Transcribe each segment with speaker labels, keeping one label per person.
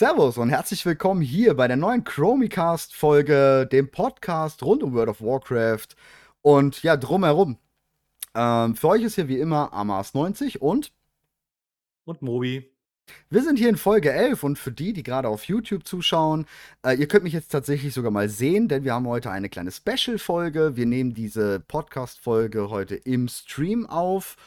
Speaker 1: Servus und herzlich willkommen hier bei der neuen Chromicast-Folge, dem Podcast rund um World of Warcraft und ja, drumherum. Ähm, für euch ist hier wie immer Amas90 und.
Speaker 2: Und Mobi.
Speaker 1: Wir sind hier in Folge 11 und für die, die gerade auf YouTube zuschauen, äh, ihr könnt mich jetzt tatsächlich sogar mal sehen, denn wir haben heute eine kleine Special-Folge. Wir nehmen diese Podcast-Folge heute im Stream auf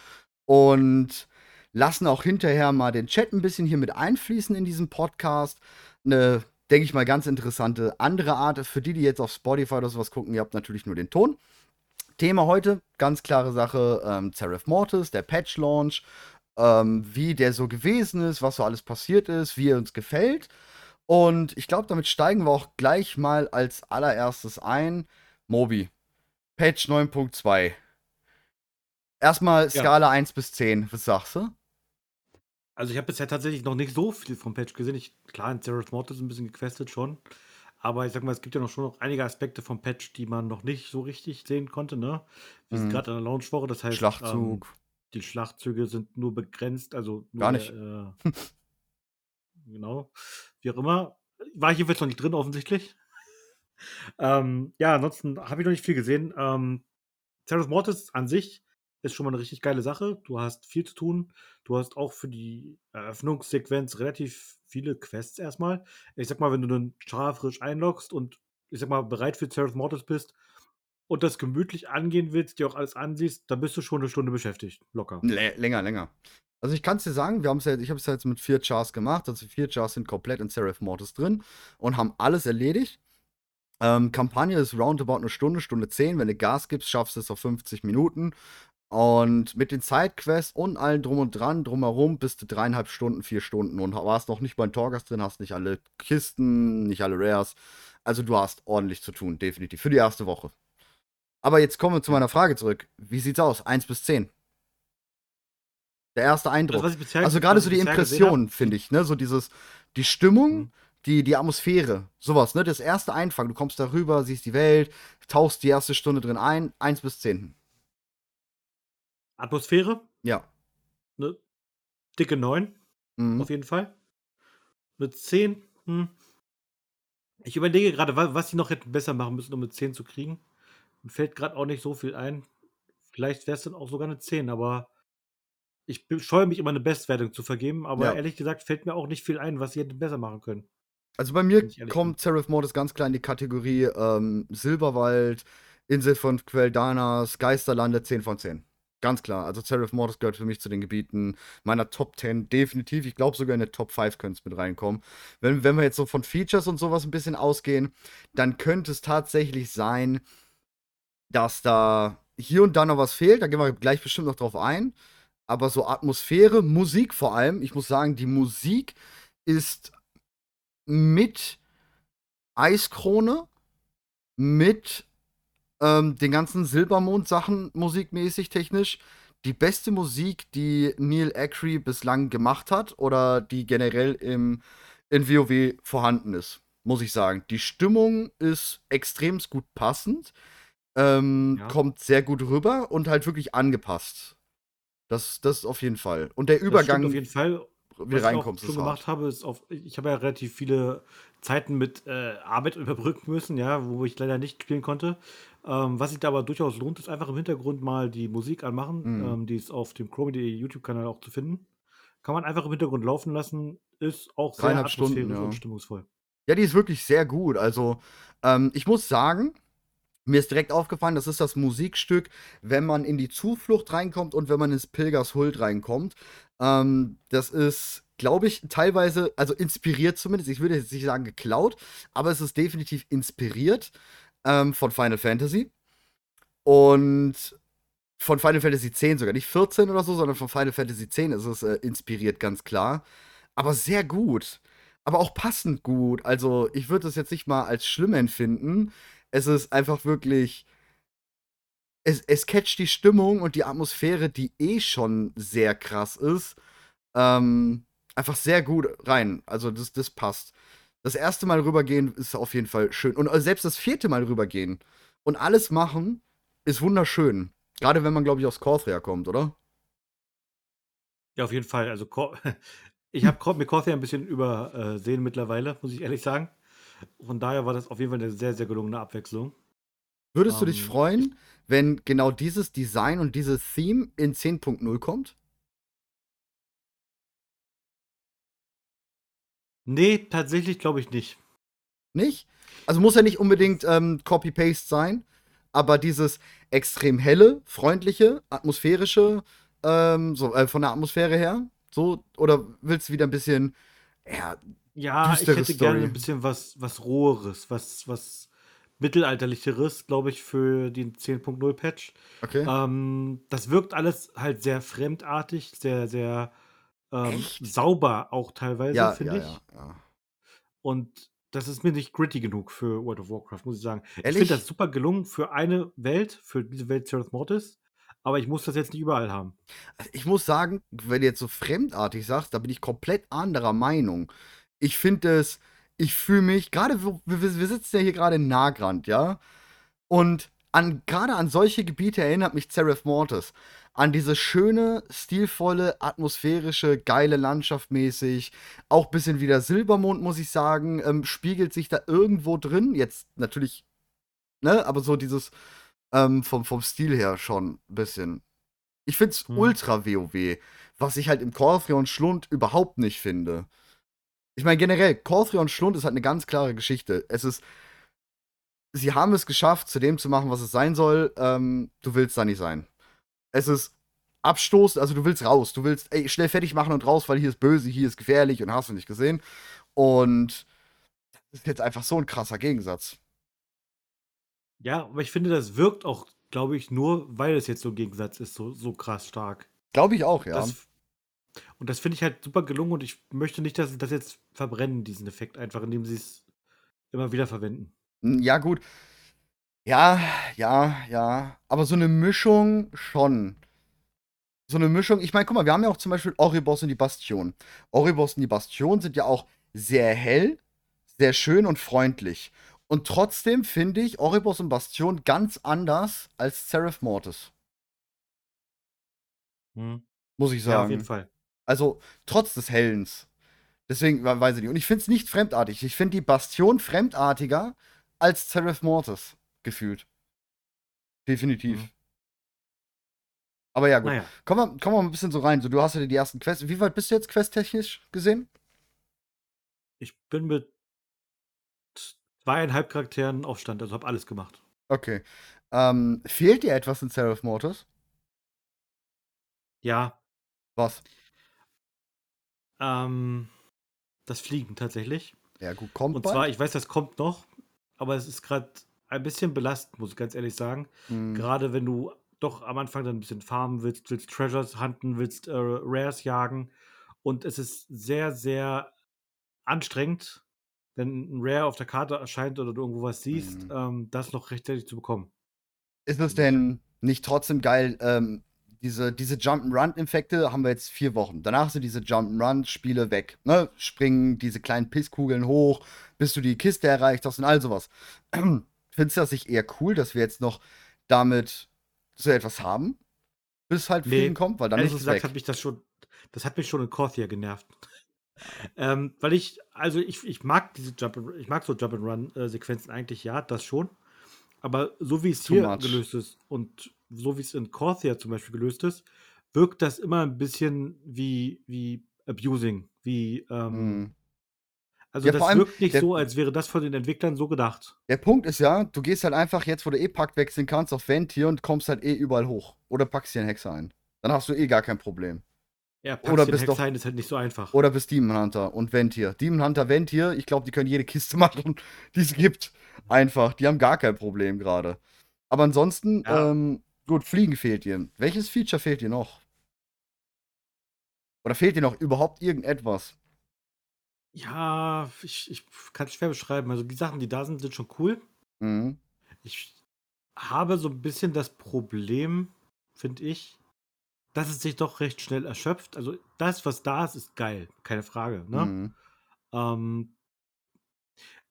Speaker 1: und lassen auch hinterher mal den Chat ein bisschen hier mit einfließen in diesen Podcast. Eine, denke ich mal, ganz interessante andere Art. Für die, die jetzt auf Spotify oder sowas gucken, ihr habt natürlich nur den Ton. Thema heute, ganz klare Sache, ähm, Seraph Mortis, der Patch-Launch, ähm, wie der so gewesen ist, was so alles passiert ist, wie er uns gefällt. Und ich glaube, damit steigen wir auch gleich mal als allererstes ein. Mobi, Patch 9.2. Erstmal Skala ja. 1 bis 10, was sagst du?
Speaker 2: Also ich habe bisher tatsächlich noch nicht so viel vom Patch gesehen. Ich, klar, in Zerath Mortis ein bisschen gequestet schon. Aber ich sag mal, es gibt ja noch schon noch einige Aspekte vom Patch, die man noch nicht so richtig sehen konnte, ne? Wir sind mhm. gerade in der Launchwoche, das heißt,
Speaker 1: Schlachtzug. Ähm,
Speaker 2: die Schlachtzüge sind nur begrenzt, also nur
Speaker 1: Gar nicht.
Speaker 2: äh, genau. Wie auch immer. War hier jetzt noch nicht drin, offensichtlich. ähm, ja, ansonsten habe ich noch nicht viel gesehen. Ähm, Ceros Mortis an sich ist schon mal eine richtig geile Sache. Du hast viel zu tun. Du hast auch für die Eröffnungssequenz relativ viele Quests erstmal. Ich sag mal, wenn du dann frisch einloggst und ich sag mal bereit für Seraph Mortis bist und das gemütlich angehen willst, dir auch alles ansiehst, dann bist du schon eine Stunde beschäftigt. Locker.
Speaker 1: L länger, länger. Also ich kann es dir sagen, wir haben ja, ich habe es ja jetzt mit vier Chars gemacht. Also vier Chars sind komplett in Seraph Mortis drin und haben alles erledigt. Ähm, Kampagne ist roundabout eine Stunde, Stunde 10. Wenn du Gas gibst, schaffst du es auf 50 Minuten. Und mit den Sidequests und allen drum und dran, drumherum, bist du dreieinhalb Stunden, vier Stunden und warst noch nicht bei den Torgas drin, hast nicht alle Kisten, nicht alle Rares. Also du hast ordentlich zu tun, definitiv. Für die erste Woche. Aber jetzt kommen wir zu meiner Frage zurück. Wie sieht's aus? Eins bis zehn. Der erste Eindruck. Also, also gerade so die Impression, finde ich, ne? So dieses, die Stimmung, mhm. die, die Atmosphäre, sowas, ne? Das erste Einfangen. Du kommst darüber, siehst die Welt, tauchst die erste Stunde drin ein, eins bis zehn.
Speaker 2: Atmosphäre?
Speaker 1: Ja.
Speaker 2: Eine dicke 9, mhm. auf jeden Fall. Eine 10, hm. Ich überlege gerade, was sie noch hätten besser machen müssen, um eine 10 zu kriegen. Mir fällt gerade auch nicht so viel ein. Vielleicht wäre es dann auch sogar eine 10, aber ich scheue mich immer eine Bestwertung zu vergeben, aber ja. ehrlich gesagt fällt mir auch nicht viel ein, was sie hätten besser machen können.
Speaker 1: Also bei mir kommt Seraph Mortis ganz klar in die Kategorie ähm, Silberwald, Insel von Queldanas, Geisterlande 10 von 10. Ganz klar. Also Seraph Mortis gehört für mich zu den Gebieten meiner Top 10 definitiv. Ich glaube sogar in der Top 5 könnte es mit reinkommen. Wenn, wenn wir jetzt so von Features und sowas ein bisschen ausgehen, dann könnte es tatsächlich sein, dass da hier und da noch was fehlt. Da gehen wir gleich bestimmt noch drauf ein. Aber so Atmosphäre, Musik vor allem. Ich muss sagen, die Musik ist mit Eiskrone, mit ähm, den ganzen Silbermond-Sachen musikmäßig, technisch. Die beste Musik, die Neil Acree bislang gemacht hat oder die generell im, in WoW vorhanden ist, muss ich sagen. Die Stimmung ist extrem gut passend, ähm, ja. kommt sehr gut rüber und halt wirklich angepasst. Das, das auf jeden Fall. Und der Übergang.
Speaker 2: auf jeden Fall
Speaker 1: wie Was reinkommst.
Speaker 2: Ich auch schon gemacht habe, ist auf, ich habe ja relativ viele Zeiten mit äh, Arbeit überbrücken müssen, ja, wo ich leider nicht spielen konnte. Ähm, was sich da aber durchaus lohnt, ist einfach im Hintergrund mal die Musik anmachen. Mhm. Ähm, die ist auf dem Chrome.de YouTube-Kanal auch zu finden. Kann man einfach im Hintergrund laufen lassen, ist auch sehr atmosphärisch Stunden, ja. und stimmungsvoll.
Speaker 1: Ja, die ist wirklich sehr gut. Also, ähm, ich muss sagen, mir ist direkt aufgefallen, das ist das Musikstück, wenn man in die Zuflucht reinkommt und wenn man ins Pilgers Huld reinkommt. Ähm, das ist, glaube ich, teilweise, also inspiriert zumindest. Ich würde jetzt nicht sagen geklaut, aber es ist definitiv inspiriert ähm, von Final Fantasy. Und von Final Fantasy X sogar, nicht 14 oder so, sondern von Final Fantasy X ist es äh, inspiriert, ganz klar. Aber sehr gut. Aber auch passend gut. Also, ich würde es jetzt nicht mal als schlimm empfinden. Es ist einfach wirklich. Es, es catcht die Stimmung und die Atmosphäre, die eh schon sehr krass ist, ähm, einfach sehr gut rein. Also, das, das passt. Das erste Mal rübergehen ist auf jeden Fall schön. Und selbst das vierte Mal rübergehen und alles machen ist wunderschön. Gerade wenn man, glaube ich, aus Korthria kommt, oder?
Speaker 2: Ja, auf jeden Fall. Also, Ich habe mir Corsair ein bisschen übersehen mittlerweile, muss ich ehrlich sagen. Von daher war das auf jeden Fall eine sehr, sehr gelungene Abwechslung.
Speaker 1: Würdest du dich ähm, freuen, wenn genau dieses Design und dieses Theme in 10.0 kommt?
Speaker 2: Nee, tatsächlich glaube ich nicht.
Speaker 1: Nicht? Also muss ja nicht unbedingt ähm, Copy-Paste sein, aber dieses extrem helle, freundliche, atmosphärische, ähm, so äh, von der Atmosphäre her, so, oder willst du wieder ein bisschen,
Speaker 2: ja, ja ich hätte Story? gerne ein bisschen was, was roheres, was, was mittelalterlicheres, glaube ich, für den 10.0 Patch. Okay. Ähm, das wirkt alles halt sehr fremdartig, sehr, sehr ähm, sauber auch teilweise, ja, finde ja, ich. Ja, Und das ist mir nicht gritty genug für World of Warcraft, muss ich sagen. Ehrlich? Ich finde das super gelungen für eine Welt, für diese Welt Seraph Mortis. Aber ich muss das jetzt nicht überall haben.
Speaker 1: Also ich muss sagen, wenn du jetzt so fremdartig sagst, da bin ich komplett anderer Meinung. Ich finde es, ich fühle mich, gerade, wir, wir sitzen ja hier gerade in Nagrand, ja? Und an, gerade an solche Gebiete erinnert mich Seraph Mortis an diese schöne, stilvolle, atmosphärische, geile Landschaft mäßig. Auch ein bisschen wie der Silbermond, muss ich sagen, ähm, spiegelt sich da irgendwo drin. Jetzt natürlich, ne, aber so dieses ähm, vom, vom Stil her schon ein bisschen. Ich find's hm. ultra WoW, was ich halt im Corthrion Schlund überhaupt nicht finde. Ich meine, generell, Corthrion Schlund ist halt eine ganz klare Geschichte. Es ist. Sie haben es geschafft, zu dem zu machen, was es sein soll. Ähm, du willst da nicht sein es ist abstoßend, also du willst raus, du willst ey, schnell fertig machen und raus, weil hier ist böse, hier ist gefährlich und hast du nicht gesehen. Und das ist jetzt einfach so ein krasser Gegensatz.
Speaker 2: Ja, aber ich finde, das wirkt auch, glaube ich, nur, weil es jetzt so ein Gegensatz ist, so, so krass stark.
Speaker 1: Glaube ich auch, ja.
Speaker 2: Das, und das finde ich halt super gelungen und ich möchte nicht, dass sie das jetzt verbrennen, diesen Effekt, einfach indem sie es immer wieder verwenden.
Speaker 1: Hm, ja, gut. Ja, ja, ja. Aber so eine Mischung schon. So eine Mischung. Ich meine, guck mal, wir haben ja auch zum Beispiel Oribos und die Bastion. Oribos und die Bastion sind ja auch sehr hell, sehr schön und freundlich. Und trotzdem finde ich Oribos und Bastion ganz anders als Seraph Mortis. Hm. Muss ich sagen. Ja,
Speaker 2: auf jeden Fall.
Speaker 1: Also, trotz des Hellens. Deswegen weiß ich nicht. Und ich finde es nicht fremdartig. Ich finde die Bastion fremdartiger als Seraph Mortis gefühlt. Definitiv. Mhm. Aber ja, gut. Naja. Kommen, wir, kommen wir mal ein bisschen so rein. So, du hast ja die ersten Quests. Wie weit bist du jetzt questtechnisch gesehen?
Speaker 2: Ich bin mit zweieinhalb Charakteren auf Stand, also habe alles gemacht.
Speaker 1: Okay. Ähm, fehlt dir etwas in Seraph Mortis?
Speaker 2: Ja.
Speaker 1: Was?
Speaker 2: Ähm, das Fliegen tatsächlich.
Speaker 1: Ja, gut, kommt.
Speaker 2: Und zwar, ich weiß, das kommt noch, aber es ist gerade ein bisschen belastend, muss ich ganz ehrlich sagen. Mhm. Gerade wenn du doch am Anfang dann ein bisschen farmen willst, willst Treasures hunten, willst äh, Rares jagen. Und es ist sehr, sehr anstrengend, wenn ein Rare auf der Karte erscheint oder du irgendwo was siehst, mhm. ähm, das noch rechtzeitig zu bekommen.
Speaker 1: Ist es denn nicht trotzdem geil, ähm, diese, diese Jump'n'Run-Infekte haben wir jetzt vier Wochen. Danach sind diese Jump'n'Run-Spiele weg. Ne? Springen diese kleinen Pisskugeln hoch, bis du die Kiste erreicht hast und all sowas. Findest du das nicht eher cool, dass wir jetzt noch damit so etwas haben? Bis halt Fliegen nee, kommt, weil dann ist es gesagt, weg.
Speaker 2: Hat mich das schon, das hat mich schon in Corthia genervt. ähm, weil ich, also ich, ich mag diese Jump, ich mag so Jump and Run äh, Sequenzen eigentlich, ja, das schon. Aber so wie es hier much. gelöst ist und so wie es in Corthia zum Beispiel gelöst ist, wirkt das immer ein bisschen wie, wie abusing, wie ähm, mm. Also ja, das allem, wirkt nicht der, so, als wäre das von den Entwicklern so gedacht.
Speaker 1: Der Punkt ist ja, du gehst halt einfach jetzt, wo du eh Pakt wechseln kannst, auf Ventir und kommst halt eh überall hoch. Oder packst dir einen Hexer ein. Dann hast du eh gar kein Problem.
Speaker 2: Ja, oder bist ein ist halt nicht so einfach.
Speaker 1: Oder bist Demon Hunter und Ventir. Demon Hunter, Ventir, ich glaube, die können jede Kiste machen, die es gibt. Einfach. Die haben gar kein Problem gerade. Aber ansonsten, ja. ähm, gut, Fliegen fehlt dir. Welches Feature fehlt dir noch? Oder fehlt dir noch überhaupt irgendetwas?
Speaker 2: Ja, ich, ich kann es schwer beschreiben. Also die Sachen, die da sind, sind schon cool. Mhm. Ich habe so ein bisschen das Problem, finde ich, dass es sich doch recht schnell erschöpft. Also das, was da ist, ist geil, keine Frage. Ne? Mhm. Ähm,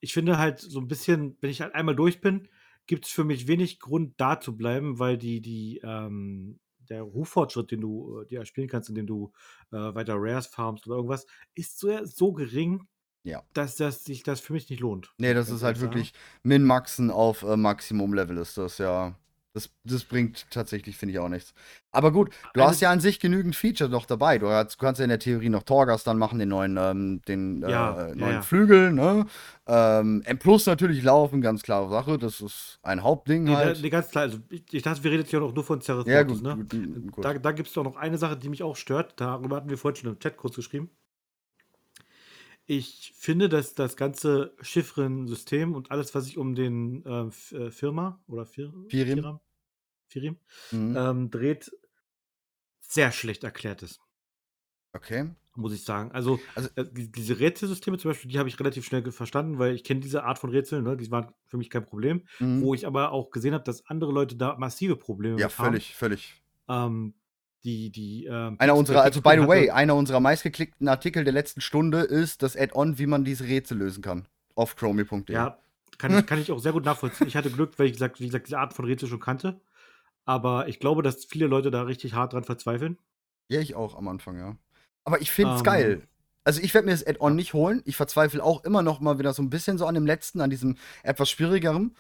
Speaker 2: ich finde halt so ein bisschen, wenn ich halt einmal durch bin, gibt es für mich wenig Grund, da zu bleiben, weil die, die, ähm, der Ruffortschritt, den du äh, dir spielen kannst, indem du äh, weiter Rares farmst oder irgendwas, ist so, so gering,
Speaker 1: Ja.
Speaker 2: dass das sich das für mich nicht lohnt.
Speaker 1: Nee, das ist halt wirklich Min-Maxen auf äh, Maximum-Level ist das, ja. Das, das bringt tatsächlich, finde ich, auch nichts. Aber gut, du
Speaker 2: Eine-
Speaker 1: hast ja an sich genügend Features noch dabei. Du, hast, kannst ja in der Theorie noch Torgas dann machen, den neuen, ähm, den, äh,
Speaker 2: Ja, ja,
Speaker 1: neuen
Speaker 2: ja.
Speaker 1: Flügel, ne? Ähm, M Plus natürlich laufen, ganz klare Sache. Das ist ein Hauptding
Speaker 2: Nee,
Speaker 1: halt.
Speaker 2: nee, ganz klar. Also ich, ich dachte, wir reden jetzt hier auch nur von Zereth
Speaker 1: ja, gut,
Speaker 2: ne?
Speaker 1: gut, gut.
Speaker 2: Da, da gibt es doch noch eine Sache, die mich auch stört. Darüber hatten wir vorhin schon im Chat kurz geschrieben. Ich finde, dass das ganze Chiffren-System und alles, was sich um den äh, F- äh, Firma oder Fir
Speaker 1: Firim.
Speaker 2: Firam, Firim
Speaker 1: Mhm.
Speaker 2: ähm, dreht, sehr schlecht erklärt ist,
Speaker 1: Okay.
Speaker 2: muss ich sagen. Also,
Speaker 1: Also-
Speaker 2: äh, die- diese Rätselsysteme zum Beispiel, die habe ich relativ schnell verstanden, weil ich kenne diese Art von Rätseln, ne? die waren für mich kein Problem.
Speaker 1: Mhm.
Speaker 2: Wo ich aber auch gesehen habe, dass andere Leute da massive Probleme
Speaker 1: Ja,
Speaker 2: mit haben.
Speaker 1: völlig, völlig.
Speaker 2: Ähm, die, die, ähm,
Speaker 1: Einer unserer, also by the way,
Speaker 2: hatte-
Speaker 1: einer unserer meistgeklickten Artikel der letzten Stunde ist das Add-on, wie man diese Rätsel lösen kann. Auf chromie.de.
Speaker 2: Ja, kann ich, kann ich auch sehr gut nachvollziehen. Ich hatte Glück, weil ich gesagt, wie gesagt, diese Art von Rätsel schon kannte. Aber ich glaube, dass viele Leute da richtig hart dran verzweifeln.
Speaker 1: Ja, ich auch am Anfang, ja. Aber ich find's
Speaker 2: Ähm,
Speaker 1: geil. Also ich werde mir das Add-on nicht holen. Ich verzweifle auch immer noch mal wieder so ein bisschen so an dem letzten, an diesem etwas schwierigeren.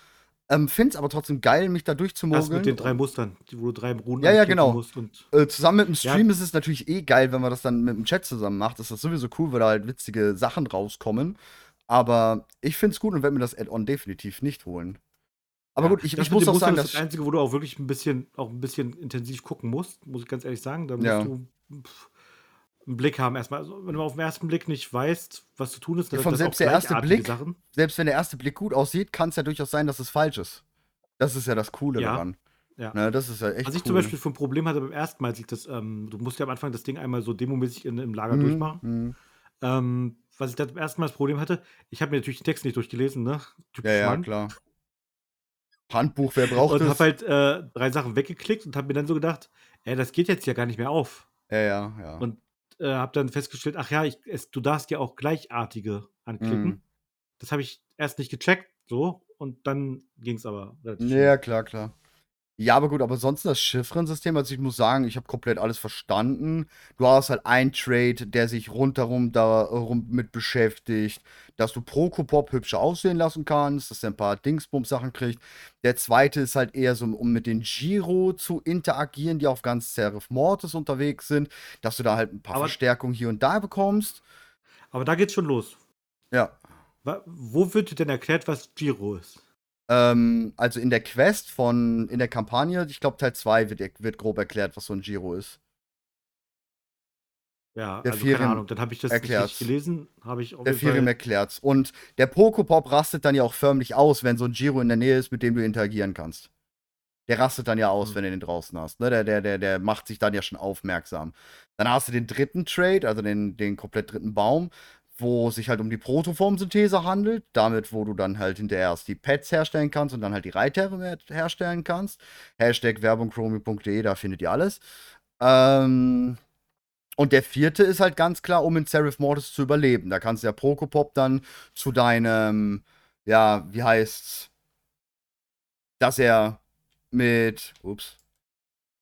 Speaker 1: Ähm, find's aber trotzdem geil, mich da
Speaker 2: Das
Speaker 1: durchzumogeln.
Speaker 2: mit den drei Mustern, wo du drei Runen
Speaker 1: Ja, ja, genau. Äh, zusammen mit dem
Speaker 2: Ja.
Speaker 1: Stream ist es natürlich eh geil, wenn man das dann mit dem Chat zusammen macht. Das ist sowieso cool, weil da halt witzige Sachen rauskommen. Aber ich find's gut und werde mir das Add-on definitiv nicht holen. Aber
Speaker 2: Ja,
Speaker 1: gut, ich,
Speaker 2: das
Speaker 1: ich muss auch sagen,
Speaker 2: ist
Speaker 1: dass
Speaker 2: das Einzige, wo du auch wirklich ein bisschen, auch ein bisschen intensiv gucken musst, muss ich ganz ehrlich sagen. Da musst
Speaker 1: Ja.
Speaker 2: du pff, einen Blick haben erstmal. Also, wenn du auf den ersten Blick nicht weißt, was zu tun ist,
Speaker 1: Ja,
Speaker 2: dann
Speaker 1: von
Speaker 2: das auch
Speaker 1: selbst der erste Blick
Speaker 2: Sachen.
Speaker 1: selbst wenn der erste Blick gut aussieht, kann es ja durchaus sein, dass es falsch ist. Das ist ja das Coole
Speaker 2: Ja,
Speaker 1: daran.
Speaker 2: ja.
Speaker 1: Ne, das ist ja echt
Speaker 2: Was ich
Speaker 1: cool.
Speaker 2: zum Beispiel für ein Problem hatte beim ersten Mal, das, ähm, du musst ja am Anfang das Ding einmal so demomäßig in, im Lager
Speaker 1: Mhm,
Speaker 2: durchmachen.
Speaker 1: mhm.
Speaker 2: Ähm, was ich da zum ersten Mal das Problem hatte, ich habe mir natürlich den Text nicht durchgelesen, ne? Typisch
Speaker 1: Ja, ja,
Speaker 2: Mann.
Speaker 1: klar. Handbuch, wer braucht
Speaker 2: Und
Speaker 1: es?
Speaker 2: habe halt äh, drei Sachen weggeklickt und habe mir dann so gedacht, ey, das geht jetzt ja gar nicht mehr auf.
Speaker 1: ja, ja, ja.
Speaker 2: Und äh, habe dann festgestellt, ach ja, ich, es, du darfst ja auch gleichartige anklicken.
Speaker 1: Mhm.
Speaker 2: Das habe ich erst nicht gecheckt, so. Und dann ging es aber relativ
Speaker 1: Ja, klar, klar. Ja, aber gut, aber sonst das Chiffrensystem, also ich muss sagen, ich habe komplett alles verstanden. Du hast halt einen Trade, der sich rundherum darum mit beschäftigt, dass du Prokopop hübscher aussehen lassen kannst, dass er ein paar Dingsbums-Sachen kriegt. Der zweite ist halt eher so, um mit den Giro zu interagieren, die auf ganz Seraph Mortis unterwegs sind, dass du da halt ein paar
Speaker 2: Aber-
Speaker 1: Verstärkungen hier und da bekommst.
Speaker 2: Aber da geht's schon los.
Speaker 1: Ja.
Speaker 2: Wo wird dir denn erklärt, was Giro ist?
Speaker 1: Ähm, also in der Quest von, in der Kampagne, ich glaube Teil 2 wird, wird grob erklärt, was so ein Giro ist.
Speaker 2: Ja,
Speaker 1: Der
Speaker 2: also keine Ahnung, dann habe ich das nicht
Speaker 1: erklärt's.
Speaker 2: richtig gelesen, habe ich
Speaker 1: Der. Firim erklärt's. Und der Pokopop rastet dann ja auch förmlich aus, wenn so ein Giro in der Nähe ist, mit dem du interagieren kannst. Der rastet dann ja aus,
Speaker 2: Hm.
Speaker 1: wenn du den draußen hast. Ne? Der, der, der, der macht sich dann ja schon aufmerksam. Dann hast du den dritten Trade, also den, den komplett dritten Baum, wo es sich halt um die Protoformsynthese handelt. Damit, wo du dann halt hinterher erst die Pets herstellen kannst und dann halt die Reiter her- herstellen kannst. Hashtag Werbung chromi.de, da findet ihr alles. Ähm, und der vierte ist halt ganz klar, um in Seraph Mortis zu überleben. Da kannst du ja Prokopop dann zu deinem, ja, wie heißt's, dass er mit, ups,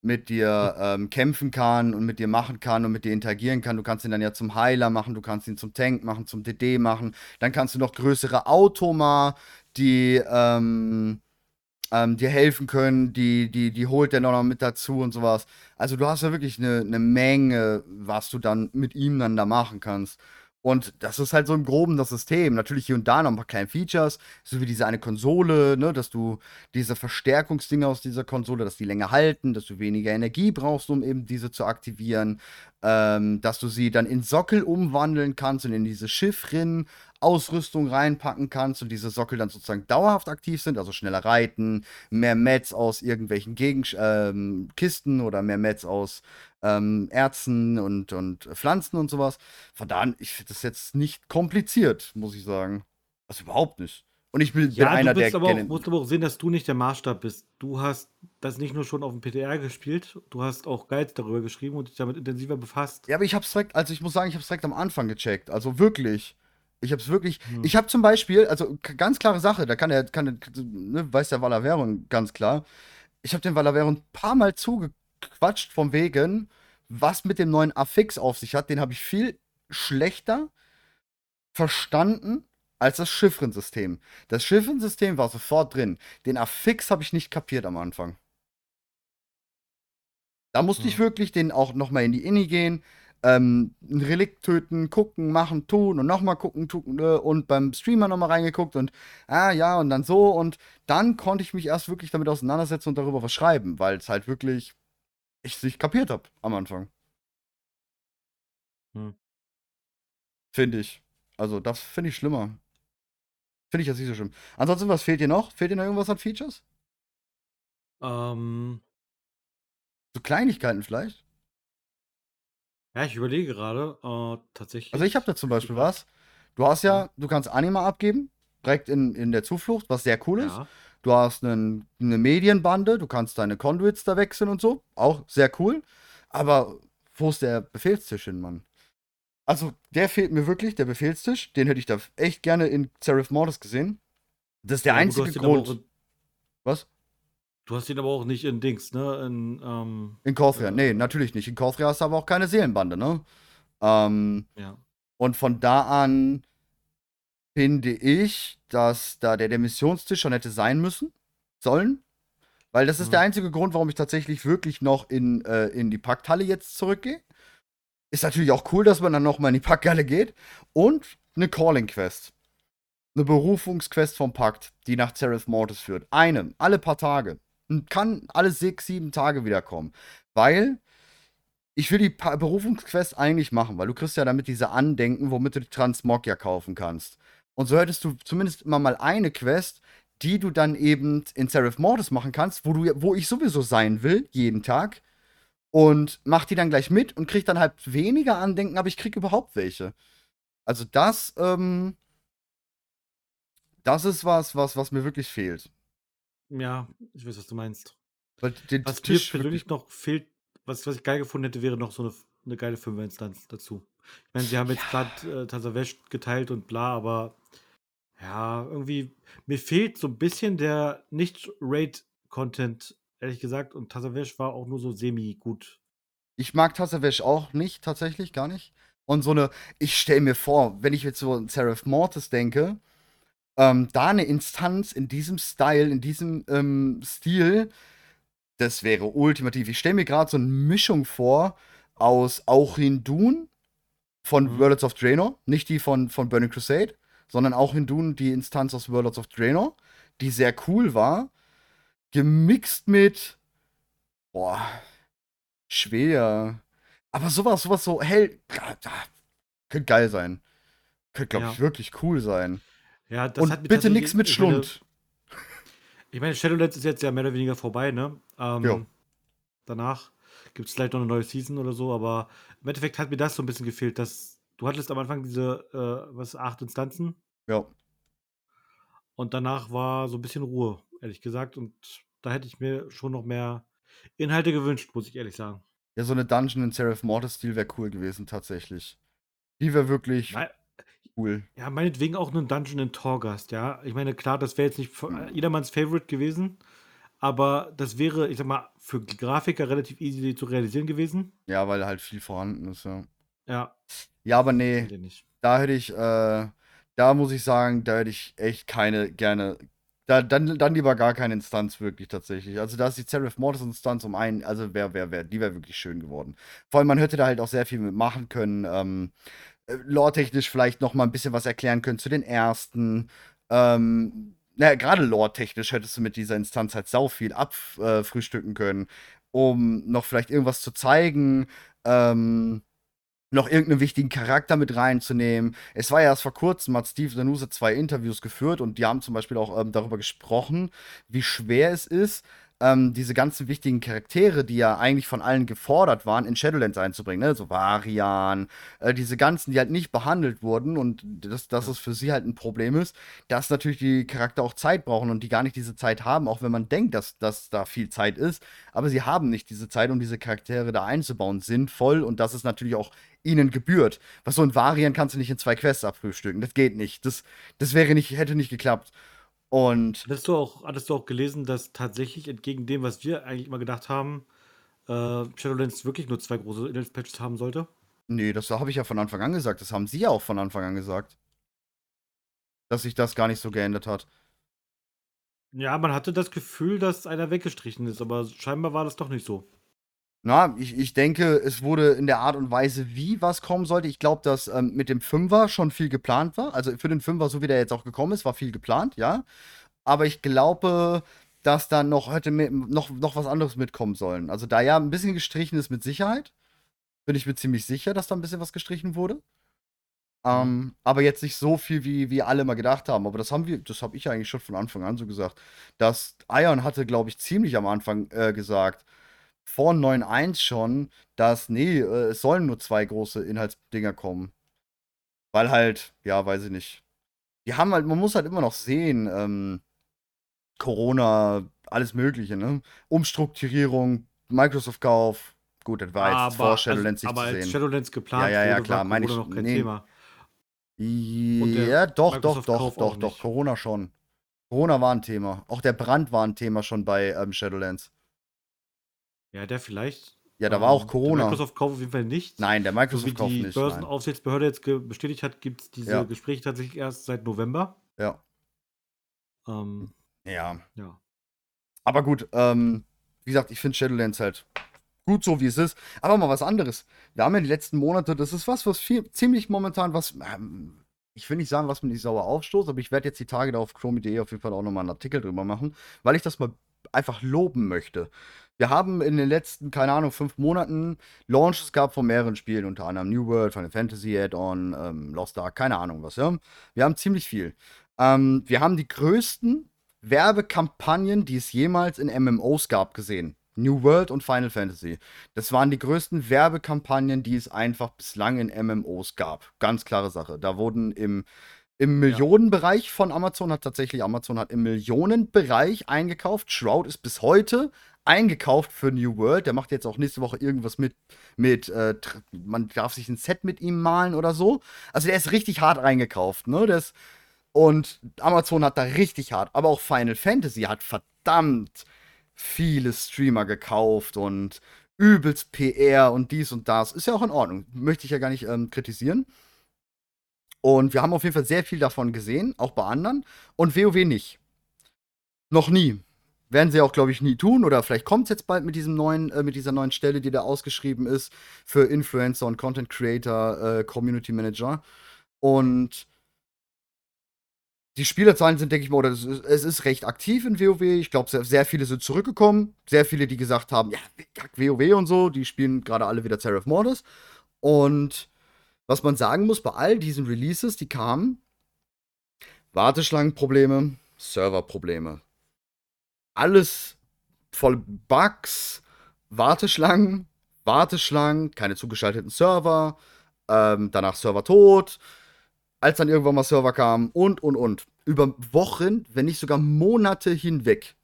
Speaker 1: mit dir ähm, kämpfen kann und mit dir machen kann und mit dir interagieren kann. Du kannst ihn dann ja zum Heiler machen, du kannst ihn zum Tank machen, zum DD machen. Dann kannst du noch größere Automa, die ähm, ähm, dir helfen können, die, die, die holt er noch mit dazu und sowas. Also du hast ja wirklich eine, eine Menge, was du dann mit ihm dann da machen kannst. Und das ist halt so im Groben das System. Natürlich hier und da noch ein paar kleine Features, so wie diese eine Konsole, ne, dass du diese Verstärkungsdinge aus dieser Konsole, dass die länger halten, dass du weniger Energie brauchst, um eben diese zu aktivieren, ähm, dass du sie dann in Sockel umwandeln kannst und in diese Schiffrin Ausrüstung reinpacken kannst und diese Sockel dann sozusagen dauerhaft aktiv sind, also schneller reiten, mehr Mets aus irgendwelchen Gegend ähm, Kisten oder mehr Mets aus ähm, Erzen und, und Pflanzen und sowas. Von da an, ich finde das jetzt nicht kompliziert, muss ich sagen. Also überhaupt nicht. Und ich bin, bin
Speaker 2: Ja,
Speaker 1: einer,
Speaker 2: du bist
Speaker 1: der
Speaker 2: aber auch, musst aber auch sehen, dass du nicht der Maßstab bist. Du hast das nicht nur schon auf dem PTR gespielt, du hast auch Guides darüber geschrieben und dich damit intensiver befasst.
Speaker 1: Ja, aber ich hab's direkt, also ich muss sagen, ich hab's direkt am Anfang gecheckt. Also wirklich. Ich hab's wirklich.
Speaker 2: Hm.
Speaker 1: Ich hab zum Beispiel, also ganz klare Sache, da kann der, kann der, ne, weiß der Valavero ganz klar. Ich hab den Valavero ein paar Mal zuge gequatscht vom wegen, was mit dem neuen Affix auf sich hat. Den habe ich viel schlechter verstanden als das Chiffrensystem. Das Chiffrensystem war sofort drin. Den Affix habe ich nicht kapiert am Anfang. Da musste hm. ich wirklich den auch nochmal in die Inni gehen, ähm, ein Relikt töten, gucken, machen, tun und nochmal gucken, tun äh, und beim Streamer nochmal reingeguckt und ah ja und dann so und dann konnte ich mich erst wirklich damit auseinandersetzen und darüber was schreiben, weil es halt wirklich ich es nicht kapiert habe am Anfang. Hm. Finde ich. Also das finde ich schlimmer. Finde ich jetzt nicht so schlimm. Ansonsten, was fehlt dir noch? Fehlt dir noch irgendwas an Features?
Speaker 2: Ähm.
Speaker 1: So Kleinigkeiten vielleicht?
Speaker 2: Ja, ich überlege gerade, äh, tatsächlich.
Speaker 1: Also ich habe da zum Beispiel was. Du hast ja, du kannst Anima abgeben, direkt in, in der Zuflucht, was sehr cool ist. Ja. Du hast einen, eine Medienbande, du kannst deine Conduits da wechseln und so. Auch sehr cool. Aber wo ist der Befehlstisch hin, Mann? Also, der fehlt mir wirklich, der Befehlstisch. Den hätte ich da echt gerne in Seraph Mortis gesehen. Das ist der ja, einzige Grund. Was?
Speaker 2: Du hast ihn aber auch nicht in Dings, ne? In, ähm,
Speaker 1: in Korthria, äh, nee, natürlich nicht. In Korthria hast du aber auch keine Seelenbande, ne? Ähm, ja. Und von da an finde ich, dass da der, der Missionstisch schon hätte sein müssen, sollen. Weil das ist mhm. der einzige Grund, warum ich tatsächlich wirklich noch in, äh, in die Pakthalle jetzt zurückgehe. Ist natürlich auch cool, dass man dann nochmal in die Packgalle geht. Und eine Calling-Quest. Eine Berufungsquest vom Pakt, die nach Seraph Mortis führt. Eine, alle paar Tage. Und kann alle sechs, sieben Tage wiederkommen. Weil ich will die pa Berufungsquest eigentlich machen, weil du kriegst ja damit diese Andenken, womit du Transmog ja kaufen kannst. Und so hättest du zumindest immer mal eine Quest, die du dann eben in Seraph Mortis machen kannst, wo, du, wo ich sowieso sein will, jeden Tag und mach die dann gleich mit und krieg dann halt weniger Andenken, aber ich krieg überhaupt welche. Also das, ähm, das ist was, was, was mir wirklich fehlt.
Speaker 2: Ja, ich weiß, was du meinst.
Speaker 1: Weil
Speaker 2: den was mir persönlich noch fehlt, was, was ich geil gefunden hätte, wäre noch so eine, eine geile Fünfer-Instanz dazu. Ich meine, sie haben jetzt ja. gerade äh, Tasavesh geteilt und bla, aber ja, irgendwie, mir fehlt so ein bisschen der Nicht-Raid-Content ehrlich gesagt. Und Tasavesh war auch nur so semi-gut.
Speaker 1: Ich mag Tasavesh auch nicht, tatsächlich, gar nicht. Und so eine, ich stelle mir vor, wenn ich jetzt so an Seraph Mortis denke, ähm, da eine Instanz in diesem Style, in diesem ähm, Stil, das wäre ultimativ. Ich stelle mir gerade so eine Mischung vor aus Auchin Dune von mhm. Worlds of Draenor, nicht die von, von Burning Crusade, sondern auch in Dune die Instanz aus Worlds of Draenor, die sehr cool war gemixt mit, boah, schwer. Aber sowas, sowas so hell, könnte geil sein. Könnte, glaube ja. ich, wirklich cool sein.
Speaker 2: Ja, das
Speaker 1: Und
Speaker 2: hat
Speaker 1: bitte nichts mit Schlund.
Speaker 2: Ich meine, Shadowlands ist jetzt ja mehr oder weniger vorbei, ne? Ähm, danach gibt es vielleicht noch eine neue Season oder so, aber im Endeffekt hat mir das so ein bisschen gefehlt, dass du hattest am Anfang diese, äh, was, acht Instanzen.
Speaker 1: Ja.
Speaker 2: Und danach war so ein bisschen Ruhe ehrlich gesagt. Und da hätte ich mir schon noch mehr Inhalte gewünscht, muss ich ehrlich sagen.
Speaker 1: Ja, so eine Dungeon in Seraph Mortis-Stil wäre cool gewesen, tatsächlich. Die wäre wirklich Me cool.
Speaker 2: Ja, meinetwegen auch einen Dungeon in Torgast, ja. Ich meine, klar, das wäre jetzt nicht mhm. jedermanns Favorite gewesen, aber das wäre, ich sag mal, für Grafiker relativ easy zu realisieren gewesen.
Speaker 1: Ja, weil halt viel vorhanden ist, ja.
Speaker 2: Ja.
Speaker 1: Ja, aber nee, da hätte ich, äh, da muss ich sagen, da hätte ich echt keine gerne da, dann, dann lieber gar keine Instanz wirklich tatsächlich. Also da ist die Seraph Mortis Instanz um einen, also wer, wer, wer, die wäre wirklich schön geworden. Vor allem, man hätte da halt auch sehr viel mitmachen können. Ähm, äh, lore-technisch vielleicht noch mal ein bisschen was erklären können zu den ersten. Ähm, naja, gerade lore-technisch hättest du mit dieser Instanz halt sau viel abfrühstücken äh, können, um noch vielleicht irgendwas zu zeigen. Ähm, noch irgendeinen wichtigen Charakter mit reinzunehmen. Es war ja erst vor kurzem, hat Steve Danuse zwei Interviews geführt und die haben zum Beispiel auch ähm, darüber gesprochen, wie schwer es ist, ähm, diese ganzen wichtigen Charaktere, die ja eigentlich von allen gefordert waren, in Shadowlands einzubringen. Ne? So Varian, äh, diese ganzen, die halt nicht behandelt wurden und dass, dass es für sie halt ein Problem ist, dass natürlich die Charakter auch Zeit brauchen und die gar nicht diese Zeit haben, auch wenn man denkt, dass, dass da viel Zeit ist. Aber sie haben nicht diese Zeit, um diese Charaktere da einzubauen, sinnvoll und das ist natürlich auch ihnen gebührt. Was so ein Varian kannst du nicht in zwei Quests abfrühstücken. Das geht nicht. Das, das wäre nicht, hätte nicht geklappt. Und
Speaker 2: hattest du, auch, hattest du auch gelesen, dass tatsächlich entgegen dem, was wir eigentlich immer gedacht haben, äh, Shadowlands wirklich nur zwei große Inhaltspatches haben sollte?
Speaker 1: Nee, das habe ich ja von Anfang an gesagt. Das haben sie ja auch von Anfang an gesagt. Dass sich das gar nicht so geändert hat.
Speaker 2: Ja, man hatte das Gefühl, dass einer weggestrichen ist, aber scheinbar war das doch nicht so.
Speaker 1: Na, ich, ich denke, es wurde in der Art und Weise, wie was kommen sollte. Ich glaube, dass ähm, mit dem Fünfer schon viel geplant war. Also für den Fünfer, so wie der jetzt auch gekommen ist, war viel geplant, ja. Aber ich glaube, dass da noch hätte noch, noch was anderes mitkommen sollen. Also da ja ein bisschen gestrichen ist mit Sicherheit, bin ich mir ziemlich sicher, dass da ein bisschen was gestrichen wurde. Ähm, mhm. aber jetzt nicht so viel, wie wir alle mal gedacht haben. Aber das haben wir, das habe ich eigentlich schon von Anfang an so gesagt. Dass Ion hatte, glaube ich, ziemlich am Anfang äh, gesagt, vor 9.1 schon, dass, nee, äh, es sollen nur zwei große Inhaltsdinger kommen. Weil halt, ja, weiß ich nicht. Die haben halt, man muss halt immer noch sehen, ähm, Corona, alles Mögliche, ne? Umstrukturierung, Microsoft-Kauf. Gut, das war jetzt vor Shadowlands
Speaker 2: also, aber, nicht aber zu sehen. Shadowlands geplant
Speaker 1: ja, ja, ja, klar, meine ich.
Speaker 2: noch kein nee. Thema.
Speaker 1: Ja, doch, doch, doch, doch, doch, Corona schon. Corona war ein Thema. Auch der Brand war ein Thema schon bei ähm, Shadowlands.
Speaker 2: Ja, der vielleicht.
Speaker 1: Ja, da war auch Corona. Der
Speaker 2: Microsoft-Kauf auf jeden Fall nicht.
Speaker 1: Nein, der Microsoft-Kauf
Speaker 2: so
Speaker 1: nicht.
Speaker 2: Wie die Börsenaufsichtsbehörde jetzt bestätigt hat, gibt es diese ja. Gespräche tatsächlich erst seit November.
Speaker 1: Ja.
Speaker 2: Ähm,
Speaker 1: ja.
Speaker 2: Ja.
Speaker 1: Aber gut, ähm, wie gesagt, ich finde Shadowlands halt gut so, wie es ist. Aber mal was anderes. Wir haben ja die letzten Monate, das ist was, was viel, ziemlich momentan was, ähm, ich will nicht sagen, was mir nicht sauer aufstoßt, aber ich werde jetzt die Tage da auf chromie.de auf jeden Fall auch nochmal einen Artikel drüber machen, weil ich das mal einfach loben möchte. Wir haben in den letzten, keine Ahnung, fünf Monaten Launches gehabt von mehreren Spielen, unter anderem New World, Final Fantasy Add-on, ähm, Lost Ark, keine Ahnung was, ja. Wir haben ziemlich viel. Ähm, wir haben die größten Werbekampagnen, die es jemals in MMOs gab, gesehen. New World und Final Fantasy. Das waren die größten Werbekampagnen, die es einfach bislang in MMOs gab. Ganz klare Sache. Da wurden im, im Millionenbereich von Amazon hat tatsächlich Amazon hat im Millionenbereich eingekauft. Shroud ist bis heute eingekauft für New World. Der macht jetzt auch nächste Woche irgendwas mit, mit äh, man darf sich ein Set mit ihm malen oder so. Also der ist richtig hart eingekauft, ne? Ist, und Amazon hat da richtig hart, aber auch Final Fantasy hat verdammt viele Streamer gekauft und übelst PR und dies und das. Ist ja auch in Ordnung. Möchte ich ja gar nicht ähm, kritisieren. Und wir haben auf jeden Fall sehr viel davon gesehen, auch bei anderen. Und WoW nicht. Noch nie. Werden sie auch, glaube ich, nie tun. Oder vielleicht kommt es jetzt bald mit diesem neuen, äh, mit dieser neuen Stelle, die da ausgeschrieben ist für Influencer und Content Creator, äh, Community Manager. Und die Spielerzahlen sind, denke ich mal, oder es ist, es ist, recht aktiv in WoW. Ich glaube, sehr, sehr, viele sind zurückgekommen. Sehr viele, die gesagt haben, ja, WoW und so, die spielen gerade alle wieder Seraph Mortis. Und was man sagen muss, bei all diesen Releases, die kamen, Warteschlangenprobleme, Serverprobleme. Alles voll Bugs, Warteschlangen, Warteschlangen, keine zugeschalteten Server, ähm, danach Server tot, als dann irgendwann mal Server kamen und, und, und. Über Wochen, wenn nicht sogar Monate hinweg.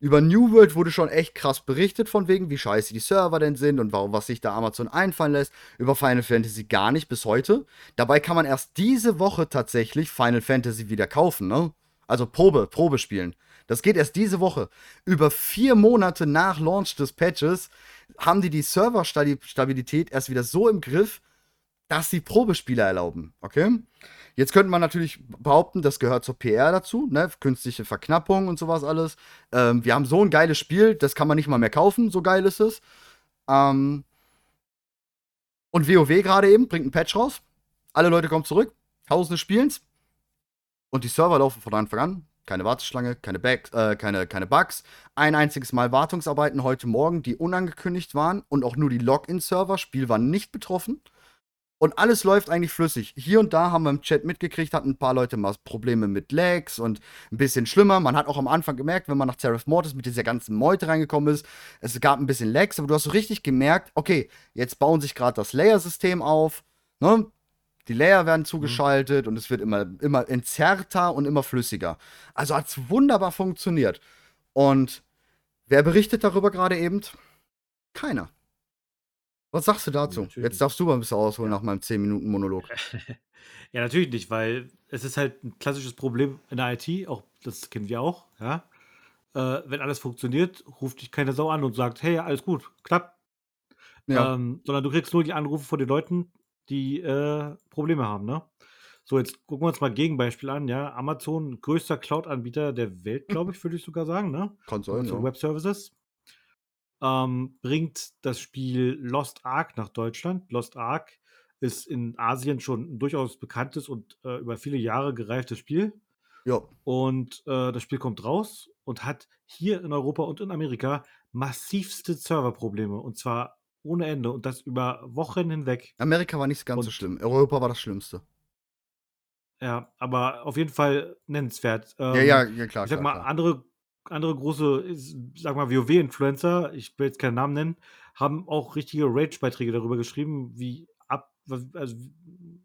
Speaker 1: Über New World wurde schon echt krass berichtet, von wegen, wie scheiße die Server denn sind und warum, was sich da Amazon einfallen lässt. Über Final Fantasy gar nicht bis heute. Dabei kann man erst diese Woche tatsächlich Final Fantasy wieder kaufen, ne? Also Probe, Probe spielen. Das geht erst diese Woche. Über vier Monate nach Launch des Patches haben die die Serverstabilität erst wieder so im Griff, dass sie Probespiele erlauben. Okay? Jetzt könnte man natürlich behaupten, das gehört zur PR dazu, ne? Künstliche Verknappung und sowas alles. Ähm, wir haben so ein geiles Spiel, das kann man nicht mal mehr kaufen, so geil ist es. Ähm und WoW gerade eben bringt einen Patch raus. Alle Leute kommen zurück, Tausende spielen's. Und die Server laufen von Anfang an. Keine Warteschlange, keine, Back, äh, keine, keine Bugs. Ein einziges Mal Wartungsarbeiten heute Morgen, die unangekündigt waren. Und auch nur die Login-Server. Spiel war nicht betroffen. Und alles läuft eigentlich flüssig. Hier und da haben wir im Chat mitgekriegt, hatten ein paar Leute mal Probleme mit Lags und ein bisschen schlimmer. Man hat auch am Anfang gemerkt, wenn man nach Seraph Mortis mit dieser ganzen Meute reingekommen ist, es gab ein bisschen Lags, aber du hast so richtig gemerkt, okay, jetzt bauen sich gerade das Layer-System auf. Ne? Die Layer werden zugeschaltet mhm. und es wird immer, immer entzerrter und immer flüssiger. Also hat es wunderbar funktioniert. Und wer berichtet darüber gerade eben? Keiner. Was sagst du dazu? Ja, Jetzt darfst du mal ein bisschen ausholen nach meinem 10-Minuten-Monolog.
Speaker 2: ja, natürlich nicht, weil es ist halt ein klassisches Problem in der IT, auch das kennen wir auch, ja. äh, wenn alles funktioniert, ruft dich keine Sau an und sagt, hey, alles gut, klappt. Ja. Ähm, sondern du kriegst nur die Anrufe von den Leuten, die äh, Probleme haben, ne? So, jetzt gucken wir uns mal Gegenbeispiel an, ja. Amazon, größter Cloud-Anbieter der Welt, glaube ich, würde ich sogar sagen, ne?
Speaker 1: Kann sein,
Speaker 2: ja. Web Services. Ähm, bringt das Spiel Lost Ark nach Deutschland. Lost Ark ist in Asien schon ein durchaus bekanntes und äh, über viele Jahre gereiftes Spiel.
Speaker 1: Ja.
Speaker 2: Und äh, das Spiel kommt raus und hat hier in Europa und in Amerika massivste Serverprobleme. Und zwar ohne Ende. Und das über Wochen hinweg.
Speaker 1: Amerika war nicht ganz und, so schlimm. Europa war das Schlimmste.
Speaker 2: Ja, aber auf jeden Fall nennenswert.
Speaker 1: Ähm, ja, ja, ja, klar.
Speaker 2: Ich sag
Speaker 1: klar,
Speaker 2: mal,
Speaker 1: klar.
Speaker 2: andere, andere große, sag mal, WoW-Influencer, ich will jetzt keinen Namen nennen, haben auch richtige Rage-Beiträge darüber geschrieben, wie ab, also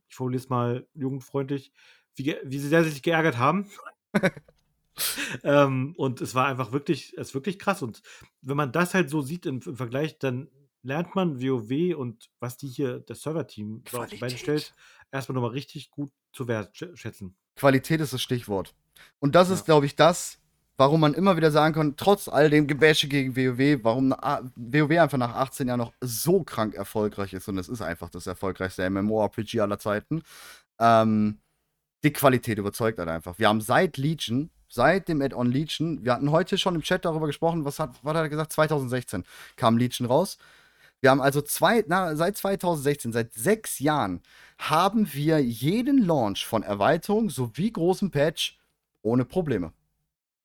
Speaker 2: ich formuliere es mal jugendfreundlich, wie, wie sie sich geärgert haben. ähm, und es war einfach wirklich, es ist wirklich krass. Und wenn man das halt so sieht im, im Vergleich, dann lernt man WoW und was die hier, das Server-Team auf die Beine stellt, erstmal nochmal richtig gut zu wertschätzen.
Speaker 1: Qualität ist das Stichwort. Und das ja. ist, glaube ich, das, warum man immer wieder sagen kann, trotz all dem Gebäsche gegen WoW, warum WoW einfach nach 18 Jahren noch so krank erfolgreich ist. Und es ist einfach das erfolgreichste MMORPG aller Zeiten. Ähm, die Qualität überzeugt halt einfach. Wir haben seit Legion, seit dem Add-on Legion, wir hatten heute schon im Chat darüber gesprochen, was hat, was hat er gesagt? 2016 kam Legion raus. Wir haben also zwei, na, seit 2016, seit sechs Jahren, haben wir jeden Launch von Erweiterung sowie großem Patch ohne Probleme.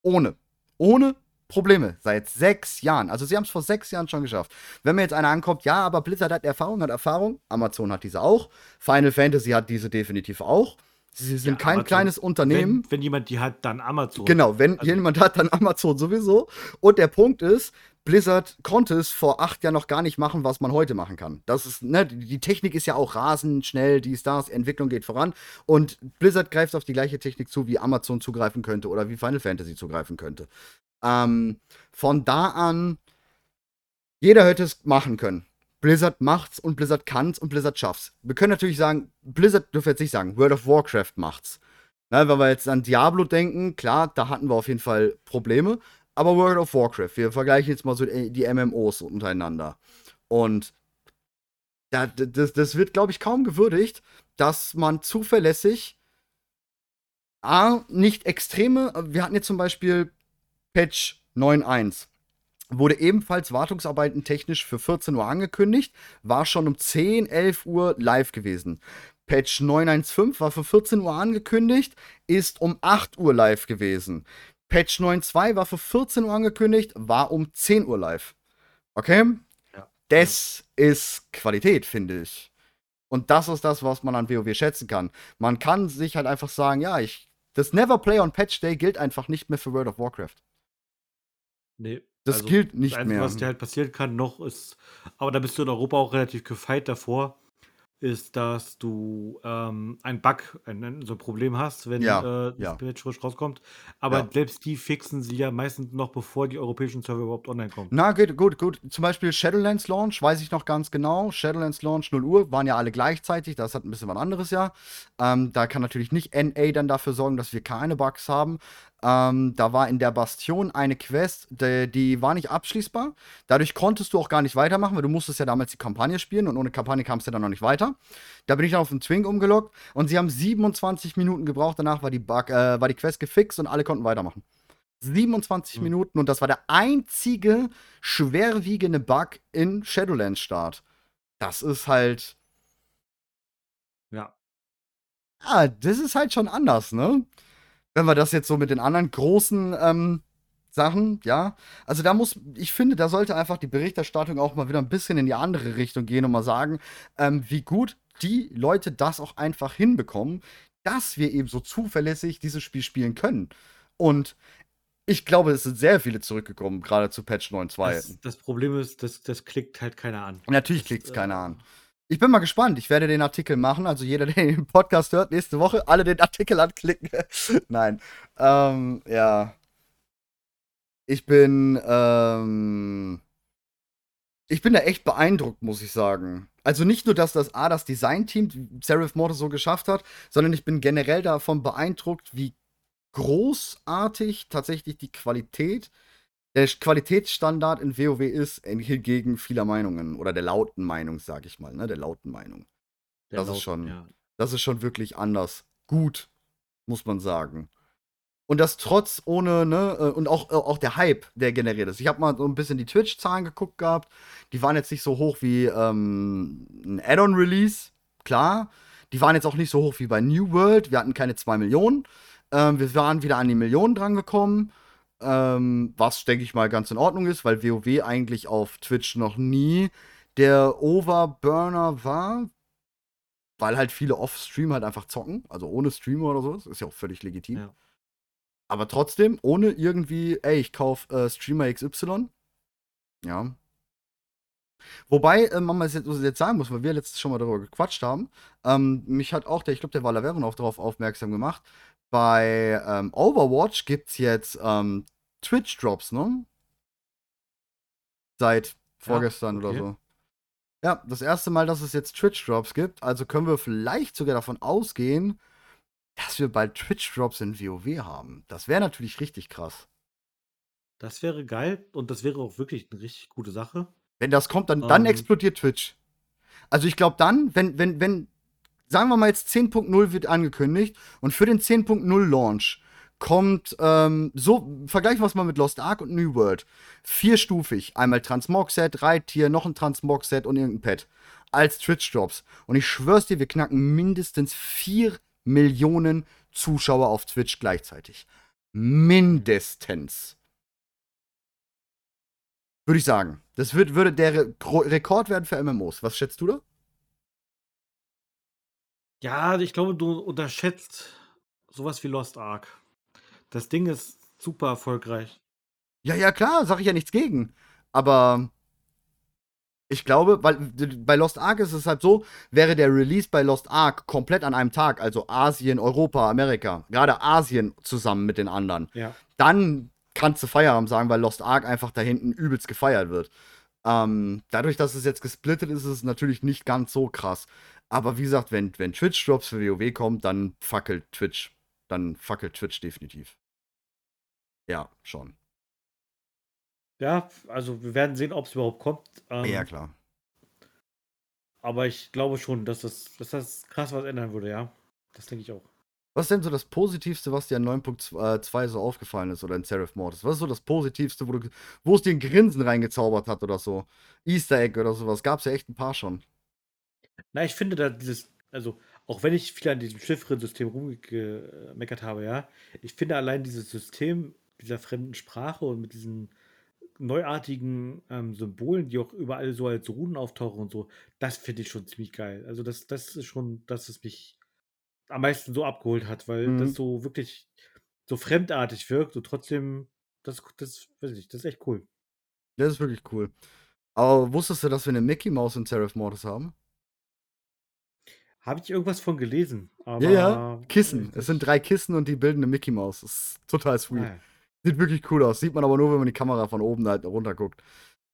Speaker 1: Ohne. Ohne Probleme. Seit sechs Jahren. Also sie haben es vor sechs Jahren schon geschafft. Wenn mir jetzt einer ankommt, ja, aber Blizzard hat Erfahrung, hat Erfahrung. Amazon hat diese auch. Final Fantasy hat diese definitiv auch. Sie sind ja, kein Amazon. kleines Unternehmen.
Speaker 2: Wenn, wenn, jemand die hat, dann Amazon.
Speaker 1: Genau, wenn also. jemand hat, dann Amazon sowieso. Und der Punkt ist, Blizzard konnte es vor acht Jahren noch gar nicht machen, was man heute machen kann. Das ist, ne, die Technik ist ja auch rasend schnell, die Stars, Entwicklung geht voran. Und Blizzard greift auf die gleiche Technik zu, wie Amazon zugreifen könnte oder wie Final Fantasy zugreifen könnte. Ähm, von da an, jeder hätte es machen können. Blizzard macht's und Blizzard kann's und Blizzard schafft's. Wir können natürlich sagen, Blizzard dürfen jetzt nicht sagen, World of Warcraft macht's. Na, wenn wir jetzt an Diablo denken, klar, da hatten wir auf jeden Fall Probleme. Aber World of Warcraft, wir vergleichen jetzt mal so die MMOs untereinander. Und das, das wird, glaube ich, kaum gewürdigt, dass man zuverlässig A, nicht extreme, wir hatten jetzt zum Beispiel Patch 9.1 wurde ebenfalls Wartungsarbeiten technisch für 14 Uhr angekündigt, war schon um 10, 11 Uhr live gewesen. Patch 915 war für 14 Uhr angekündigt, ist um 8 Uhr live gewesen. Patch 9.2 war für 14 Uhr angekündigt, war um 10 Uhr live. Okay? Ja. Das ist Qualität, finde ich. Und das ist das, was man an WoW schätzen kann. Man kann sich halt einfach sagen, ja, ich, das Never Play on Patch Day gilt einfach nicht mehr für World of Warcraft.
Speaker 2: Nee,
Speaker 1: das also, gilt nicht das Einzige, mehr.
Speaker 2: Was dir halt passieren kann noch ist, aber da bist du in Europa auch relativ gefeit davor, ist, dass du ähm, ein Bug, ein, so ein Problem hast, wenn
Speaker 1: ja,
Speaker 2: äh,
Speaker 1: ja.
Speaker 2: Patch frisch rauskommt. Aber ja. selbst die fixen sie ja meistens noch, bevor die europäischen Server überhaupt online kommen.
Speaker 1: Na, gut, gut, gut. Zum Beispiel Shadowlands Launch, weiß ich noch ganz genau. Shadowlands Launch 0 Uhr, waren ja alle gleichzeitig. Das hat ein bisschen was anderes ja. Ähm, da kann natürlich nicht NA dann dafür sorgen, dass wir keine Bugs haben. Ähm, da war in der Bastion eine Quest, die, die, war nicht abschließbar. Dadurch konntest du auch gar nicht weitermachen, weil du musstest ja damals die Kampagne spielen und ohne Kampagne kamst du dann noch nicht weiter. Da bin ich dann auf den Twink umgelockt und sie haben 27 Minuten gebraucht. Danach war die, Bug, äh, war die Quest gefixt und alle konnten weitermachen. 27 mhm. Minuten und das war der einzige schwerwiegende Bug in Shadowlands Start. Das ist halt.
Speaker 2: Ja.
Speaker 1: Ah, das ist halt schon anders, ne? Wenn wir das jetzt so mit den anderen großen ähm, Sachen, ja. Also da muss, ich finde, da sollte einfach die Berichterstattung auch mal wieder ein bisschen in die andere Richtung gehen und mal sagen, ähm, wie gut die Leute das auch einfach hinbekommen, dass wir eben so zuverlässig dieses Spiel spielen können. Und ich glaube, es sind sehr viele zurückgekommen, gerade zu Patch 9.2.
Speaker 2: Das, das Problem ist, das, das klickt halt keiner an.
Speaker 1: Natürlich klickt es keiner äh, an. Ich bin mal gespannt. Ich werde den Artikel machen. Also jeder, der den Podcast hört, nächste Woche alle den Artikel anklicken. Nein. Ähm, ja. Ich bin, ähm, ich bin da echt beeindruckt, muss ich sagen. Also nicht nur, dass das A, das Design-Team Seraph Mortis so geschafft hat, sondern ich bin generell davon beeindruckt, wie großartig tatsächlich die Qualität Der Qualitätsstandard in WoW ist hingegen vieler Meinungen oder der lauten Meinung, sag ich mal, ne, der lauten Meinung. Der das laut, ist schon, ja. das ist schon wirklich anders. Gut, muss man sagen. Und das trotz ohne, ne, äh, und auch, äh, auch der Hype, der generiert ist. Ich habe mal so ein bisschen die Twitch-Zahlen geguckt gehabt. Die waren jetzt nicht so hoch wie ähm, ein Add-on-Release, klar. Die waren jetzt auch nicht so hoch wie bei New World. Wir hatten keine 2 Millionen. Ähm, wir waren wieder an die Millionen drangekommen. Ähm, was, denke ich mal, ganz in Ordnung ist, weil WoW eigentlich auf Twitch noch nie der Overburner war. Weil halt viele off-Stream halt einfach zocken. Also ohne Streamer oder so. Das ist ja auch völlig legitim. Ja. Aber trotzdem, ohne irgendwie, ey, ich kauf äh, Streamer XY. Ja. Wobei äh, man jetzt, jetzt sagen muss, weil wir letztes schon mal darüber gequatscht haben, ähm, mich hat auch der, ich glaube, der Valaveron auch darauf aufmerksam gemacht. Bei ähm, Overwatch es jetzt ähm, Twitch-Drops, ne? Seit vorgestern ja, okay. oder so. Ja, das erste Mal, dass es jetzt Twitch-Drops gibt. Also können wir vielleicht sogar davon ausgehen, dass wir bald Twitch-Drops in WoW haben. Das wäre natürlich richtig krass.
Speaker 2: Das wäre geil und das wäre auch wirklich eine richtig gute Sache.
Speaker 1: Wenn das kommt, dann, dann ähm. explodiert Twitch. Also ich glaube dann, wenn, wenn, wenn, sagen wir mal jetzt 10.0 wird angekündigt und für den 10.0 Launch kommt, ähm, so, vergleichen wir es mal mit Lost Ark und New World. Vierstufig. Einmal Transmog-Set, Reittier, noch ein Transmog-Set und irgendein Pet. Als Twitch-Drops. Und ich schwör's dir, wir knacken mindestens 4 Millionen Zuschauer auf Twitch gleichzeitig. Mindestens. Würde ich sagen. Das wird, würde der Re Rekord werden für MMOs. Was schätzt du da?
Speaker 2: Ja, ich glaube, du unterschätzt sowas wie Lost Ark. Das Ding ist super erfolgreich.
Speaker 1: Ja, ja, klar, sag ich ja nichts gegen. Aber ich glaube, weil bei Lost Ark ist es halt so, wäre der Release bei Lost Ark komplett an einem Tag, also Asien, Europa, Amerika, gerade Asien zusammen mit den anderen,
Speaker 2: ja.
Speaker 1: dann kannst du Feierabend sagen, weil Lost Ark einfach da hinten übelst gefeiert wird. Ähm, dadurch, dass es jetzt gesplittet ist, ist es natürlich nicht ganz so krass. Aber wie gesagt, wenn, wenn Twitch-Drops für WoW kommt, dann fackelt Twitch. Dann fackelt Twitch definitiv. Ja, schon.
Speaker 2: Ja, also wir werden sehen, ob es überhaupt kommt.
Speaker 1: Ähm, ja, klar.
Speaker 2: Aber ich glaube schon, dass das, dass das krass was ändern würde, ja. Das denke ich auch.
Speaker 1: Was ist denn so das Positivste, was dir an 9.2 so aufgefallen ist oder in Seraph Mortis? Was ist so das Positivste, wo, du, wo es dir ein Grinsen reingezaubert hat oder so? Easter Egg oder sowas. Gab es ja echt ein paar schon.
Speaker 2: Na, ich finde da dieses, also auch wenn ich viel an diesem Chiffren-System rumgemeckert habe, ja, ich finde allein dieses System dieser fremden Sprache und mit diesen neuartigen ähm, Symbolen, die auch überall so als Runen auftauchen und so, das finde ich schon ziemlich geil. Also das, das ist schon, dass es mich am meisten so abgeholt hat, weil mhm. das so wirklich so fremdartig wirkt und trotzdem, das, das, weiß ich, das ist echt cool.
Speaker 1: Das ist wirklich cool. Aber wusstest du, dass wir eine Mickey Mouse in Seraph Mortis haben?
Speaker 2: Habe ich irgendwas von gelesen.
Speaker 1: ja, ja, Kissen. Es sind drei Kissen und die bilden eine Mickey Mouse. Das ist total sweet. Ah. Sieht wirklich cool aus. Sieht man aber nur, wenn man die Kamera von oben halt runter guckt.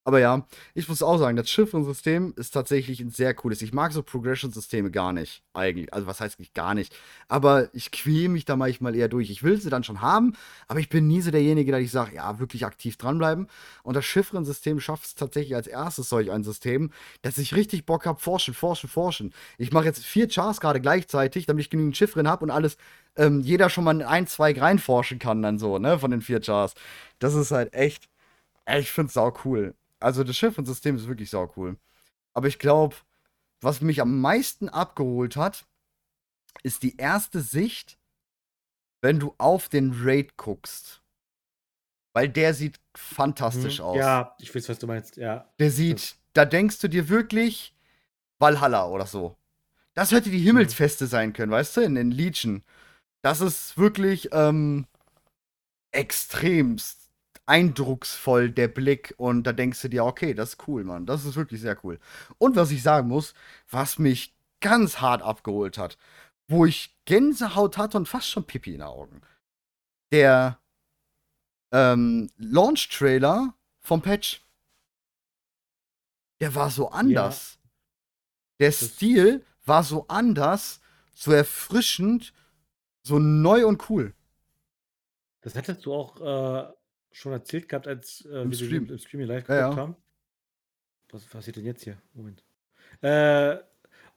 Speaker 1: Aber ja, ich muss auch sagen, das Chiffren-System ist tatsächlich ein sehr cooles. Ich mag so Progression-Systeme gar nicht, eigentlich. Also, was heißt nicht gar nicht? Aber ich quäle mich da manchmal eher durch. Ich will sie dann schon haben, aber ich bin nie so derjenige, der ich sage, ja, wirklich aktiv dranbleiben. Und das Chiffren-System schafft es tatsächlich als erstes solch ein System, dass ich richtig Bock habe, forschen, forschen, forschen. Ich mache jetzt vier Chars gerade gleichzeitig, damit ich genügend Chiffren habe und alles, ähm, jeder schon mal ein, zwei reinforschen kann, dann so, ne, von den vier Chars. Das ist halt echt, ich finde es sau cool. Also das Chiffrensystem ist wirklich sau cool. Aber ich glaube, was mich am meisten abgeholt hat, ist die erste Sicht, wenn du auf den Raid guckst. Weil der sieht fantastisch mhm. aus.
Speaker 2: Ja, ich weiß, was du meinst, ja.
Speaker 1: Der sieht, da denkst du dir wirklich Valhalla oder so. Das hätte die Himmelsfeste mhm. sein können, weißt du, in den Legion. Das ist wirklich ähm, extremst eindrucksvoll, der Blick. Und da denkst du dir, okay, das ist cool, Mann. Das ist wirklich sehr cool. Und was ich sagen muss, was mich ganz hart abgeholt hat, wo ich Gänsehaut hatte und fast schon Pipi in den Augen. Der ähm, Launch-Trailer vom Patch. Der war so anders. Ja. Der Stil war so anders, so erfrischend, so neu und cool.
Speaker 2: Das hättest du auch äh, schon erzählt gehabt, als äh,
Speaker 1: Im
Speaker 2: wir
Speaker 1: Stream.
Speaker 2: im Stream live
Speaker 1: Ja,
Speaker 2: geguckt
Speaker 1: ja.
Speaker 2: haben. Was passiert denn jetzt hier? Moment. Äh,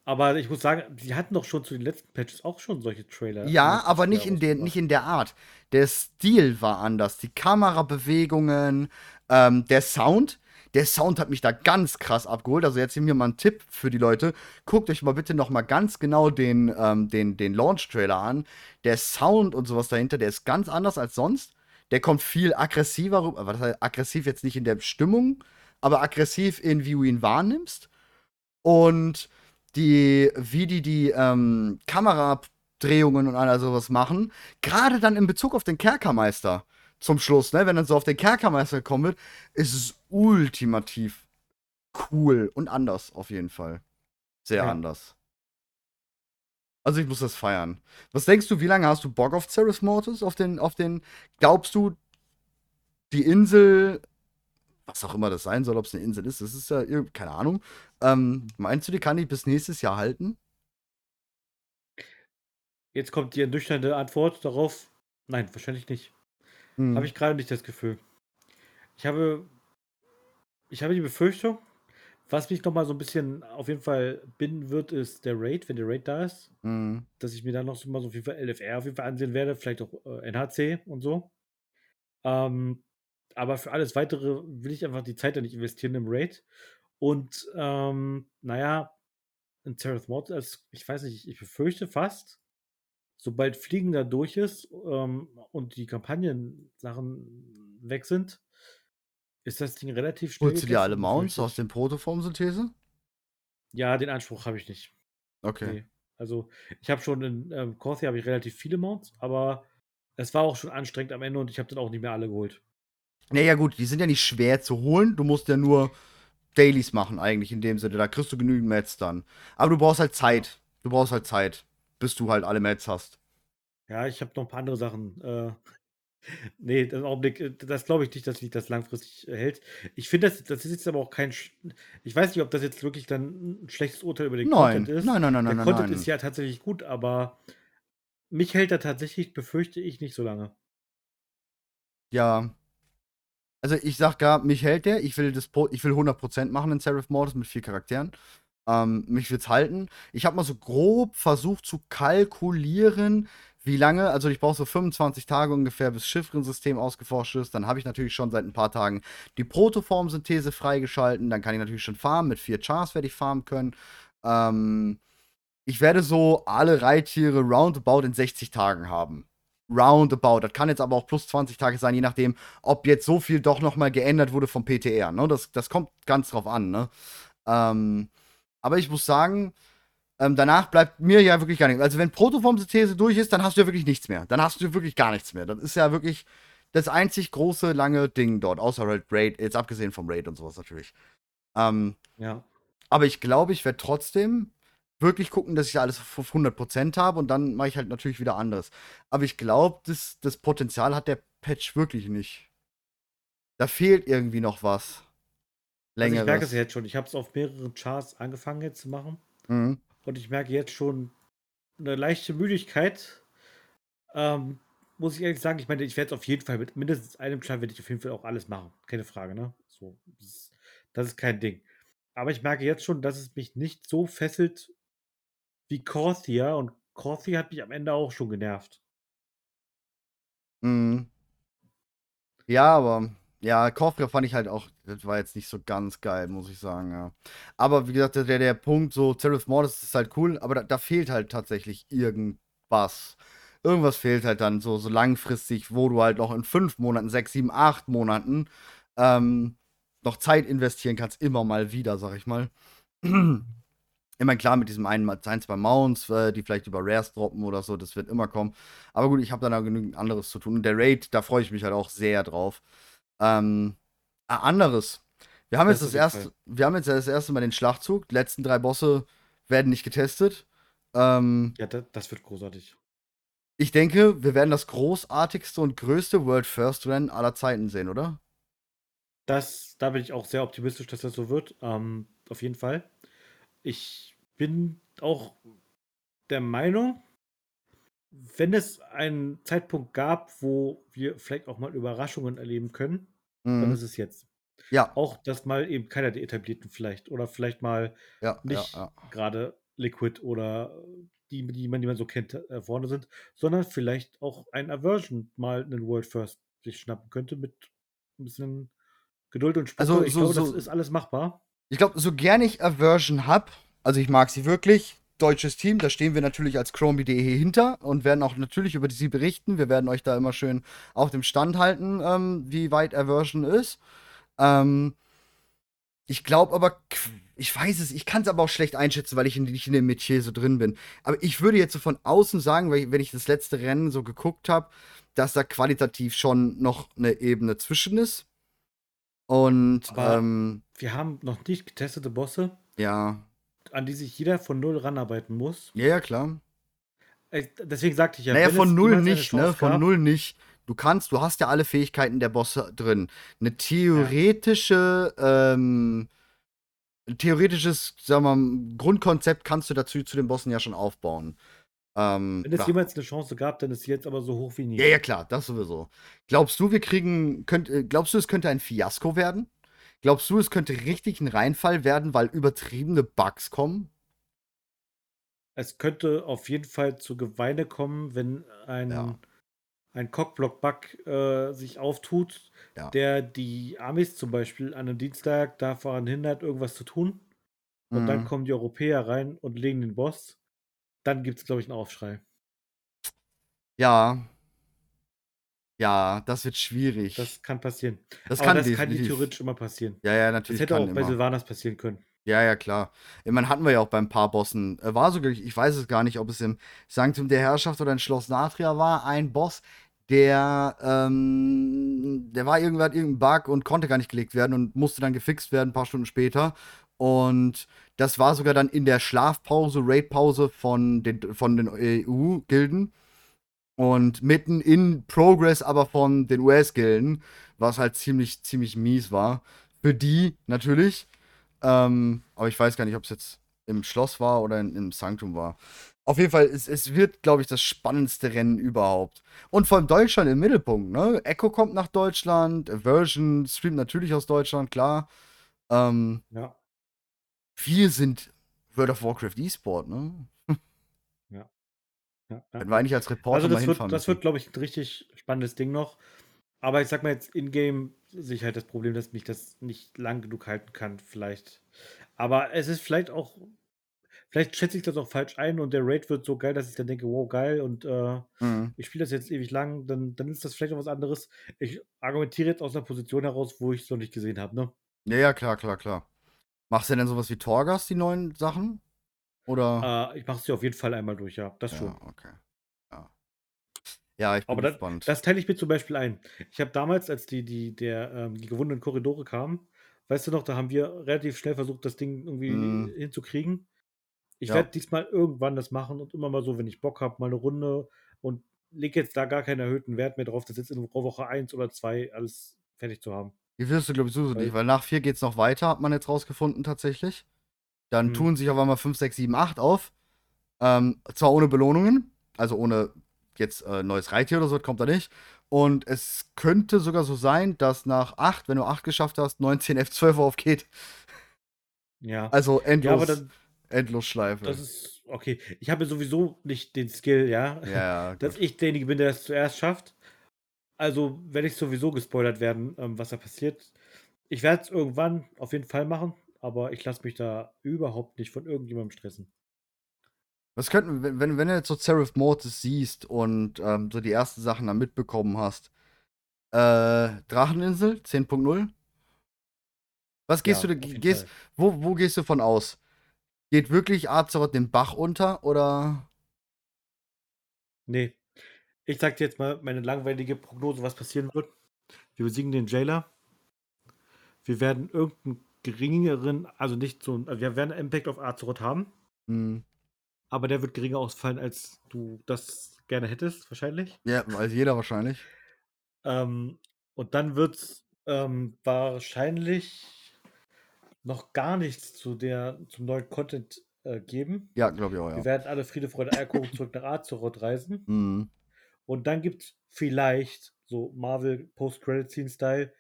Speaker 2: aber ich muss sagen, die hatten doch schon zu den letzten Patches auch schon solche Trailer.
Speaker 1: Ja, aber nicht in, der, nicht in der Art. Der Stil war anders. Die Kamerabewegungen, ähm, der Sound. Der Sound hat mich da ganz krass abgeholt. Also jetzt hier mir mal ein Tipp für die Leute. Guckt euch mal bitte noch mal ganz genau den, ähm, den, den Launch-Trailer an. Der Sound und sowas dahinter, der ist ganz anders als sonst. Der kommt viel aggressiver rüber. Aber das heißt, aggressiv jetzt nicht in der Stimmung, aber aggressiv in, wie du ihn wahrnimmst. Und die, wie die die ähm, Kameradrehungen und all sowas machen, gerade dann in Bezug auf den Kerkermeister zum Schluss, ne, wenn dann so auf den Kerkermeister gekommen wird, ist es ultimativ cool und anders auf jeden Fall. Sehr
Speaker 2: Ja.
Speaker 1: anders. Also ich muss das feiern. Was denkst du, wie lange hast du Bock auf Ceres Mortis? Auf den, auf den, glaubst du, die Insel, was auch immer das sein soll, ob es eine Insel ist, das ist ja, keine Ahnung. Ähm, meinst du, die kann die bis nächstes Jahr halten?
Speaker 2: Jetzt kommt die ernüchternde Antwort darauf. Nein, wahrscheinlich nicht.
Speaker 1: Hm.
Speaker 2: Habe ich gerade nicht das Gefühl. Ich habe, ich habe die Befürchtung, was mich noch mal so ein bisschen auf jeden Fall binden wird, ist der Raid, wenn der Raid da ist,
Speaker 1: Hm.
Speaker 2: dass ich mir dann noch so mal so auf jeden Fall LFR auf jeden Fall ansehen werde, vielleicht auch äh, NHC und so. Ähm, aber für alles weitere will ich einfach die Zeit da nicht investieren im Raid. Und ähm, naja, in Terrace Mortis, also ich weiß nicht, ich befürchte fast, sobald Fliegen da durch ist ähm, und die Kampagnen-Sachen weg sind, ist das Ding relativ schnell.
Speaker 1: Holst du dir alle Mounts aus den Protoform-Synthese?
Speaker 2: Ja, den Anspruch habe ich nicht.
Speaker 1: Okay.
Speaker 2: Nee. Also, ich habe schon in ähm, Corsair habe ich relativ viele Mounts, aber es war auch schon anstrengend am Ende und ich habe dann auch nicht mehr alle geholt.
Speaker 1: Naja, gut, die sind ja nicht schwer zu holen. Du musst ja nur Dailies machen, eigentlich in dem Sinne. Da kriegst du genügend Mats dann. Aber du brauchst halt Zeit. Du brauchst halt Zeit, bis du halt alle Mats hast.
Speaker 2: Ja, ich habe noch ein paar andere Sachen. Äh, nee, im Augenblick, äh, das glaube ich nicht, dass sich das langfristig äh, hält. Ich finde, das, das ist jetzt aber auch kein. Ich weiß nicht, ob das jetzt wirklich dann ein schlechtes Urteil über den
Speaker 1: Nein,
Speaker 2: Content ist.
Speaker 1: nein, nein, nein,
Speaker 2: Der
Speaker 1: nein,
Speaker 2: Content
Speaker 1: nein.
Speaker 2: ist ja tatsächlich gut, aber mich hält er tatsächlich, befürchte ich, nicht so lange.
Speaker 1: Ja. Also ich sag gar, mich hält der. Ich will das ich will 100% machen in Seraph Mortis mit vier Charakteren. Ähm, mich wird's halten. Ich habe mal so grob versucht zu kalkulieren, wie lange, also ich brauche so 25 Tage ungefähr, bis Chiffrensystem ausgeforscht ist. Dann habe ich natürlich schon seit ein paar Tagen die Protoform-Synthese freigeschalten. Dann kann ich natürlich schon farmen. Mit vier Chars werde ich farmen können. Ähm, ich werde so alle Reittiere roundabout in 60 Tagen haben. Roundabout. Das kann jetzt aber auch plus 20 Tage sein, je nachdem, ob jetzt so viel doch noch mal geändert wurde vom PTR. Ne? Das, das kommt ganz drauf an. Ne? Ähm, aber ich muss sagen, ähm, danach bleibt mir ja wirklich gar nichts. Also wenn Protoform-Synthese durch ist, dann hast du ja wirklich nichts mehr. Dann hast du wirklich gar nichts mehr. Das ist ja wirklich das einzig große, lange Ding dort. Außer Raid, jetzt abgesehen vom Raid und sowas natürlich. Ähm,
Speaker 2: Ja.
Speaker 1: aber ich glaube, ich werde trotzdem wirklich gucken, dass ich alles auf 100% habe und dann mache ich halt natürlich wieder anderes. Aber ich glaube, das, das Potenzial hat der Patch wirklich nicht. Da fehlt irgendwie noch was.
Speaker 2: Also ich merke es
Speaker 1: Längeres.
Speaker 2: jetzt schon. Ich habe es auf mehreren Charts angefangen jetzt zu machen.
Speaker 1: Mhm.
Speaker 2: Und ich merke jetzt schon eine leichte Müdigkeit. Ähm, muss ich ehrlich sagen, ich meine, ich werde auf jeden Fall mit mindestens einem Chart werde ich auf jeden Fall auch alles machen. Keine Frage, ne? So, das ist, das ist kein Ding. Aber ich merke jetzt schon, dass es mich nicht so fesselt wie Corthia. Und Corthia hat mich am Ende auch schon genervt.
Speaker 1: Mhm. Ja, aber ja, Kofra fand ich halt auch, das war jetzt nicht so ganz geil, muss ich sagen, ja. Aber wie gesagt, der, der Punkt, so Seraph Mortis ist halt cool, aber da, da fehlt halt tatsächlich irgendwas. Irgendwas fehlt halt dann so, so langfristig, wo du halt noch in fünf Monaten, sechs, sieben, acht Monaten ähm, noch Zeit investieren kannst, immer mal wieder, sag ich mal. Immer klar mit diesem einen, ein, zwei Mounts, äh, die vielleicht über Rares droppen oder so, das wird immer kommen. Aber gut, ich habe dann auch genügend anderes zu tun. Und der Raid, da freue ich mich halt auch sehr drauf. Ähm, anderes. Wir haben, jetzt das, erste, wir haben jetzt das erste Mal den Schlachtzug. Die letzten drei Bosse werden nicht getestet. Ähm,
Speaker 2: Ja, das, das wird großartig.
Speaker 1: ich denke, wir werden das großartigste und größte World First Rennen aller Zeiten sehen, oder?
Speaker 2: Das, da bin ich auch sehr optimistisch, dass das so wird. Ähm, auf jeden Fall. Ich bin auch der Meinung, wenn es einen Zeitpunkt gab, wo wir vielleicht auch mal Überraschungen erleben können, dann
Speaker 1: Mhm.
Speaker 2: ist es jetzt.
Speaker 1: Ja.
Speaker 2: Auch, dass mal eben keiner der Etablierten vielleicht oder vielleicht mal
Speaker 1: Ja, ja,
Speaker 2: nicht
Speaker 1: ja.
Speaker 2: gerade Liquid oder die, die man, die man so kennt, äh, vorne sind, sondern vielleicht auch ein Aversion mal einen World First sich schnappen könnte mit ein bisschen Geduld und Spucke.
Speaker 1: Also,
Speaker 2: ich
Speaker 1: so-
Speaker 2: glaube,
Speaker 1: so-
Speaker 2: das ist alles machbar.
Speaker 1: Ich glaube, so gern ich Aversion hab, also ich mag sie wirklich, deutsches Team, da stehen wir natürlich als Chromie.de hinter und werden auch natürlich über sie berichten. Wir werden euch da immer schön auf dem Stand halten, ähm, wie weit Aversion ist. Ähm, ich glaube aber, ich weiß es, ich kann es aber auch schlecht einschätzen, weil ich in, nicht in dem Metier so drin bin. Aber ich würde jetzt so von außen sagen, wenn ich das letzte Rennen so geguckt habe, dass da qualitativ schon noch eine Ebene zwischen ist. Und ähm,
Speaker 2: Wir haben noch nicht getestete Bosse,
Speaker 1: ja,
Speaker 2: an die sich jeder von null ranarbeiten muss.
Speaker 1: ja, ja, klar.
Speaker 2: Deswegen sagte ich ja,
Speaker 1: naja, von null nicht, ne? Von
Speaker 2: gab-
Speaker 1: null nicht. Du kannst, du hast ja alle Fähigkeiten der Bosse drin. Eine theoretische, ähm, ein theoretisches, sagen wir mal, Grundkonzept kannst du dazu zu den Bossen ja schon aufbauen. Ähm,
Speaker 2: Wenn es
Speaker 1: ja.
Speaker 2: jemals eine Chance gab, dann ist sie jetzt aber so hoch wie nie.
Speaker 1: ja, ja, klar, das sowieso. Glaubst du, wir kriegen, könnt, äh, glaubst du, es könnte ein Fiasko werden? Glaubst du, es könnte richtig ein Reinfall werden, weil übertriebene Bugs kommen?
Speaker 2: Es könnte auf jeden Fall zu Geweine kommen, wenn ein,
Speaker 1: Ja.
Speaker 2: ein Cockblock-Bug äh, sich auftut,
Speaker 1: Ja.
Speaker 2: der die Amis zum Beispiel an einem Dienstag daran hindert, irgendwas zu tun. Und dann
Speaker 1: Mhm.
Speaker 2: kommen die Europäer rein und legen den Boss. Dann gibt es, glaube ich, einen Aufschrei.
Speaker 1: Ja. Ja, das wird schwierig.
Speaker 2: Das kann passieren.
Speaker 1: das
Speaker 2: Aber
Speaker 1: kann
Speaker 2: das kann
Speaker 1: definitiv.
Speaker 2: theoretisch immer passieren.
Speaker 1: Ja, ja,
Speaker 2: Das
Speaker 1: natürlich.
Speaker 2: hätte
Speaker 1: kann
Speaker 2: auch bei
Speaker 1: immer.
Speaker 2: Sylvanas passieren können.
Speaker 1: Ja, ja, klar. Ich meine, hatten wir ja auch beim paar Bossen. Äh, War sogar, ich weiß es gar nicht, ob es im Sanktum der Herrschaft oder in Schloss Natria war, ein Boss, der, ähm, der war irgendwann irgendein Bug und konnte gar nicht gelegt werden und musste dann gefixt werden, ein paar Stunden später. Und das war sogar dann in der Schlafpause, Raidpause von den, von den EU-Gilden. Und mitten in Progress aber von den US-Gilden, was halt ziemlich, ziemlich mies war. Für die natürlich. Ähm, aber ich weiß gar nicht, ob es jetzt im Schloss war oder in, im Sanktum war. Auf jeden Fall, es, es wird, glaube ich, das spannendste Rennen überhaupt. Und vor allem Deutschland im Mittelpunkt, ne? Echo kommt nach Deutschland, Version streamt natürlich aus Deutschland, klar. Ähm,
Speaker 2: Ja.
Speaker 1: wir sind World of Warcraft E-Sport, ne?
Speaker 2: Ja, ja.
Speaker 1: Hätten wir eigentlich als Reporter
Speaker 2: Also
Speaker 1: mal
Speaker 2: das wird,
Speaker 1: hinfahren
Speaker 2: das
Speaker 1: müssen.
Speaker 2: wird, glaube ich, ein richtig spannendes Ding noch. Aber ich sag mal jetzt, in-game sehe halt das Problem, dass mich das nicht lang genug halten kann, vielleicht. Aber es ist vielleicht auch, vielleicht schätze ich das auch falsch ein und der Raid wird so geil, dass ich dann denke, wow, geil und äh,
Speaker 1: Mhm.
Speaker 2: ich spiele das jetzt ewig lang, dann, dann ist das vielleicht auch was anderes. Ich argumentiere jetzt aus einer Position heraus, wo ich es noch nicht gesehen habe, ne?
Speaker 1: Ja, ja, klar, klar, klar. Machst du denn sowas wie Torgas, die neuen Sachen? Oder?
Speaker 2: Äh, ich mache es dir auf jeden Fall einmal durch, ja, das schon.
Speaker 1: Ja, okay. Ja. Ja, ich bin
Speaker 2: Aber das,
Speaker 1: gespannt.
Speaker 2: das teile ich mir zum Beispiel ein. Ich habe damals, als die, die, der, ähm, die gewundenen Korridore kamen, weißt du noch, da haben wir relativ schnell versucht, das Ding irgendwie
Speaker 1: Mhm.
Speaker 2: hinzukriegen. Ich
Speaker 1: Ja.
Speaker 2: werde diesmal irgendwann das machen und immer mal so, wenn ich Bock habe, mal eine Runde und lege jetzt da gar keinen erhöhten Wert mehr drauf, das jetzt in Woche 1 oder 2 alles fertig zu haben.
Speaker 1: Die wirst du, glaube ich, sowieso
Speaker 2: Weil-
Speaker 1: nicht, weil nach 4 geht's noch weiter, hat man jetzt rausgefunden tatsächlich. Dann
Speaker 2: Hm.
Speaker 1: tun sich auf einmal 5, 6, 7, 8 auf. Ähm, zwar ohne Belohnungen, also ohne jetzt äh, neues Reittier oder so, das kommt da nicht. Und es könnte sogar so sein, dass nach 8, wenn du 8 geschafft hast, 19 F12 aufgeht.
Speaker 2: Ja.
Speaker 1: Also
Speaker 2: ja,
Speaker 1: endlos,
Speaker 2: aber dann,
Speaker 1: Endlosschleife.
Speaker 2: das ist okay. Ich habe sowieso nicht den Skill, ja,
Speaker 1: ja,
Speaker 2: dass ich derjenige bin, der es zuerst schafft. Also werde ich sowieso gespoilert werden, ähm, was da passiert. Ich werde es irgendwann auf jeden Fall machen, aber ich lasse mich da überhaupt nicht von irgendjemandem stressen.
Speaker 1: Was könnten, wenn, wenn, wenn du jetzt so Seraph Mortis siehst und ähm, so die ersten Sachen dann mitbekommen hast, äh, Dracheninsel 10.0? Was gehst
Speaker 2: Ja,
Speaker 1: du, da- gehst,
Speaker 2: Fall.
Speaker 1: wo, wo gehst du von aus? Geht wirklich Azeroth den Bach unter oder?
Speaker 2: Nee. Ich sag dir jetzt mal meine langweilige Prognose, was passieren wird. Wir besiegen den Jailer. Wir werden irgendeinen geringeren, also nicht so, also wir werden einen Impact auf Azeroth haben,
Speaker 1: Hm,
Speaker 2: aber der wird geringer ausfallen, als du das gerne hättest, wahrscheinlich.
Speaker 1: ja, weiß jeder wahrscheinlich.
Speaker 2: Ähm, und dann wird es ähm, wahrscheinlich noch gar nichts zu der, zum neuen Content äh, geben.
Speaker 1: Ja, glaube ich auch, ja.
Speaker 2: Wir werden alle Friede, Freude, Eierkuchen zurück nach Azeroth reisen. Mhm. Und dann gibt es vielleicht, so Marvel Post-Credit-Scene-Style,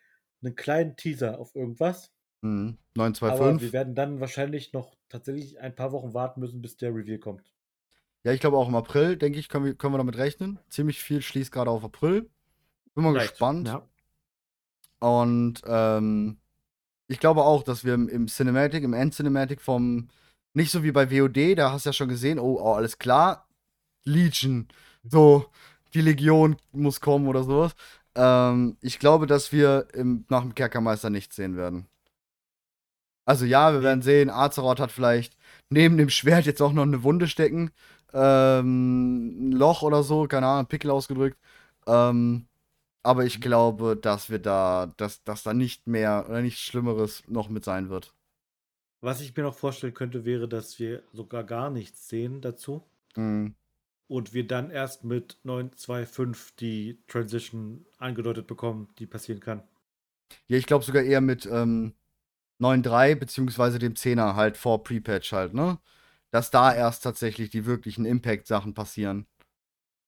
Speaker 2: einen kleinen Teaser auf irgendwas.
Speaker 1: Mhm. 925.
Speaker 2: Aber wir werden dann wahrscheinlich noch tatsächlich ein paar Wochen warten müssen, bis der Reveal kommt.
Speaker 1: Ja, ich glaube auch im April, denke ich, können wir, können wir damit rechnen. Ziemlich viel schließt gerade auf April. Bin mal Vielleicht. gespannt. Ja. Und ähm, ich glaube auch, dass wir im, im Cinematic, im End-Cinematic vom, nicht so wie bei WOD, da hast du ja schon gesehen, oh, oh, alles klar, Legion, so, die Legion muss kommen oder sowas. Ähm, ich glaube, dass wir im, nach dem Kerkermeister nichts sehen werden. Also ja, wir werden sehen, Azeroth hat vielleicht neben dem Schwert jetzt auch noch eine Wunde stecken. Ähm, ein Loch oder so, keine Ahnung, Pickel ausgedrückt. Ähm, aber ich glaube, dass wir da, dass, dass da nicht mehr oder nichts Schlimmeres noch mit sein wird.
Speaker 2: Was ich mir noch vorstellen könnte, wäre, dass wir sogar gar nichts sehen dazu. Mhm. Und wir dann erst mit 925 die Transition angedeutet bekommen, die passieren kann.
Speaker 1: Ja, ich glaube sogar eher mit ähm, 9.3 beziehungsweise dem 10er halt vor Pre-Patch halt, ne? Dass da erst tatsächlich die wirklichen Impact-Sachen passieren.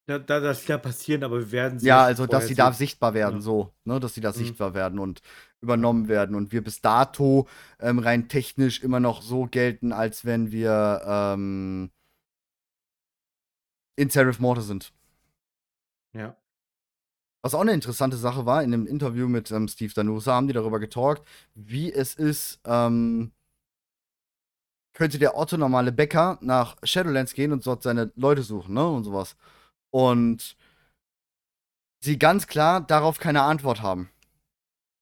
Speaker 2: Ja, da, das ja passieren, aber wir werden
Speaker 1: sie. Ja, also dass sie da sichtbar werden, ja. so, ne, dass sie da mhm. sichtbar werden und übernommen werden und wir bis dato ähm, rein technisch immer noch so gelten, als wenn wir ähm, in Seraph Mortar sind.
Speaker 2: Ja.
Speaker 1: Was auch eine interessante Sache war, in einem Interview mit ähm, Steve Danusa haben die darüber getalkt, wie es ist, ähm, könnte der Otto normale Bäcker nach Shadowlands gehen und dort seine Leute suchen, ne, und sowas und sie ganz klar darauf keine Antwort haben.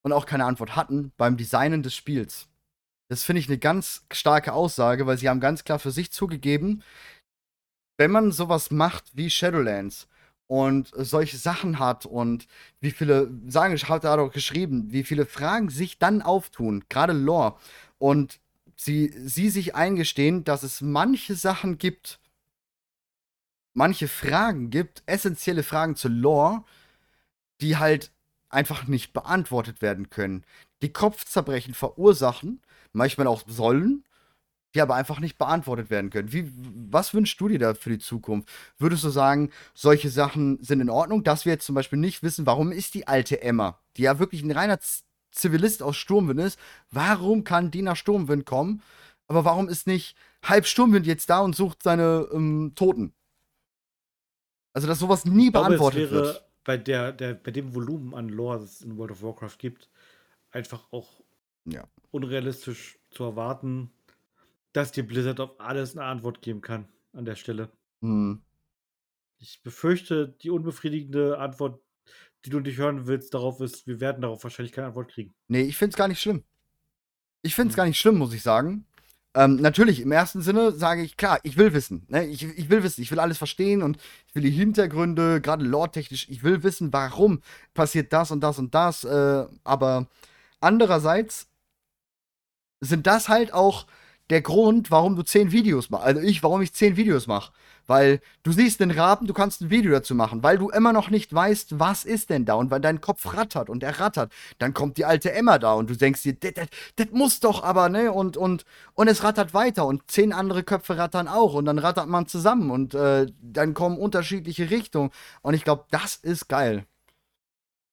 Speaker 1: Und auch keine Antwort hatten beim Designen des Spiels. Das finde ich eine ganz starke Aussage, weil sie haben ganz klar für sich zugegeben, wenn man sowas macht wie Shadowlands und solche Sachen hat und wie viele, sagen, ich habe da doch geschrieben, wie viele Fragen sich dann auftun, gerade Lore, und sie, sie sich eingestehen, dass es manche Sachen gibt, manche Fragen gibt, essentielle Fragen zur Lore, die halt einfach nicht beantwortet werden können. Die Kopfzerbrechen verursachen, manchmal auch sollen, die aber einfach nicht beantwortet werden können. Wie, was wünschst du dir da für die Zukunft? Würdest du sagen, solche Sachen sind in Ordnung, dass wir jetzt zum Beispiel nicht wissen, warum ist die alte Emma, die ja wirklich ein reiner Zivilist aus Sturmwind ist, warum kann die nach Sturmwind kommen? Aber warum ist nicht halb Sturmwind jetzt da und sucht seine ähm, Toten? Also, dass sowas nie ich beantwortet glaube, es wäre wird.
Speaker 2: Bei, der, der, bei dem Volumen an Lore, das es in World of Warcraft gibt, einfach auch
Speaker 1: ja.
Speaker 2: unrealistisch zu erwarten, dass dir Blizzard auf alles eine Antwort geben kann an der Stelle.
Speaker 1: Hm.
Speaker 2: Ich befürchte, die unbefriedigende Antwort, die du nicht hören willst, darauf ist, wir werden darauf wahrscheinlich keine Antwort kriegen.
Speaker 1: Nee, ich finde es gar nicht schlimm. Ich finde es hm. gar nicht schlimm, muss ich sagen. Ähm, natürlich, im ersten Sinne sage ich, klar, ich will wissen. Ne? Ich, ich will wissen, ich will alles verstehen und ich will die Hintergründe, gerade lore-technisch, ich will wissen, warum passiert das und das und das. Äh, aber andererseits sind das halt auch der Grund, warum du zehn Videos machst. Also ich, warum ich zehn Videos mache. Weil du siehst den Raben, du kannst ein Video dazu machen, weil du immer noch nicht weißt, was ist denn da und weil dein Kopf rattert und er rattert, dann kommt die alte Emma da und du denkst dir, das muss doch aber, ne? Und, und, und es rattert weiter und zehn andere Köpfe rattern auch und dann rattert man zusammen und äh, dann kommen unterschiedliche Richtungen und ich glaube, das ist geil.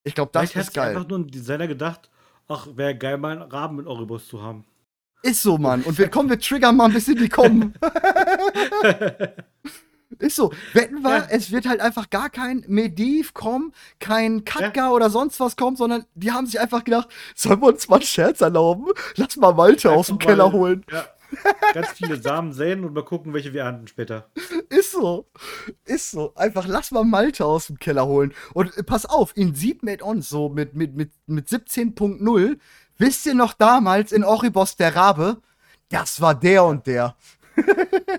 Speaker 1: Ich glaube, das Vielleicht ist geil. Ich
Speaker 2: einfach nur ein Designer gedacht, ach, wäre geil, mal einen Raben mit Oribus zu haben.
Speaker 1: Ist so, Mann. Und wir kommen, wir triggern mal ein bisschen die kommen. Ist so. Wetten wir, ja. es wird halt einfach gar kein Mediv kommen, kein Katka ja. oder sonst was kommen, sondern die haben sich einfach gedacht, sollen wir uns mal einen Scherz erlauben? Lass mal Malte aus dem Keller holen. Ja.
Speaker 2: Ganz viele Samen säen und mal gucken, welche wir ernten später.
Speaker 1: Ist so. Ist so. Einfach lass mal Malte aus dem Keller holen. Und äh, pass auf, in Seed Made On, so mit, mit, mit, mit 17.0, wisst ihr noch damals in Oribos der Rabe? Das war der und der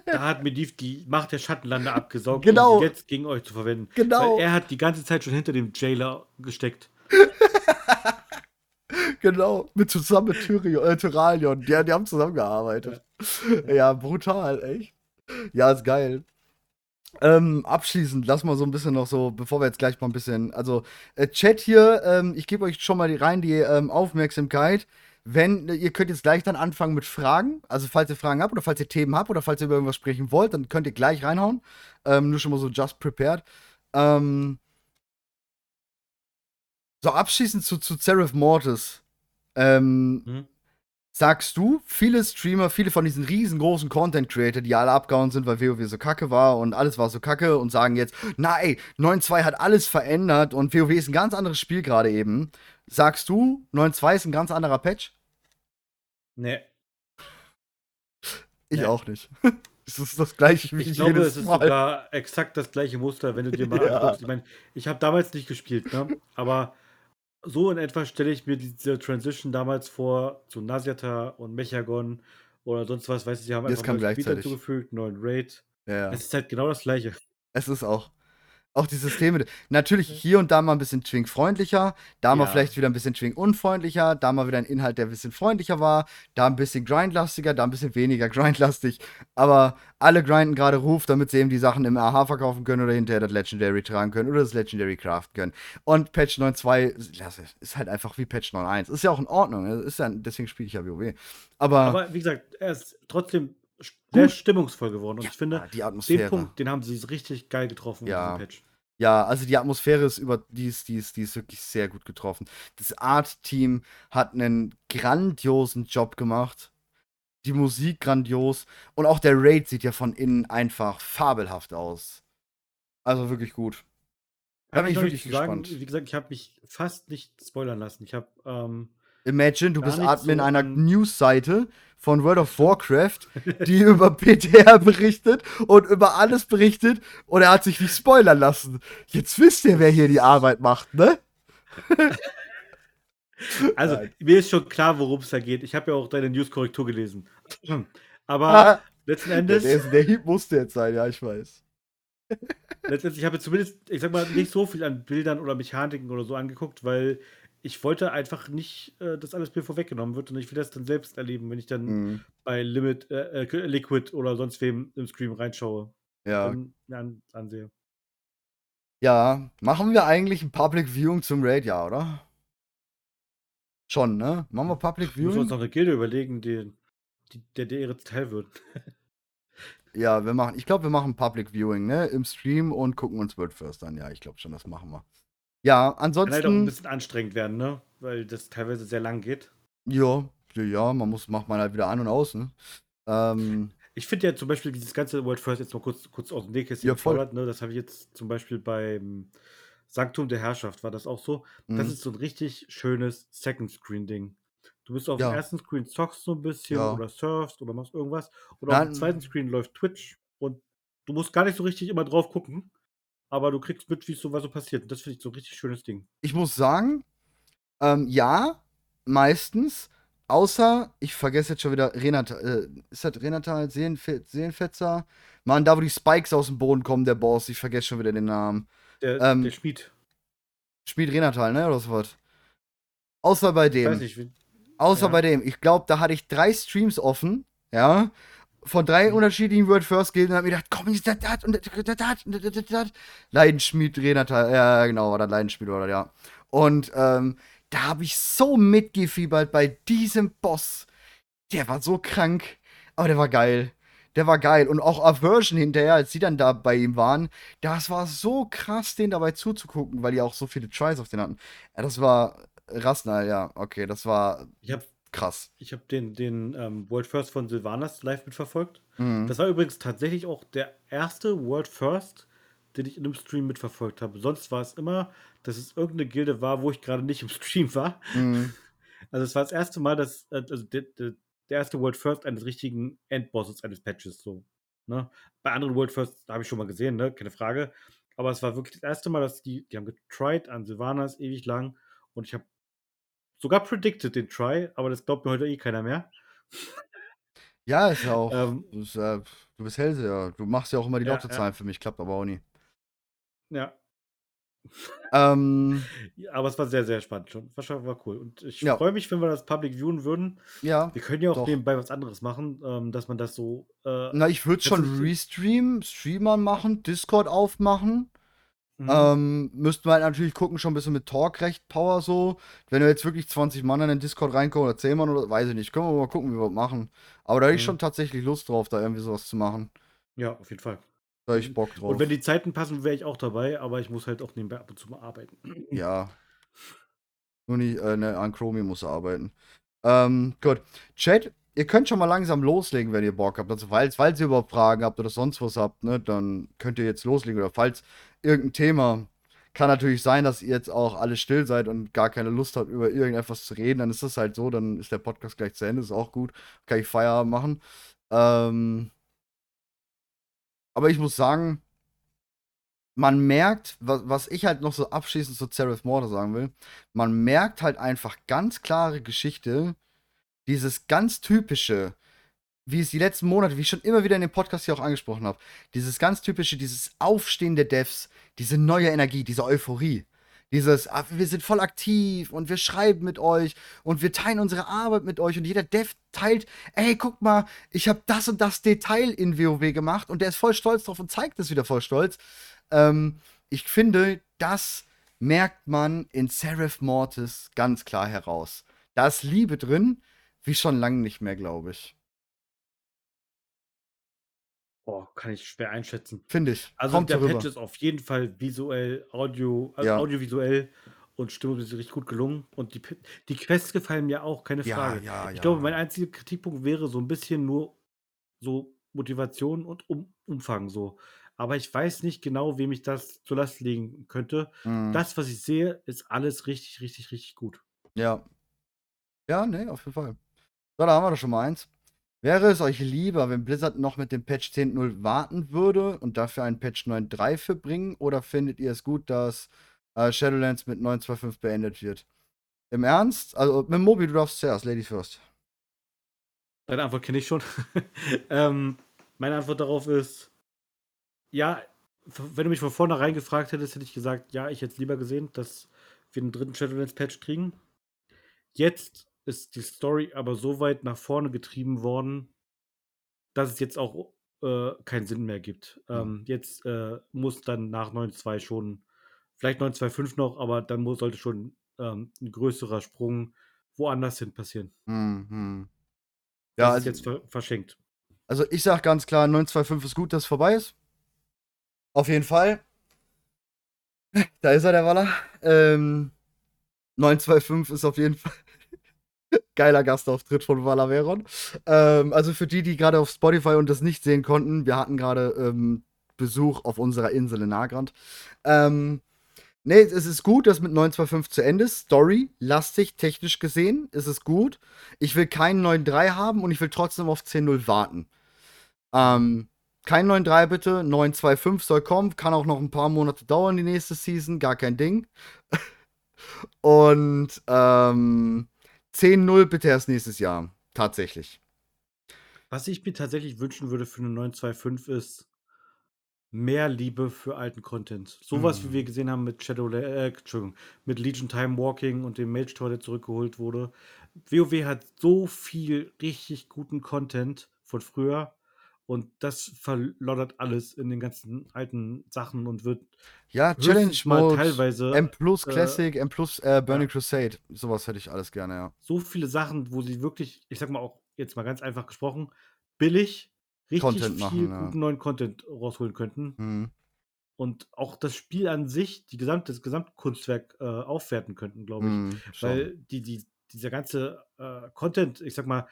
Speaker 2: da hat Medivh die Macht der Schattenlande abgesaugt,
Speaker 1: genau.
Speaker 2: um sie jetzt gegen euch zu verwenden.
Speaker 1: Genau.
Speaker 2: Weil er hat die ganze Zeit schon hinter dem Jailer gesteckt.
Speaker 1: genau, mit zusammen mit Tyrion, äh, Tyralion. Die, die haben zusammengearbeitet. Ja. ja, brutal, echt. Ja, ist geil. Ähm, abschließend, lass mal so ein bisschen noch so, bevor wir jetzt gleich mal ein bisschen, also äh, Chat hier, ähm, ich gebe euch schon mal die, rein die ähm, Aufmerksamkeit. wenn, ihr könnt jetzt gleich dann anfangen mit Fragen. Also, falls ihr Fragen habt oder falls ihr Themen habt oder falls ihr über irgendwas sprechen wollt, dann könnt ihr gleich reinhauen. Ähm, nur schon mal so just prepared. Ähm, so, abschließend zu, zu Seraph Mortis. Hm? Sagst du, viele Streamer, viele von diesen riesengroßen Content Creator, die alle abgehauen sind, weil WoW so kacke war und alles war so kacke und sagen jetzt, nein, 9.2 hat alles verändert und WoW ist ein ganz anderes Spiel gerade eben. Sagst du, 9.2 ist ein ganz anderer Patch?
Speaker 2: Nee.
Speaker 1: Ich nee. auch nicht. es ist das gleiche
Speaker 2: wie Ich glaube, es ist Mal. sogar exakt das gleiche Muster, wenn du dir mal ja. anguckst. Ich meine, ich habe damals nicht gespielt, ne? aber so in etwa stelle ich mir diese Transition damals vor zu Nasiata und Mechagon oder sonst was, weißt du, sie haben
Speaker 1: einfach neue Spieler
Speaker 2: hinzugefügt, neuen Raid.
Speaker 1: Ja.
Speaker 2: Es ist halt genau das gleiche.
Speaker 1: Es ist auch auch die Systeme. Natürlich hier und da mal ein bisschen Twink-freundlicher, da mal vielleicht wieder ein bisschen Twink-unfreundlicher, da mal wieder ein Inhalt, der ein bisschen freundlicher war, da ein bisschen grindlastiger, da ein bisschen weniger grindlastig. Aber alle grinden gerade Ruf, damit sie eben die Sachen im AH verkaufen können oder hinterher das Legendary tragen können oder das Legendary craften können. Und Patch 9.2 ist halt einfach wie Patch 9.1. Ist ja auch in Ordnung. Ist ja, deswegen spiele ich ja WoW. Aber,
Speaker 2: Aber wie gesagt, er ist trotzdem sehr Gut. stimmungsvoll geworden. Und ja, ich finde, den Punkt, den haben sie richtig geil getroffen
Speaker 1: ja. in diesem Patch. Ja, also die Atmosphäre ist über die ist, die ist, die ist wirklich sehr gut getroffen. Das Art-Team hat einen grandiosen Job gemacht. Die Musik grandios. Und auch der Raid sieht ja von innen einfach fabelhaft aus. Also wirklich gut.
Speaker 2: Da bin ich wirklich gespannt. Sagen, wie gesagt, ich habe mich fast nicht spoilern lassen. Ich habe ähm,
Speaker 1: Imagine, du bist Admin so einer News-Seite von World of Warcraft, die über PTR berichtet und über alles berichtet und er hat sich nicht spoilern lassen. Jetzt wisst ihr, wer hier die Arbeit macht, ne?
Speaker 2: Also, Nein. mir ist schon klar, worum es da geht. Ich habe ja auch deine News-Korrektur gelesen. Aber ah, letzten Endes.
Speaker 1: Der, der Hieb musste jetzt sein, ja, ich weiß.
Speaker 2: Letztendlich habe ich zumindest, ich sag mal, nicht so viel an Bildern oder Mechaniken oder so angeguckt, weil ich wollte einfach nicht, äh, dass alles mir vorweggenommen wird und ich will das dann selbst erleben, wenn ich dann mhm. bei Limit, äh, äh Liquid oder sonst wem im Stream reinschaue.
Speaker 1: Ja. Und
Speaker 2: mir an, ansehe.
Speaker 1: Ja, machen wir eigentlich ein Public Viewing zum Raid, ja, oder? Schon, ne? Machen wir Public Viewing? Müssen
Speaker 2: uns noch eine Gilde überlegen, die, die der der ihre Teil wird.
Speaker 1: ja, wir machen, ich glaube, wir machen Public Viewing, ne? Im Stream und gucken uns World First an. Ja, ich glaube schon, das machen wir. Ja, ansonsten. Kann halt
Speaker 2: auch ein bisschen anstrengend werden, ne? Weil das teilweise sehr lang geht.
Speaker 1: Ja, ja, man muss, macht man halt wieder an und aus, ne? Ähm,
Speaker 2: ich finde ja zum Beispiel dieses ganze World First jetzt mal kurz, kurz aus dem Nähkästchen ja, gefordert, ne? Das habe ich jetzt zum Beispiel beim Sanktum der Herrschaft war das auch so. Mhm. Das ist so ein richtig schönes Second Screen Ding. Du bist auf ja. dem ersten Screen zockst so ein bisschen ja. oder surfst oder machst irgendwas. Und auf dem zweiten Screen läuft Twitch und du musst gar nicht so richtig immer drauf gucken aber du kriegst mit, wie so was so passiert. Und das finde ich so ein richtig schönes Ding.
Speaker 1: Ich muss sagen, ähm, ja, meistens. Außer, ich vergesse jetzt schon wieder, Renata, äh, ist das Renata Seelenfe Seelenfetzer? Mann, da wo die Spikes aus dem Boden kommen, der Boss, ich vergesse schon wieder den Namen.
Speaker 2: Der, ähm, der Schmied.
Speaker 1: Schmied Renatal, ne? Oder was? Außer bei dem. Ich weiß nicht, wie, Außer ja. bei dem. Ich glaube, da hatte ich drei Streams offen, ja von drei unterschiedlichen Word First Gilden und hab mir gedacht, komm, ist das, das und das, das, das, das, Leidenschmied, Renata, ja, genau, war das Leidenschmied, oder ja. Und ähm, da habe ich so mitgefiebert bei diesem Boss. Der war so krank, aber der war geil. Der war geil. Und auch Aversion hinterher, als die dann da bei ihm waren, das war so krass, den dabei zuzugucken, weil die auch so viele Tries auf den hatten. Ja, das war Rasnal, ja, okay, das war.
Speaker 2: Ich habe
Speaker 1: krass.
Speaker 2: Ich habe den, den ähm, World First von Sylvanas live mitverfolgt. Mhm. Das war übrigens tatsächlich auch der erste World First, den ich in einem Stream mitverfolgt habe. Sonst war es immer, dass es irgendeine Gilde war, wo ich gerade nicht im Stream war. Mhm. Also es war das erste Mal, dass äh, also der, der, erste World First eines richtigen Endbosses eines Patches so. Ne? Bei anderen World First habe ich schon mal gesehen, ne? keine Frage. Aber es war wirklich das erste Mal, dass die, die haben getried an Sylvanas ewig lang und ich habe sogar predicted den Try, aber das glaubt mir heute eh keiner mehr.
Speaker 1: Ja, ist ja auch. Ähm, du, bist, äh, du bist Hellseher. Du machst ja auch immer die ja, Lottozahlen ja. für mich, klappt aber auch nie.
Speaker 2: Ja.
Speaker 1: Ähm,
Speaker 2: aber es war sehr, sehr spannend schon. War, war cool. Und ich ja. freue mich, wenn wir das Public viewen würden.
Speaker 1: Ja.
Speaker 2: Wir können ja auch doch. nebenbei was anderes machen, ähm, dass man das so. Äh,
Speaker 1: Na, ich würde schon Restream, Streamern machen, Discord aufmachen. Mhm. Ähm, müssten wir halt natürlich gucken, schon ein bisschen mit Talkrecht, Power so. Wenn wir jetzt wirklich 20 Mann in den Discord reinkommen oder 10 Mann oder weiß ich nicht, können wir mal gucken, wie wir das machen. Aber da hätte ich mhm. schon tatsächlich Lust drauf, da irgendwie sowas zu machen.
Speaker 2: Ja, auf jeden Fall.
Speaker 1: Da hätte ich Bock drauf.
Speaker 2: Und wenn die Zeiten passen, wäre ich auch dabei, aber ich muss halt auch nebenbei ab und zu mal arbeiten.
Speaker 1: Ja. Nur nicht, äh, ne, an Chromium muss er arbeiten. Ähm, gut. Chat, ihr könnt schon mal langsam loslegen, wenn ihr Bock habt. Also, falls, falls ihr überhaupt Fragen habt oder sonst was habt, ne, dann könnt ihr jetzt loslegen. Oder falls irgendein Thema, kann natürlich sein, dass ihr jetzt auch alle still seid und gar keine Lust habt, über irgendetwas zu reden. Dann ist das halt so, dann ist der Podcast gleich zu Ende, ist auch gut. Kann ich Feierabend machen. Ähm, aber ich muss sagen, man merkt, was, was ich halt noch so abschließend zu Seraph Mortar sagen will, man merkt halt einfach ganz klare Geschichte, dieses ganz typische, wie es die letzten Monate, wie ich schon immer wieder in dem Podcast hier auch angesprochen habe, dieses ganz typische, dieses Aufstehen der Devs, diese neue Energie, diese Euphorie. Dieses, ah, wir sind voll aktiv und wir schreiben mit euch und wir teilen unsere Arbeit mit euch und jeder Dev teilt, ey, guck mal, ich habe das und das Detail in WoW gemacht und der ist voll stolz drauf und zeigt es wieder voll stolz. Ähm, ich finde, das merkt man in Seraph Mortis ganz klar heraus. Da ist Liebe drin, wie schon lange nicht mehr, glaube ich.
Speaker 2: Boah, kann ich schwer einschätzen.
Speaker 1: Finde ich.
Speaker 2: Also Kommt der darüber. Patch ist auf jeden Fall visuell, Audio, also ja. audiovisuell und Stimmung ist richtig gut gelungen. Und die, die Quests gefallen mir auch, keine Frage. Ja, ja, ich glaube, mein einziger Kritikpunkt wäre so ein bisschen nur so Motivation und um, Umfang so. Aber ich weiß nicht genau, wem ich das zur Last legen könnte. Mhm. Das, was ich sehe, ist alles richtig, richtig, richtig gut.
Speaker 1: Ja. Ja, nee, auf jeden Fall. So, da haben wir doch schon mal eins. Wäre es euch lieber, wenn Blizzard noch mit dem Patch 10.0 warten würde und dafür einen Patch 9.3 für bringen? Oder findet ihr es gut, dass äh, Shadowlands mit 9.2.5 beendet wird? Im Ernst? Also mit Mobi, du darfst zuerst, Lady First.
Speaker 2: Deine Antwort kenne ich schon. ähm, meine Antwort darauf ist, ja, wenn du mich von vornherein gefragt hättest, hätte ich gesagt, ja, ich hätte es lieber gesehen, dass wir einen dritten Shadowlands-Patch kriegen. Jetzt ist die Story aber so weit nach vorne getrieben worden, dass es jetzt auch äh, keinen Sinn mehr gibt. Mhm. Ähm, jetzt äh, muss dann nach 9.2 schon, vielleicht 9.2.5 noch, aber dann muss, sollte schon ähm, ein größerer Sprung woanders hin passieren.
Speaker 1: Mhm.
Speaker 2: Ja, das also, ist jetzt ver verschenkt.
Speaker 1: Also ich sage ganz klar, 9.2.5 ist gut, dass es vorbei ist. Auf jeden Fall. Da ist er, der Waller. Ähm, 925 ist auf jeden Fall Geiler Gastauftritt von Valaveron. Ähm, also für die, die gerade auf Spotify und das nicht sehen konnten, wir hatten gerade ähm, Besuch auf unserer Insel in Nagrand. Ähm, nee, es ist gut, dass mit 925 zu Ende ist. Story, lastig, technisch gesehen, ist es gut. Ich will keinen 9.3 haben und ich will trotzdem auf 10.0 warten. Ähm, kein 9.3 bitte, 9.2.5 soll kommen, kann auch noch ein paar Monate dauern, die nächste Season, gar kein Ding. und ähm, 10-0 bitte erst nächstes Jahr. Tatsächlich.
Speaker 2: Was ich mir tatsächlich wünschen würde für eine 925 ist mehr Liebe für alten Content. Sowas, mhm. wie wir gesehen haben mit Shadow, äh, Entschuldigung, mit Legion Time Walking und dem Mage Tor, der zurückgeholt wurde. WoW hat so viel richtig guten Content von früher und das verloddert alles in den ganzen alten Sachen und wird
Speaker 1: ja Challenge mal teilweise M Plus äh, Classic, äh, M Plus äh, Burning ja. Crusade, sowas hätte ich alles gerne, ja.
Speaker 2: So viele Sachen, wo sie wirklich, ich sag mal auch jetzt mal ganz einfach gesprochen, billig richtig Content viel machen, guten ja. neuen Content rausholen könnten. Mhm. Und auch das Spiel an sich, die gesamte, das Gesamtkunstwerk äh, aufwerten könnten, glaube ich. Mhm, Weil die, die, dieser ganze äh, Content, ich sag mal,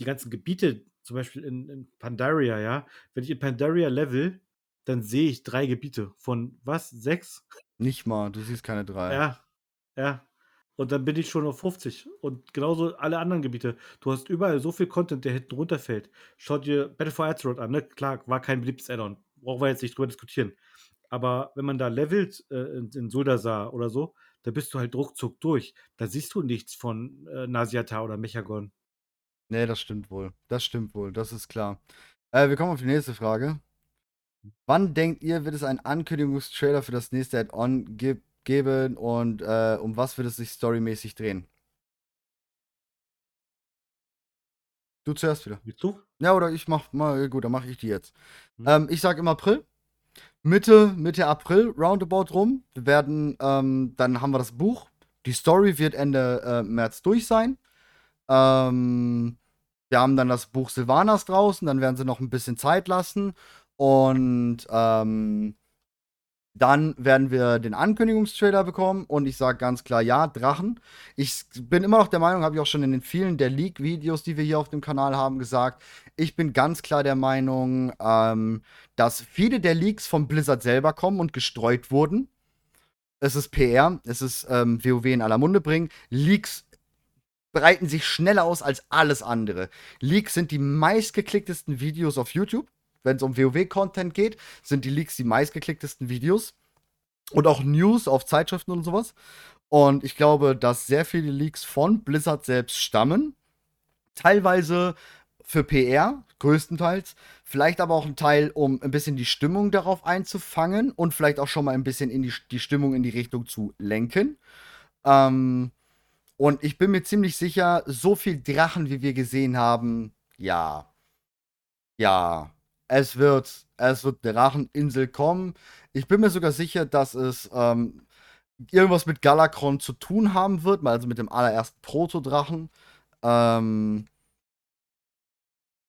Speaker 2: die ganzen Gebiete, zum Beispiel in, in Pandaria, ja, wenn ich in Pandaria level, dann sehe ich drei Gebiete von was? Sechs?
Speaker 1: Nicht mal, du siehst keine drei.
Speaker 2: Ja, ja. Und dann bin ich schon auf 50. Und genauso alle anderen Gebiete. Du hast überall so viel Content, der hinten runterfällt. Schau dir Battle for Azeroth an, ne? Klar, war kein beliebtes Add-on. Brauchen wir jetzt nicht drüber diskutieren. Aber wenn man da levelt äh, in, in Suldasar oder so, da bist du halt ruckzuck durch. Da siehst du nichts von äh, Nasiata oder Mechagon.
Speaker 1: Nee, das stimmt wohl. Das stimmt wohl, das ist klar. Äh, wir kommen auf die nächste Frage. Wann denkt ihr, wird es einen Ankündigungstrailer für das nächste Add-on ge geben und äh, um was wird es sich storymäßig drehen? Du zuerst wieder.
Speaker 2: Willst du?
Speaker 1: Ja, oder ich mach mal, gut, dann mache ich die jetzt. Mhm. Ähm, ich sag im April. Mitte, Mitte April roundabout rum. Wir werden, ähm, dann haben wir das Buch. Die Story wird Ende äh, März durch sein. Ähm, wir haben dann das Buch Silvanas draußen, dann werden sie noch ein bisschen Zeit lassen. Und ähm, dann werden wir den Ankündigungstrailer bekommen und ich sage ganz klar, ja, Drachen. Ich bin immer noch der Meinung, habe ich auch schon in den vielen der Leak-Videos, die wir hier auf dem Kanal haben, gesagt, ich bin ganz klar der Meinung, ähm, dass viele der Leaks von Blizzard selber kommen und gestreut wurden. Es ist PR, es ist ähm, WoW in aller Munde bringen. Leaks breiten sich schneller aus als alles andere. Leaks sind die meistgeklicktesten Videos auf YouTube wenn es um WoW-Content geht, sind die Leaks die meistgeklicktesten Videos. Und auch News auf Zeitschriften und sowas. Und ich glaube, dass sehr viele Leaks von Blizzard selbst stammen. Teilweise für PR, größtenteils. Vielleicht aber auch ein Teil, um ein bisschen die Stimmung darauf einzufangen und vielleicht auch schon mal ein bisschen in die, die Stimmung in die Richtung zu lenken. Ähm, und ich bin mir ziemlich sicher, so viel Drachen, wie wir gesehen haben, ja. Ja es wird, es wird Dracheninsel kommen. Ich bin mir sogar sicher, dass es ähm, irgendwas mit Galakron zu tun haben wird, also mit dem allerersten Protodrachen. Ähm,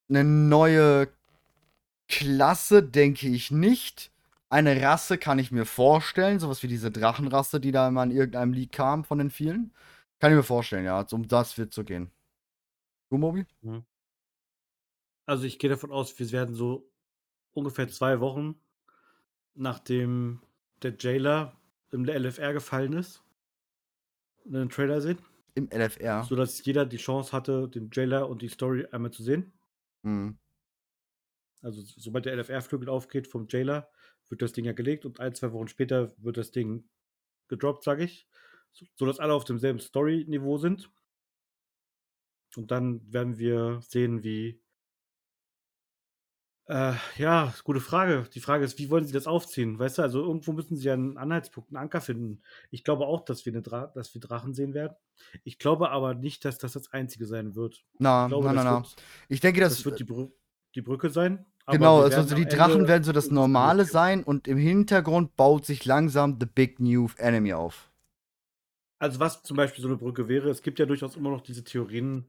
Speaker 1: eine neue Klasse denke ich nicht. Eine Rasse kann ich mir vorstellen, sowas wie diese Drachenrasse, die da immer in irgendeinem Leak kam von den vielen. Kann ich mir vorstellen, ja, um das wird zu gehen.
Speaker 2: Du, Mobi? Also ich gehe davon aus, wir werden so ungefähr zwei Wochen, nachdem der Jailer im LFR gefallen ist, einen Trailer sehen.
Speaker 1: Im LFR.
Speaker 2: Sodass jeder die Chance hatte, den Jailer und die Story einmal zu sehen. Mhm. Also sobald der LFR-Flügel aufgeht vom Jailer, wird das Ding ja gelegt und ein, zwei Wochen später wird das Ding gedroppt, sage ich. Sodass alle auf demselben Story-Niveau sind. Und dann werden wir sehen, wie äh, ja, gute Frage. Die Frage ist, wie wollen sie das aufziehen? Weißt du, also irgendwo müssen sie einen Anhaltspunkt, einen Anker finden. Ich glaube auch, dass wir, eine Dra dass wir Drachen sehen werden. Ich glaube aber nicht, dass das das Einzige sein wird.
Speaker 1: Na, ich glaube, na, na, na. Ich denke, das,
Speaker 2: das wird die, Brü die Brücke sein.
Speaker 1: Genau, also die Drachen werden so das Normale sein und im Hintergrund baut sich langsam The Big New Enemy auf.
Speaker 2: Also was zum Beispiel so eine Brücke wäre, es gibt ja durchaus immer noch diese Theorien,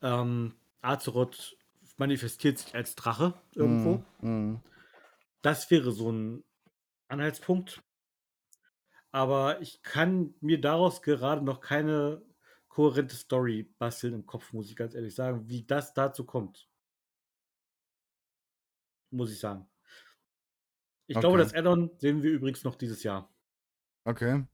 Speaker 2: ähm, Azeroth manifestiert sich als Drache irgendwo. Mm, mm. Das wäre so ein Anhaltspunkt. Aber ich kann mir daraus gerade noch keine kohärente Story basteln im Kopf, muss ich ganz ehrlich sagen, wie das dazu kommt. Muss ich sagen. Ich okay. glaube, das Addon sehen wir übrigens noch dieses Jahr.
Speaker 1: Okay.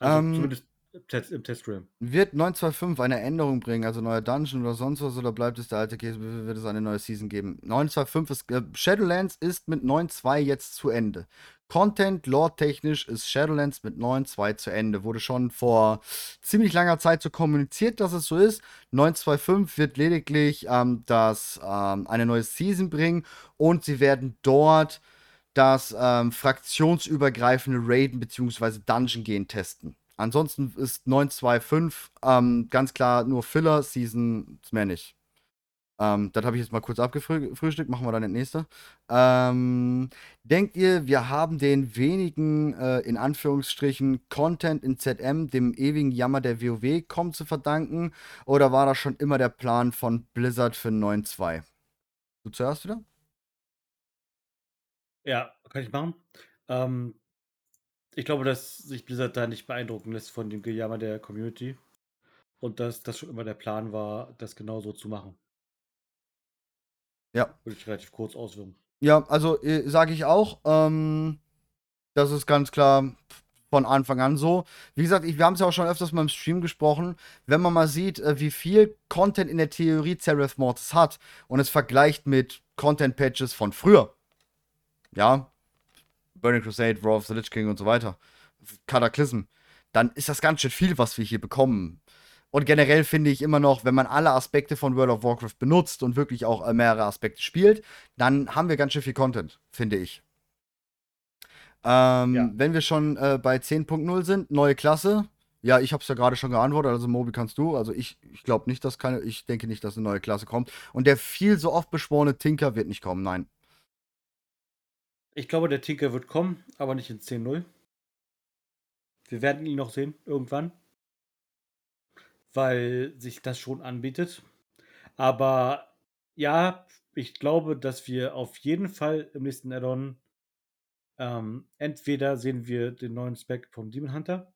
Speaker 2: Also ähm, zumindest Test, im Testream.
Speaker 1: Wird 925 eine Änderung bringen, also neuer Dungeon oder sonst was, oder bleibt es der alte Käse, wird es eine neue Season geben? 925 ist, äh, Shadowlands ist mit 9.2 jetzt zu Ende. Content, Lore-technisch ist Shadowlands mit 9.2 zu Ende. Wurde schon vor ziemlich langer Zeit so kommuniziert, dass es so ist. 9.2.5 wird lediglich ähm, das, ähm, eine neue Season bringen und sie werden dort das ähm, fraktionsübergreifende Raiden bzw. Dungeon gehen testen. Ansonsten ist 925 ähm, ganz klar nur Filler, Season mehr nicht. Ähm, das habe ich jetzt mal kurz abgefrühstückt, machen wir dann das nächste. Ähm, denkt ihr, wir haben den wenigen, äh, in Anführungsstrichen, Content in ZM dem ewigen Jammer der WoW kommen zu verdanken? Oder war das schon immer der Plan von Blizzard für 9.2? Du zuerst wieder?
Speaker 2: Ja, kann ich machen. Ähm, ich glaube, dass sich Blizzard da nicht beeindrucken lässt von dem Gejammer der Community. Und dass das schon immer der Plan war, das genauso zu machen.
Speaker 1: Ja.
Speaker 2: Würde ich relativ kurz ausführen.
Speaker 1: Ja, also äh, sage ich auch. Ähm, das ist ganz klar von Anfang an so. Wie gesagt, ich, wir haben es ja auch schon öfters mal im Stream gesprochen. Wenn man mal sieht, äh, wie viel Content in der Theorie Seraph Mortis hat und es vergleicht mit Content-Patches von früher. Ja, Burning Crusade, War of the Lich King und so weiter, Cataclysm, dann ist das ganz schön viel, was wir hier bekommen. Und generell finde ich immer noch, wenn man alle Aspekte von World of Warcraft benutzt und wirklich auch äh, mehrere Aspekte spielt, dann haben wir ganz schön viel Content, finde ich. Ähm, ja. Wenn wir schon äh, bei 10.0 sind, neue Klasse. Ja, ich habe es ja gerade schon geantwortet, also Mobi kannst du. Also ich, ich glaube nicht, dass keine, ich denke nicht, dass eine neue Klasse kommt. Und der viel so oft beschworene Tinker wird nicht kommen, nein.
Speaker 2: Ich glaube, der Tinker wird kommen, aber nicht in 10-0. Wir werden ihn noch sehen, irgendwann. Weil sich das schon anbietet. Aber ja, ich glaube, dass wir auf jeden Fall im nächsten Addon ähm, entweder sehen wir den neuen Spec vom Demon Hunter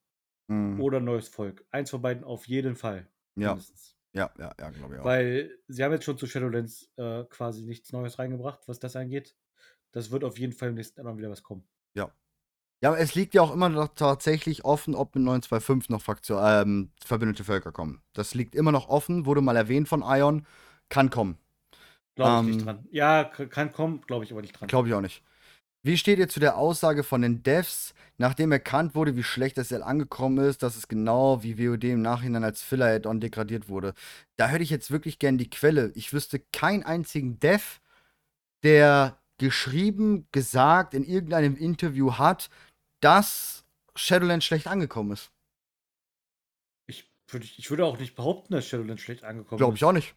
Speaker 2: mhm. oder neues Volk. Eins von beiden auf jeden Fall.
Speaker 1: Ja. Mindestens. Ja, ja, ja, glaube ich
Speaker 2: auch. Weil sie haben jetzt schon zu Shadowlands äh, quasi nichts Neues reingebracht, was das angeht. Das wird auf jeden Fall im nächsten Addon wieder was kommen.
Speaker 1: Ja. Ja, aber es liegt ja auch immer noch tatsächlich offen, ob mit 925 noch Fraktion, ähm, verbündete Völker kommen. Das liegt immer noch offen, wurde mal erwähnt von Ion, kann kommen.
Speaker 2: Glaube ich ähm, nicht dran. Ja, kann kommen, glaube ich aber nicht dran.
Speaker 1: Glaube ich auch nicht. Wie steht ihr zu der Aussage von den Devs, nachdem erkannt wurde, wie schlecht das angekommen ist, dass es genau wie WoD im Nachhinein als Filler-Add-on degradiert wurde? Da hätte ich jetzt wirklich gern die Quelle. Ich wüsste keinen einzigen Dev, der geschrieben, gesagt, in irgendeinem Interview hat, dass Shadowlands schlecht angekommen ist.
Speaker 2: Ich, würd, ich würde auch nicht behaupten, dass Shadowlands schlecht angekommen
Speaker 1: Glaub ist. Glaube ich auch nicht.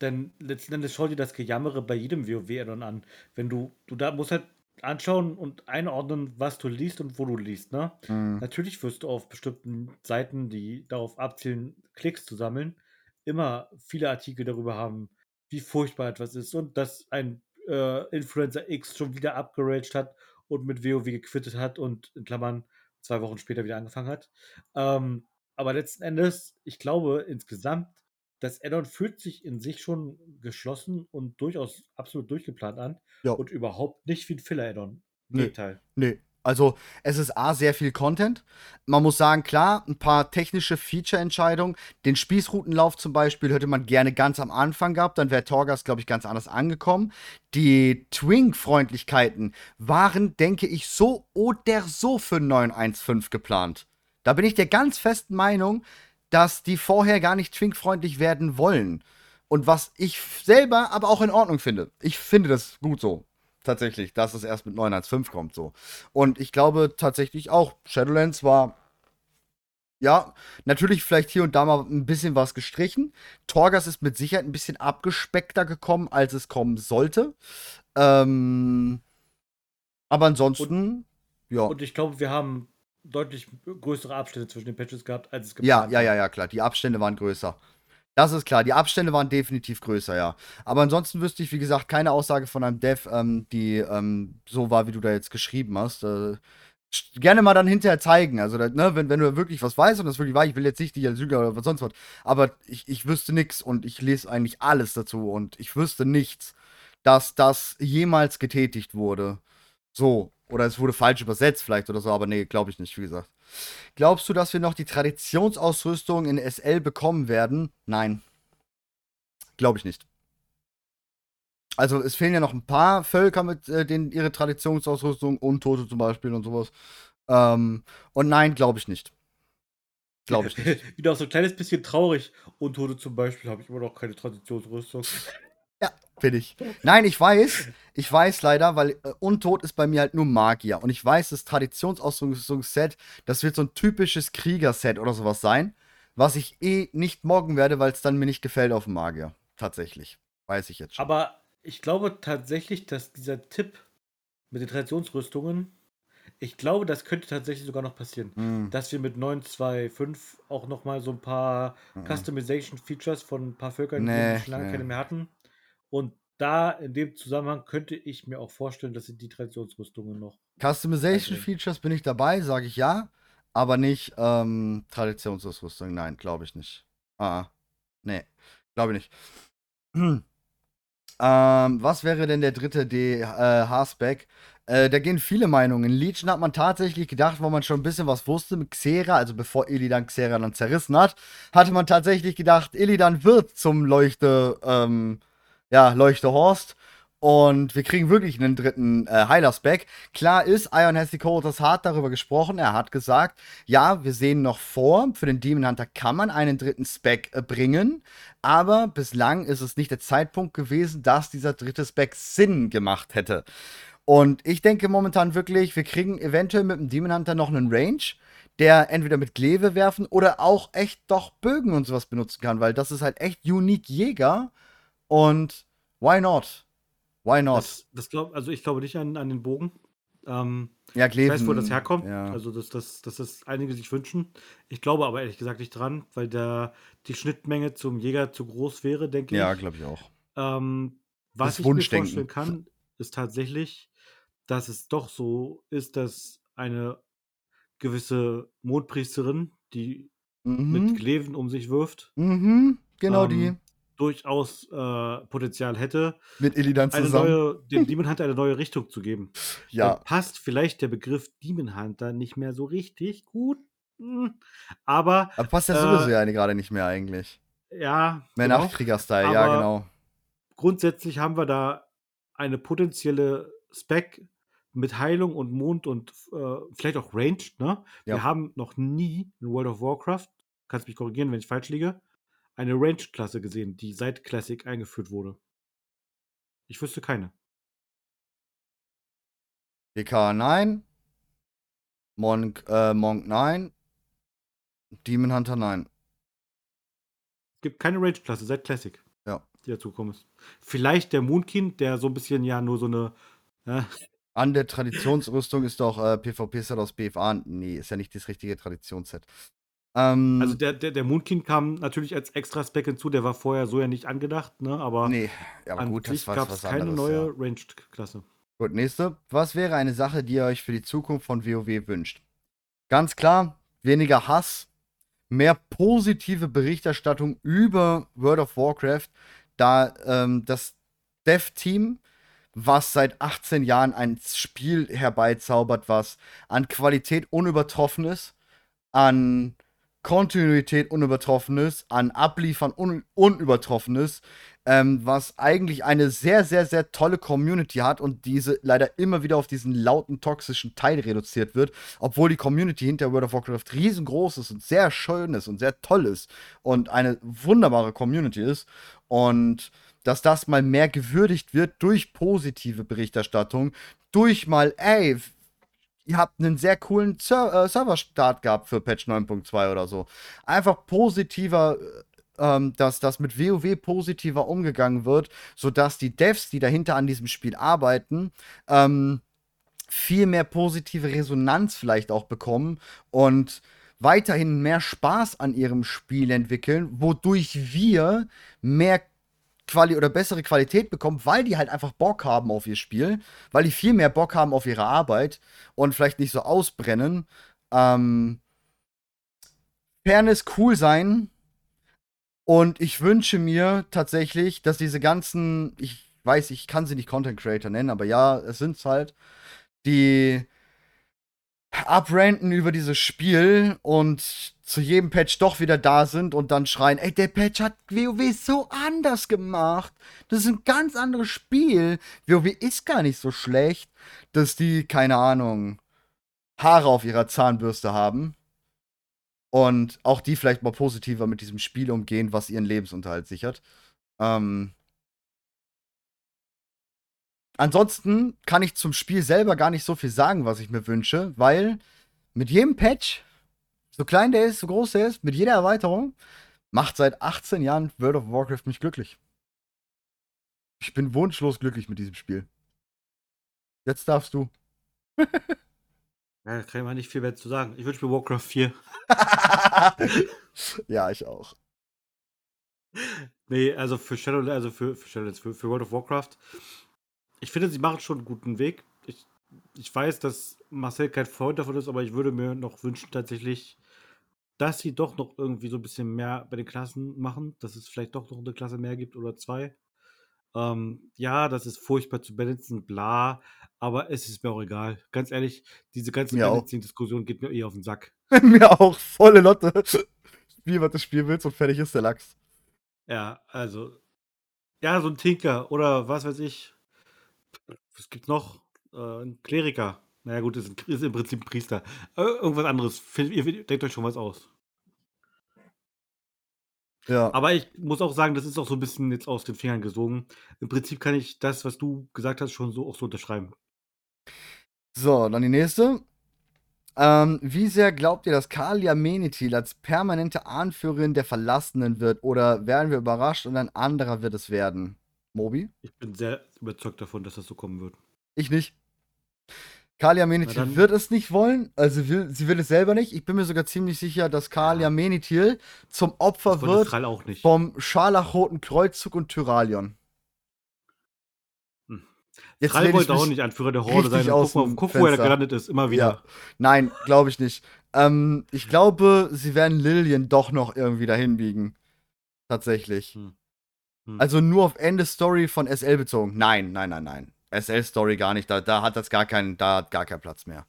Speaker 2: Denn letzten Endes schau dir das Gejammere bei jedem WoW-Addon an. Wenn du, du da musst halt anschauen und einordnen, was du liest und wo du liest. Ne? Mhm. Natürlich wirst du auf bestimmten Seiten, die darauf abzielen, Klicks zu sammeln, immer viele Artikel darüber haben, wie furchtbar etwas ist und dass ein äh, Influencer X schon wieder abgeraged hat und mit WoW gequittet hat und in Klammern zwei Wochen später wieder angefangen hat. Ähm, aber letzten Endes, ich glaube insgesamt, das Addon fühlt sich in sich schon geschlossen und durchaus absolut durchgeplant an ja. und überhaupt nicht wie ein Filler-Addon.
Speaker 1: Nee, Gegenteil. Nee. Also es ist A, sehr viel Content. Man muss sagen, klar, ein paar technische Feature-Entscheidungen. Den Spießroutenlauf zum Beispiel hätte man gerne ganz am Anfang gehabt, dann wäre Torgas, glaube ich, ganz anders angekommen. Die Twink-Freundlichkeiten waren, denke ich, so oder so für 915 geplant. Da bin ich der ganz festen Meinung, dass die vorher gar nicht twinkfreundlich werden wollen. Und was ich selber aber auch in Ordnung finde. Ich finde das gut so. Tatsächlich, dass es erst mit 915 kommt so. Und ich glaube tatsächlich auch, Shadowlands war ja, natürlich vielleicht hier und da mal ein bisschen was gestrichen. Torgas ist mit Sicherheit ein bisschen abgespeckter gekommen, als es kommen sollte. Ähm, aber ansonsten,
Speaker 2: und, ja. Und ich glaube, wir haben deutlich größere Abstände zwischen den Patches gehabt, als es
Speaker 1: geplant Ja, ja, ja, ja, klar. Die Abstände waren größer. Das ist klar. Die Abstände waren definitiv größer, ja. Aber ansonsten wüsste ich, wie gesagt, keine Aussage von einem Dev, ähm, die ähm, so war, wie du da jetzt geschrieben hast. Äh, gerne mal dann hinterher zeigen. Also, ne, wenn, wenn du wirklich was weißt und das wirklich war, ich will jetzt nicht dich als Lüger oder was sonst was, aber ich, ich wüsste nichts und ich lese eigentlich alles dazu und ich wüsste nichts, dass das jemals getätigt wurde. So, oder es wurde falsch übersetzt vielleicht oder so, aber nee, glaube ich nicht, wie gesagt. Glaubst du, dass wir noch die Traditionsausrüstung in SL bekommen werden? Nein. Glaube ich nicht. Also es fehlen ja noch ein paar Völker mit äh, den, ihre Traditionsausrüstung, Untote zum Beispiel und sowas. Ähm, und nein, glaube ich nicht. Glaube ich nicht.
Speaker 2: Wieder so ein kleines bisschen traurig. Untote zum Beispiel habe ich immer noch keine Traditionsrüstung.
Speaker 1: Bin ich. Nein, ich weiß, ich weiß leider, weil äh, Untot ist bei mir halt nur Magier. Und ich weiß, das Traditionsausrüstungsset, das wird so ein typisches Kriegerset oder sowas sein, was ich eh nicht morgen werde, weil es dann mir nicht gefällt auf dem Magier. Tatsächlich. Weiß ich jetzt schon.
Speaker 2: Aber ich glaube tatsächlich, dass dieser Tipp mit den Traditionsrüstungen, ich glaube, das könnte tatsächlich sogar noch passieren. Mm. Dass wir mit 9.2.5 auch noch mal so ein paar mm. Customization-Features von ein paar Völkern, nee, die wir schon lange nee. keine mehr hatten, und da in dem Zusammenhang könnte ich mir auch vorstellen, dass sie die Traditionsrüstungen noch.
Speaker 1: Customization Features bin ich dabei, sage ich ja, aber nicht ähm, Traditionsrüstung. Nein, glaube ich nicht. Ah, nee, glaube ich nicht. ähm, was wäre denn der dritte D äh? Äh, da gehen viele Meinungen. In Legion hat man tatsächlich gedacht, wo man schon ein bisschen was wusste mit Xera, also bevor Illidan Xera dann zerrissen hat, hatte man tatsächlich gedacht, Illidan wird zum Leuchte, ähm, ja, Leuchte Horst. Und wir kriegen wirklich einen dritten äh, Heiler-Spec. Klar ist, Ion Hesikotas hart darüber gesprochen. Er hat gesagt, ja, wir sehen noch vor, für den Demon Hunter kann man einen dritten Spec äh, bringen. Aber bislang ist es nicht der Zeitpunkt gewesen, dass dieser dritte Spec Sinn gemacht hätte. Und ich denke momentan wirklich, wir kriegen eventuell mit dem Demon Hunter noch einen Range, der entweder mit Kleve werfen oder auch echt doch Bögen und sowas benutzen kann, weil das ist halt echt unique Jäger und why not? Why not?
Speaker 2: Das, das glaub, also ich glaube nicht an, an den Bogen. Ähm,
Speaker 1: ja,
Speaker 2: ich weiß, wo das herkommt.
Speaker 1: Ja.
Speaker 2: Also, dass das, das, das einige sich wünschen. Ich glaube aber ehrlich gesagt nicht dran, weil der, die Schnittmenge zum Jäger zu groß wäre, denke
Speaker 1: Ja,
Speaker 2: ich.
Speaker 1: glaube ich auch.
Speaker 2: Ähm, was ich mir vorstellen kann, ist tatsächlich, dass es doch so ist, dass eine gewisse Mondpriesterin, die mit
Speaker 1: Mhm.
Speaker 2: Kleven um sich wirft,
Speaker 1: Mhm. Genau die.
Speaker 2: Durchaus äh, Potenzial hätte,
Speaker 1: Mit Illidan
Speaker 2: eine
Speaker 1: zusammen.
Speaker 2: neue, dem Demon Hunter eine neue Richtung zu geben.
Speaker 1: Ja.
Speaker 2: Dann passt vielleicht der Begriff Demon Hunter nicht mehr so richtig gut. Hm. Aber
Speaker 1: Aber passt ja
Speaker 2: Äh,
Speaker 1: sowieso ja gerade nicht mehr eigentlich.
Speaker 2: ja,
Speaker 1: Mehr
Speaker 2: genau.
Speaker 1: Nachkrieger-Style, ja, genau.
Speaker 2: grundsätzlich haben wir da eine potenzielle Spec mit Heilung und Mond und äh, vielleicht auch Ranged. Ne?
Speaker 1: Ja.
Speaker 2: Wir haben noch nie in World of Warcraft, kannst mich korrigieren, wenn ich falsch liege, eine Ranged-Klasse gesehen, die seit Classic eingeführt wurde. Ich wüsste keine.
Speaker 1: DK nein. Monk, äh, Monk nein. Demon Hunter nein.
Speaker 2: Es gibt keine Ranged-Klasse seit Classic.
Speaker 1: Ja.
Speaker 2: Die dazugekommen ist. Vielleicht der Moonkin, der so ein bisschen ja nur so eine. äh,
Speaker 1: An der Traditionsrüstung ist doch äh, PvP-Set aus BFA. Nee, ist ja nicht das richtige Traditionsset. Ähm,
Speaker 2: also der, der, der Moonkin kam natürlich als extra Spec hinzu, der war vorher so ja nicht angedacht, ne? Aber
Speaker 1: nee, aber
Speaker 2: an
Speaker 1: gut,
Speaker 2: sich gab es keine
Speaker 1: anderes.
Speaker 2: neue
Speaker 1: Ja.
Speaker 2: Ranged-Klasse.
Speaker 1: Gut, nächste. Was wäre eine Sache, die ihr euch für die Zukunft von WoW wünscht? Ganz klar, weniger Hass, mehr positive Berichterstattung über World of Warcraft, da ähm, das Dev-Team, was seit 18 Jahren ein Spiel herbeizaubert, was an Qualität unübertroffen ist, an Kontinuität unübertroffen ist, an Abliefern un unübertroffen ist, ähm, was eigentlich eine sehr, sehr, sehr tolle Community hat und diese leider immer wieder auf diesen lauten, toxischen Teil reduziert wird, obwohl die Community hinter World of Warcraft riesengroß ist und sehr schön ist und sehr toll ist und eine wunderbare Community ist. Und dass das mal mehr gewürdigt wird durch positive Berichterstattung, durch mal, ey, ihr habt einen sehr coolen Ser äh, Serverstart gehabt für Patch 9.2 oder so. Einfach positiver, äh, ähm, dass das mit WoW positiver umgegangen wird, sodass die Devs, die dahinter an diesem Spiel arbeiten, ähm, viel mehr positive Resonanz vielleicht auch bekommen und weiterhin mehr Spaß an ihrem Spiel entwickeln, wodurch wir mehr Quali oder bessere Qualität bekommen, weil die halt einfach Bock haben auf ihr Spiel, weil die viel mehr Bock haben auf ihre Arbeit und vielleicht nicht so ausbrennen. Ähm, Fairness cool sein. Und ich wünsche mir tatsächlich, dass diese ganzen, ich weiß, ich kann sie nicht Content Creator nennen, aber ja, es sind's halt, die abranten über dieses Spiel und zu jedem Patch doch wieder da sind und dann schreien, ey, der Patch hat WoW so anders gemacht. Das ist ein ganz anderes Spiel. WoW ist gar nicht so schlecht, dass die, keine Ahnung, Haare auf ihrer Zahnbürste haben. Und auch die vielleicht mal positiver mit diesem Spiel umgehen, was ihren Lebensunterhalt sichert. Ähm, Ansonsten kann ich zum Spiel selber gar nicht so viel sagen, was ich mir wünsche, weil mit jedem Patch, so klein der ist, so groß der ist, mit jeder Erweiterung, macht seit 18 Jahren World of Warcraft mich glücklich. Ich bin wunschlos glücklich mit diesem Spiel. Jetzt darfst du.
Speaker 2: Ja, da kann ich mal nicht viel mehr zu sagen. Ich wünsche mir Warcraft 4.
Speaker 1: ja, ich auch.
Speaker 2: Nee, also für Shadow, also für, für Shadowlands, für, für World of Warcraft. Ich finde, sie machen schon einen guten Weg. Ich, ich weiß, dass Marcel kein Freund davon ist, aber ich würde mir noch wünschen, tatsächlich, dass sie doch noch irgendwie so ein bisschen mehr bei den Klassen machen, dass es vielleicht doch noch eine Klasse mehr gibt oder zwei. Ähm, ja, das ist furchtbar zu balancen, bla, aber es ist mir auch egal. Ganz ehrlich, diese ganze. Balancing-Diskussion geht mir eh auf den Sack.
Speaker 1: Mir auch. Volle Lotte. Spiel, was du spielen willst und fertig ist der Lachs.
Speaker 2: Ja, also. Ja, so ein Tinker oder was weiß ich. Was gibt's noch? Äh, ein Kleriker. Naja, gut, ist, ist im Prinzip ein Priester. Irgendwas anderes. Ihr denkt euch schon was aus.
Speaker 1: Ja.
Speaker 2: Aber ich muss auch sagen, das ist auch so ein bisschen jetzt aus den Fingern gesogen. Im Prinzip kann ich das, was du gesagt hast, schon so auch so unterschreiben.
Speaker 1: So, dann die nächste. Ähm, wie sehr glaubt ihr, dass Kalia Menethil als permanente Anführerin der Verlassenen wird? Oder werden wir überrascht und ein anderer wird es werden? Mobi?
Speaker 2: Ich bin sehr überzeugt davon, dass das so kommen wird.
Speaker 1: Ich nicht. Kalia Menithil wird es nicht wollen, also will, sie will es selber nicht. Ich bin mir sogar ziemlich sicher, dass Kalia Menithil zum Opfer wird vom Scharlachroten Kreuzzug und Tyralion.
Speaker 2: Hm. Jetzt Krall wollte auch nicht Anführer der Horde sein. Guck, mal, guck wo er gelandet ist, immer wieder. Ja.
Speaker 1: Nein, glaube ich nicht. Ähm, ich glaube, sie werden Lillian doch noch irgendwie dahin biegen. Tatsächlich. Hm. Hm. Also nur auf Ende Story von SL bezogen. Nein, nein, nein, nein. SL-Story gar nicht. Da, da hat das gar keinen, da hat gar keinen Platz mehr.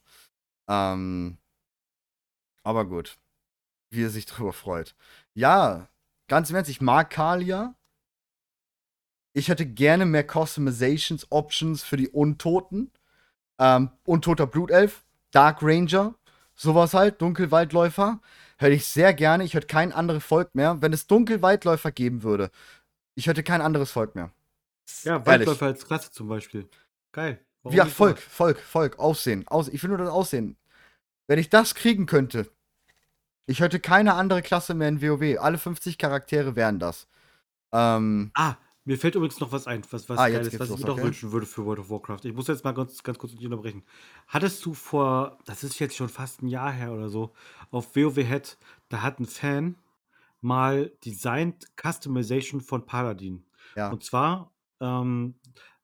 Speaker 1: Ähm, aber gut. Wie er sich drüber freut. Ja, ganz im Ernst, ich mag Kalia. Ich hätte gerne mehr Customizations Options für die Untoten. Ähm, Untoter Blutelf, Dark Ranger, sowas halt, Dunkelwaldläufer. Hätte ich sehr gerne. Ich hätte kein anderes Volk mehr. Wenn es Dunkelwaldläufer geben würde, ich hätte kein anderes Volk mehr.
Speaker 2: Ja, Waldläufer als Klasse zum Beispiel. Geil.
Speaker 1: Warum ja, Volk, Volk, Volk, Aussehen. Aussehen. Ich will nur das Aussehen. Wenn ich das kriegen könnte, ich hätte keine andere Klasse mehr in WoW. Alle 50 Charaktere wären das. Ähm,
Speaker 2: ah, mir fällt übrigens noch was ein, was, was ah, geil ist, was ich mir okay. wünschen würde für World of Warcraft. Ich muss jetzt mal ganz, ganz kurz unterbrechen. Hattest du vor, das ist jetzt schon fast ein Jahr her oder so, auf WoW Head, da hat ein Fan mal Designed Customization von Paladin. Ja. Und zwar ähm,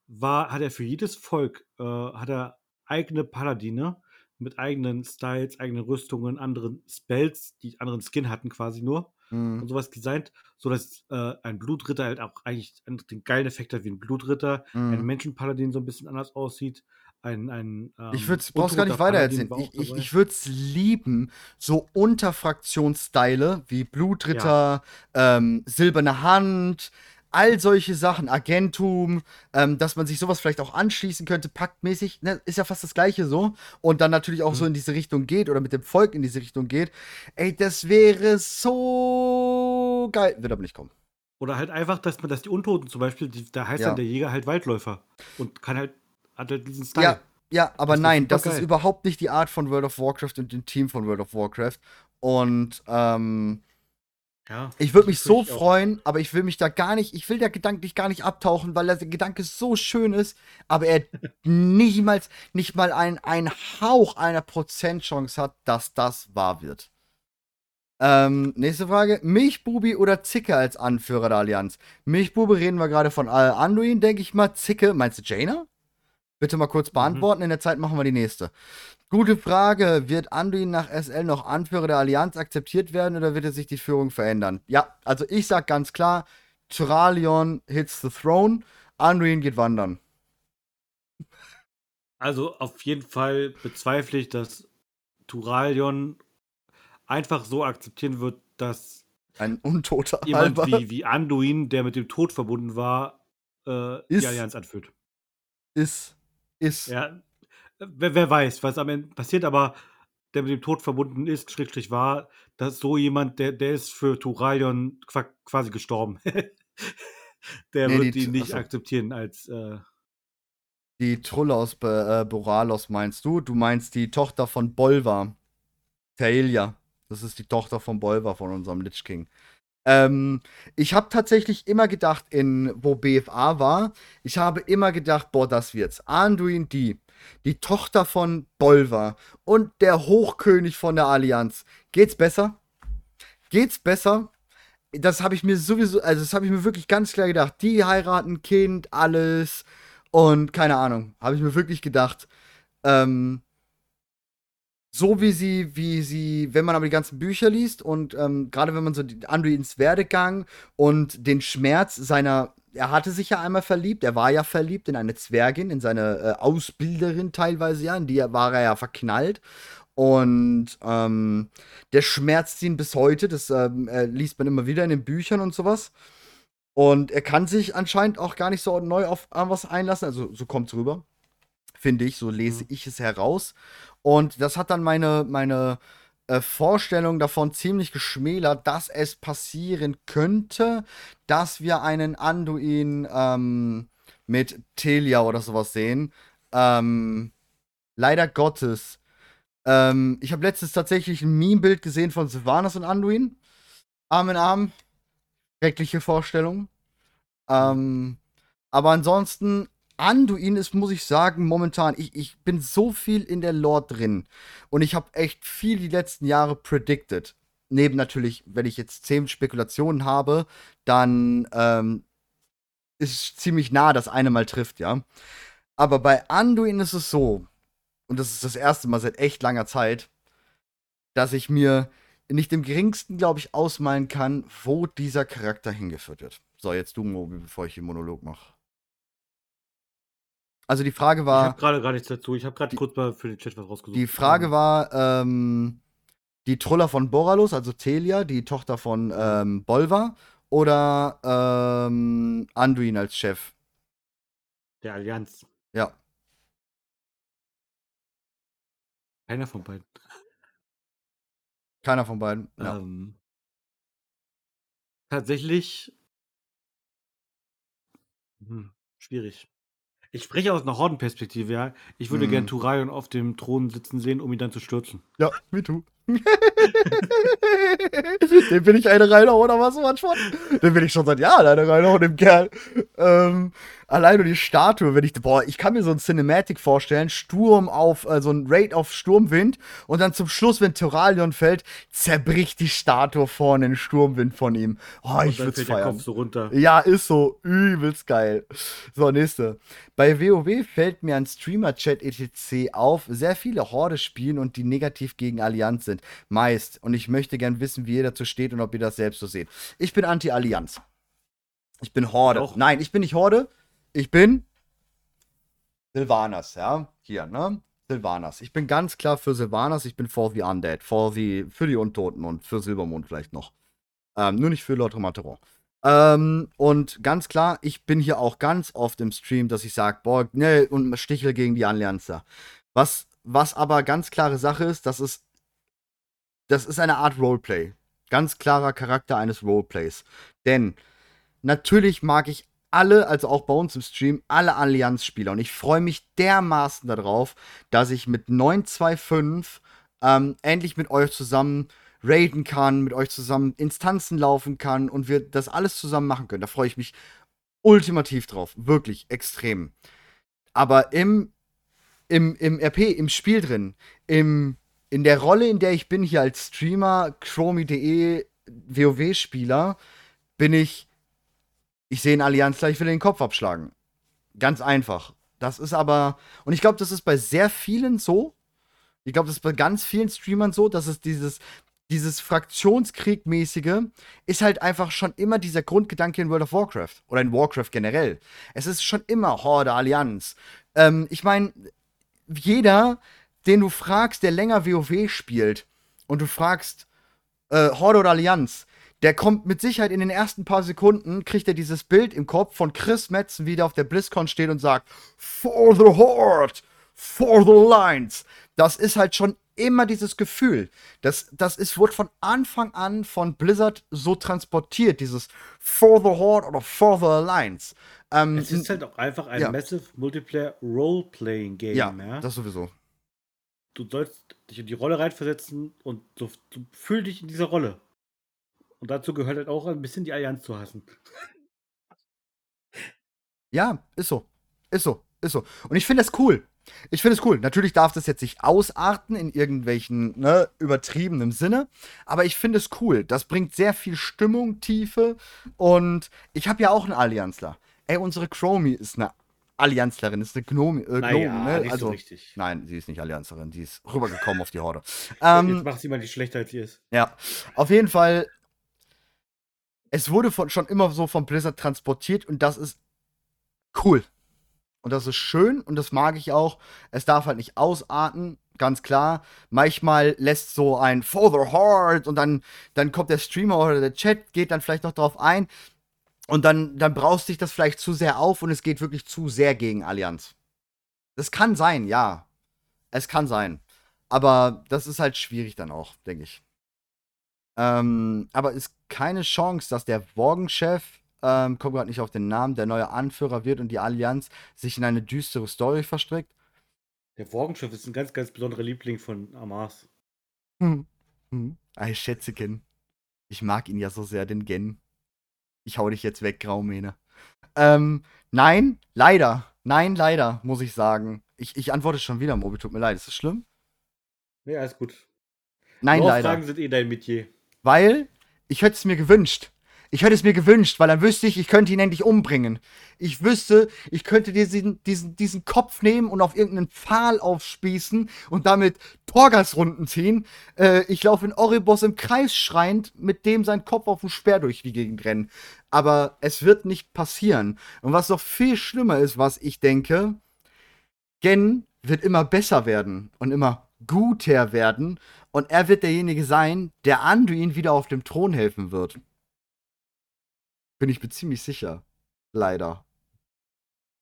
Speaker 2: war, hat er für jedes Volk äh, hat er eigene Paladine mit eigenen Styles, eigenen Rüstungen, anderen Spells, die anderen Skin hatten quasi nur mhm. und sowas designt, sodass äh, ein Blutritter halt auch eigentlich den geilen Effekt hat wie ein Blutritter, mhm. ein Menschenpaladin so ein bisschen anders aussieht, ein, ein
Speaker 1: ähm, Ich würde brauchst gar nicht weiter erzählen. Ich, ich, ich würde es lieben, so Unterfraktionsstyle wie Blutritter, ja. ähm, silberne Hand, all solche Sachen, Agentum, ähm, dass man sich sowas vielleicht auch anschließen könnte, paktmäßig, ne, ist ja fast das gleiche so. Und dann natürlich auch mhm. so in diese Richtung geht oder mit dem Volk in diese Richtung geht. Ey, das wäre so geil. Wird aber nicht kommen.
Speaker 2: Oder halt einfach, dass man, dass die Untoten zum Beispiel, die, da heißt ja. dann der Jäger halt Waldläufer und kann halt, hat halt diesen Style.
Speaker 1: Ja, ja, aber das nein, das geil. ist überhaupt nicht die Art von World of Warcraft und dem Team von World of Warcraft. Und ähm, ja, ich würde mich so freuen, aber ich will mich da gar nicht, ich will da gedanklich gar nicht abtauchen, weil der Gedanke so schön ist, aber er niemals, nicht mal ein, ein Hauch einer Prozentchance hat, dass das wahr wird. Ähm, nächste Frage. Milchbubi oder Zicke als Anführer der Allianz? Milchbubi reden wir gerade von Anduin, denke ich mal. Zicke, meinst du Jaina? Bitte mal kurz mhm. beantworten. Mhm. In der Zeit machen wir die nächste. Gute Frage. Wird Anduin nach SL noch Anführer der Allianz akzeptiert werden oder wird sich die Führung verändern? Ja, also ich sag ganz klar: Tyralion hits the throne. Anduin geht wandern.
Speaker 2: Also auf jeden Fall bezweifle ich, dass Turalion einfach so akzeptieren wird, dass
Speaker 1: ein Untoter
Speaker 2: jemand wie, wie Anduin, der mit dem Tod verbunden war, äh, die Allianz anführt.
Speaker 1: Ist ist.
Speaker 2: Ja, wer, wer weiß, was am Ende passiert, aber der mit dem Tod verbunden ist, schrägstrich war, dass so jemand, der, der ist für Turalion quasi gestorben. der nee, wird ihn nicht achso. akzeptieren als. Äh,
Speaker 1: die Trulle aus Be äh, Boralos meinst du? Du meinst die Tochter von Bolvar. Taelia. Das ist die Tochter von Bolvar, von unserem Lich King. Ähm, ich habe tatsächlich immer gedacht, in wo BFA war, ich habe immer gedacht, boah, das wird's. Anduin die, die Tochter von Bolvar und der Hochkönig von der Allianz. Geht's besser? Geht's besser? Das habe ich mir sowieso, also das habe ich mir wirklich ganz klar gedacht. Die heiraten Kind, alles und keine Ahnung, habe ich mir wirklich gedacht. Ähm, so wie sie, wie sie, wenn man aber die ganzen Bücher liest und ähm, gerade wenn man so Anduins Werdegang und den Schmerz seiner, er hatte sich ja einmal verliebt, er war ja verliebt in eine Zwergin, in seine äh, Ausbilderin teilweise ja, in die war er ja verknallt. Und ähm, der schmerzt ihn bis heute, das ähm, liest man immer wieder in den Büchern und sowas. Und er kann sich anscheinend auch gar nicht so neu auf was einlassen, also so kommt es rüber finde ich, so lese mhm. ich es heraus. Und das hat dann meine, meine äh, Vorstellung davon ziemlich geschmälert, dass es passieren könnte, dass wir einen Anduin ähm, mit Telia oder sowas sehen. Ähm, leider Gottes. Ähm, ich habe letztens tatsächlich ein Meme-Bild gesehen von Sylvanas und Anduin. Arm in Arm. Schreckliche Vorstellung. Ähm, Aber ansonsten, Anduin ist, muss ich sagen, momentan, ich, ich bin so viel in der Lore drin. Und ich habe echt viel die letzten Jahre predicted. Neben natürlich, wenn ich jetzt zehn Spekulationen habe, dann ähm, ist ziemlich nah, dass eine mal trifft, ja. Aber bei Anduin ist es so, und das ist das erste Mal seit echt langer Zeit, dass ich mir nicht im geringsten, glaube ich, ausmalen kann, wo dieser Charakter hingeführt wird. So, jetzt du, Mobi, bevor ich den Monolog mache. Also die Frage war.
Speaker 2: Ich habe gerade gar nichts dazu. Ich habe gerade kurz mal für den Chat was rausgesucht.
Speaker 1: Die Frage war, ähm, die Truller von Boralus, also Telia, die Tochter von ähm, Bolva, oder ähm, Anduin als Chef?
Speaker 2: Der Allianz.
Speaker 1: Ja.
Speaker 2: Keiner von beiden.
Speaker 1: Keiner von beiden.
Speaker 2: Ja. Ähm, tatsächlich. Hm, schwierig. Ich spreche aus einer Hordenperspektive, ja. Ich würde hm. gern Turaion auf dem Thron sitzen sehen, um ihn dann zu stürzen.
Speaker 1: Ja, me too. Den bin ich eine reinhauen, oder was manchmal? Den bin ich schon seit Jahren eine reinhauen, dem Kerl. Ähm, allein nur die Statue, wenn ich, boah, ich kann mir so ein Cinematic vorstellen, Sturm auf, äh, so ein Raid auf Sturmwind und dann zum Schluss, wenn Tyralion fällt, zerbricht die Statue vorne in Sturmwind von ihm. Oh, und ich würde feiern. Der Kopf
Speaker 2: so runter.
Speaker 1: Ja, ist so übelst geil. So, nächste. Bei WoW fällt mir an Streamer-Chat etc. auf, sehr viele Horde spielen und die negativ gegen Allianz sind. Meist. Und ich möchte gern wissen, wie ihr dazu steht und ob ihr das selbst so seht. Ich bin Anti-Allianz. Ich bin Horde. Auch. Nein, ich bin nicht Horde. Ich bin Silvanas, ja. Hier, ne? Silvanas. Ich bin ganz klar für Silvanas. Ich bin for the Undead. For the, für die Untoten und für Silbermond vielleicht noch. Ähm, nur nicht für Lord Romateron. Ähm, und ganz klar, ich bin hier auch ganz oft im Stream, dass ich sage, boah, ne, und stichel gegen die Allianzer. Was, was aber ganz klare Sache ist, das ist, das ist eine Art Roleplay. Ganz klarer Charakter eines Roleplays. Denn natürlich mag ich alle, also auch bei uns im Stream, alle Allianz-Spieler. Und ich freue mich dermaßen darauf, dass ich mit 925 ähm, endlich mit euch zusammen raiden kann, mit euch zusammen Instanzen laufen kann und wir das alles zusammen machen können. Da freue ich mich ultimativ drauf. Wirklich extrem. Aber im, im, im RP, im Spiel drin, im, in der Rolle, in der ich bin hier als Streamer, Chromie.de, WoW-Spieler, bin ich ich sehe einen Allianzler, ich will den Kopf abschlagen. Ganz einfach. Das ist aber, und ich glaube, das ist bei sehr vielen so. Ich glaube, das ist bei ganz vielen Streamern so, dass es dieses, dieses Fraktionskrieg-mäßige ist halt einfach schon immer dieser Grundgedanke in World of Warcraft oder in Warcraft generell. Es ist schon immer Horde, Allianz. Ähm, ich meine, jeder, den du fragst, der länger WoW spielt und du fragst äh, Horde oder Allianz, der kommt mit Sicherheit in den ersten paar Sekunden, kriegt er dieses Bild im Kopf von Chris Metzen, wie der auf der BlizzCon steht und sagt, For the Horde, for the Lines. Das ist halt schon immer dieses Gefühl. Das, das ist, wird von Anfang an von Blizzard so transportiert, dieses For the Horde oder For the Alliance.
Speaker 2: Ähm, es ist halt auch einfach ein ja. Massive Multiplayer Role-Playing Game.
Speaker 1: Ja, ja, das sowieso.
Speaker 2: Du sollst dich in die Rolle reinversetzen und so, du fühl dich in dieser Rolle. Und dazu gehört halt auch ein bisschen die Allianz zu hassen.
Speaker 1: Ja, ist so. Ist so. Ist so. Und ich finde das cool. Ich finde es cool. Natürlich darf das jetzt nicht ausarten in irgendwelchen ne, übertriebenen Sinne, aber ich finde es cool. Das bringt sehr viel Stimmung, Tiefe und ich habe ja auch einen Allianzler. Ey, unsere Chromie ist eine Allianzlerin, ist eine Gnome, äh, Gnome
Speaker 2: naja,
Speaker 1: ne? Also,
Speaker 2: so richtig.
Speaker 1: Nein, sie ist nicht Allianzlerin, sie ist rübergekommen auf die Horde.
Speaker 2: Ähm, Jetzt macht sie mal die schlechter als sie ist.
Speaker 1: Ja, auf jeden Fall es wurde von, schon immer so von Blizzard transportiert und das ist cool. Und das ist schön und das mag ich auch. Es darf halt nicht ausarten, ganz klar. Manchmal lässt so ein For the Heart und dann, dann kommt der Streamer oder der Chat, geht dann vielleicht noch drauf ein. Und dann, dann braust sich das vielleicht zu sehr auf und es geht wirklich zu sehr gegen Allianz. Das kann sein, ja. Es kann sein. Aber das ist halt schwierig dann auch, denke ich. Ähm, aber ist keine Chance, dass der Worgenchef, ähm, kommt gerade nicht auf den Namen, der neue Anführer wird und die Allianz sich in eine düstere Story verstrickt.
Speaker 2: Der Worgenchef ist ein ganz, ganz besonderer Liebling von Amas.
Speaker 1: Hm. Hm. Ich schätze Gen. Ich mag ihn ja so sehr, den Gen. Ich hau dich jetzt weg, Graumähne. Ähm, nein, leider. Nein, leider, muss ich sagen. Ich, ich antworte schon wieder, Mobi, tut mir leid. Ist das schlimm?
Speaker 2: Nee, alles gut.
Speaker 1: Nein, leider.
Speaker 2: Fragen sind eh dein Metier.
Speaker 1: Weil ich hätte es mir gewünscht. Ich hätte es mir gewünscht, weil dann wüsste ich, ich könnte ihn endlich umbringen. Ich wüsste, ich könnte diesen, diesen, diesen Kopf nehmen und auf irgendeinen Pfahl aufspießen und damit Torgasrunden ziehen. Äh, ich laufe in Oribos im Kreis schreiend, mit dem sein Kopf auf dem Speer durch die Gegend rennen. Aber es wird nicht passieren. Und was noch viel schlimmer ist, was ich denke, Gen wird immer besser werden und immer guter werden. Und er wird derjenige sein, der Anduin wieder auf dem Thron helfen wird. Bin ich mir ziemlich sicher. Leider.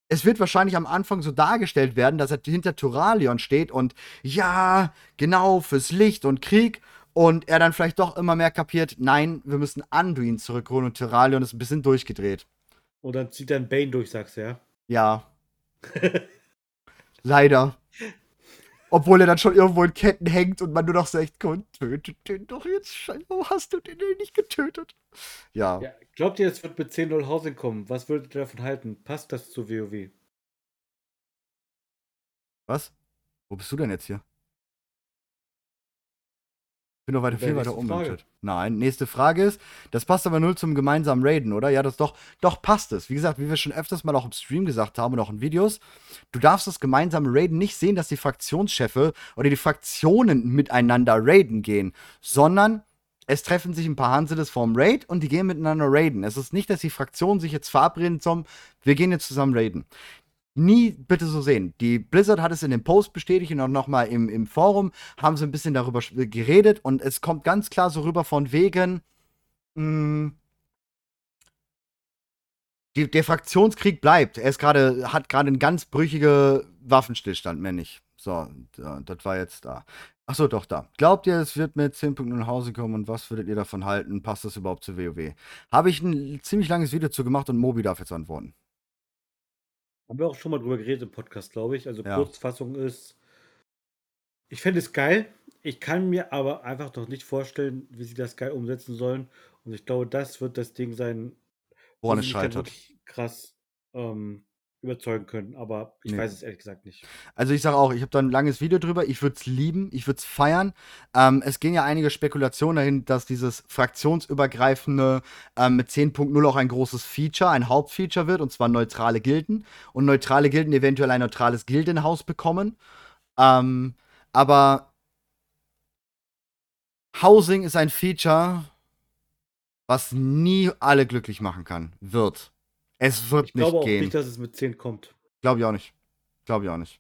Speaker 1: Es wird wahrscheinlich am Anfang so dargestellt werden, dass er hinter Turalion steht und ja, genau, fürs Licht und Krieg. Und er dann vielleicht doch immer mehr kapiert, nein, wir müssen Anduin zurückholen und Turalion ist ein bisschen durchgedreht.
Speaker 2: Und dann zieht er Bane durch, sagst du, ja?
Speaker 1: Ja. Leider. Obwohl er dann schon irgendwo in Ketten hängt und man nur noch sagt, komm, tötet den doch jetzt. Warum hast du den denn nicht getötet? Ja. ja.
Speaker 2: Glaubt ihr, es wird mit 10-0 Housing kommen? Was würdet ihr davon halten? Passt das zu WoW?
Speaker 1: Was? Wo bist du denn jetzt hier? Bin doch weiter, viel weiter oben Nein, nächste Frage ist, das passt aber null zum gemeinsamen Raiden, oder? Ja, das doch, doch passt es. Wie gesagt, wie wir schon öfters mal auch im Stream gesagt haben und auch in Videos, du darfst das gemeinsame Raiden nicht sehen, dass die Fraktionschefe oder die Fraktionen miteinander raiden gehen, sondern es treffen sich ein paar Hanseles vorm Raid und die gehen miteinander raiden. Es ist nicht, dass die Fraktionen sich jetzt verabreden zum, wir gehen jetzt zusammen raiden nie bitte so sehen. Die Blizzard hat es in dem Post bestätigt und auch nochmal im, im Forum haben sie ein bisschen darüber geredet und es kommt ganz klar so rüber von wegen, mh, hm, die, der Fraktionskrieg bleibt. Er ist gerade, hat gerade einen ganz brüchige Waffenstillstand, mehr nicht. So, das war jetzt da. Achso, doch da. Glaubt ihr, es wird mit 10 Punkten nach Hause kommen und was würdet ihr davon halten? Passt das überhaupt zu WoW? Habe ich ein ziemlich langes Video zu gemacht und Mobi darf jetzt antworten.
Speaker 2: Haben wir auch schon mal drüber geredet im Podcast, glaube ich. Also ja. Kurzfassung ist, ich fände es geil. Ich kann mir aber einfach noch nicht vorstellen, wie sie das geil umsetzen sollen. Und ich glaube, das wird das Ding sein,
Speaker 1: woran es scheitert.
Speaker 2: Krass ähm, überzeugen können, aber ich nee. weiß es ehrlich gesagt nicht.
Speaker 1: Also ich sage auch, ich habe da ein langes Video drüber, ich würde es lieben, ich würde es feiern. Ähm, es gehen ja einige Spekulationen dahin, dass dieses fraktionsübergreifende ähm, mit 10.0 auch ein großes Feature, ein Hauptfeature wird, und zwar neutrale Gilden. Und neutrale Gilden eventuell ein neutrales Gildenhaus bekommen. Ähm, aber Housing ist ein Feature, was nie alle glücklich machen kann, wird. Es wird ich nicht glaube gehen.
Speaker 2: auch nicht, dass es mit 10 kommt.
Speaker 1: Glaube ich auch nicht. Glaube ich auch nicht.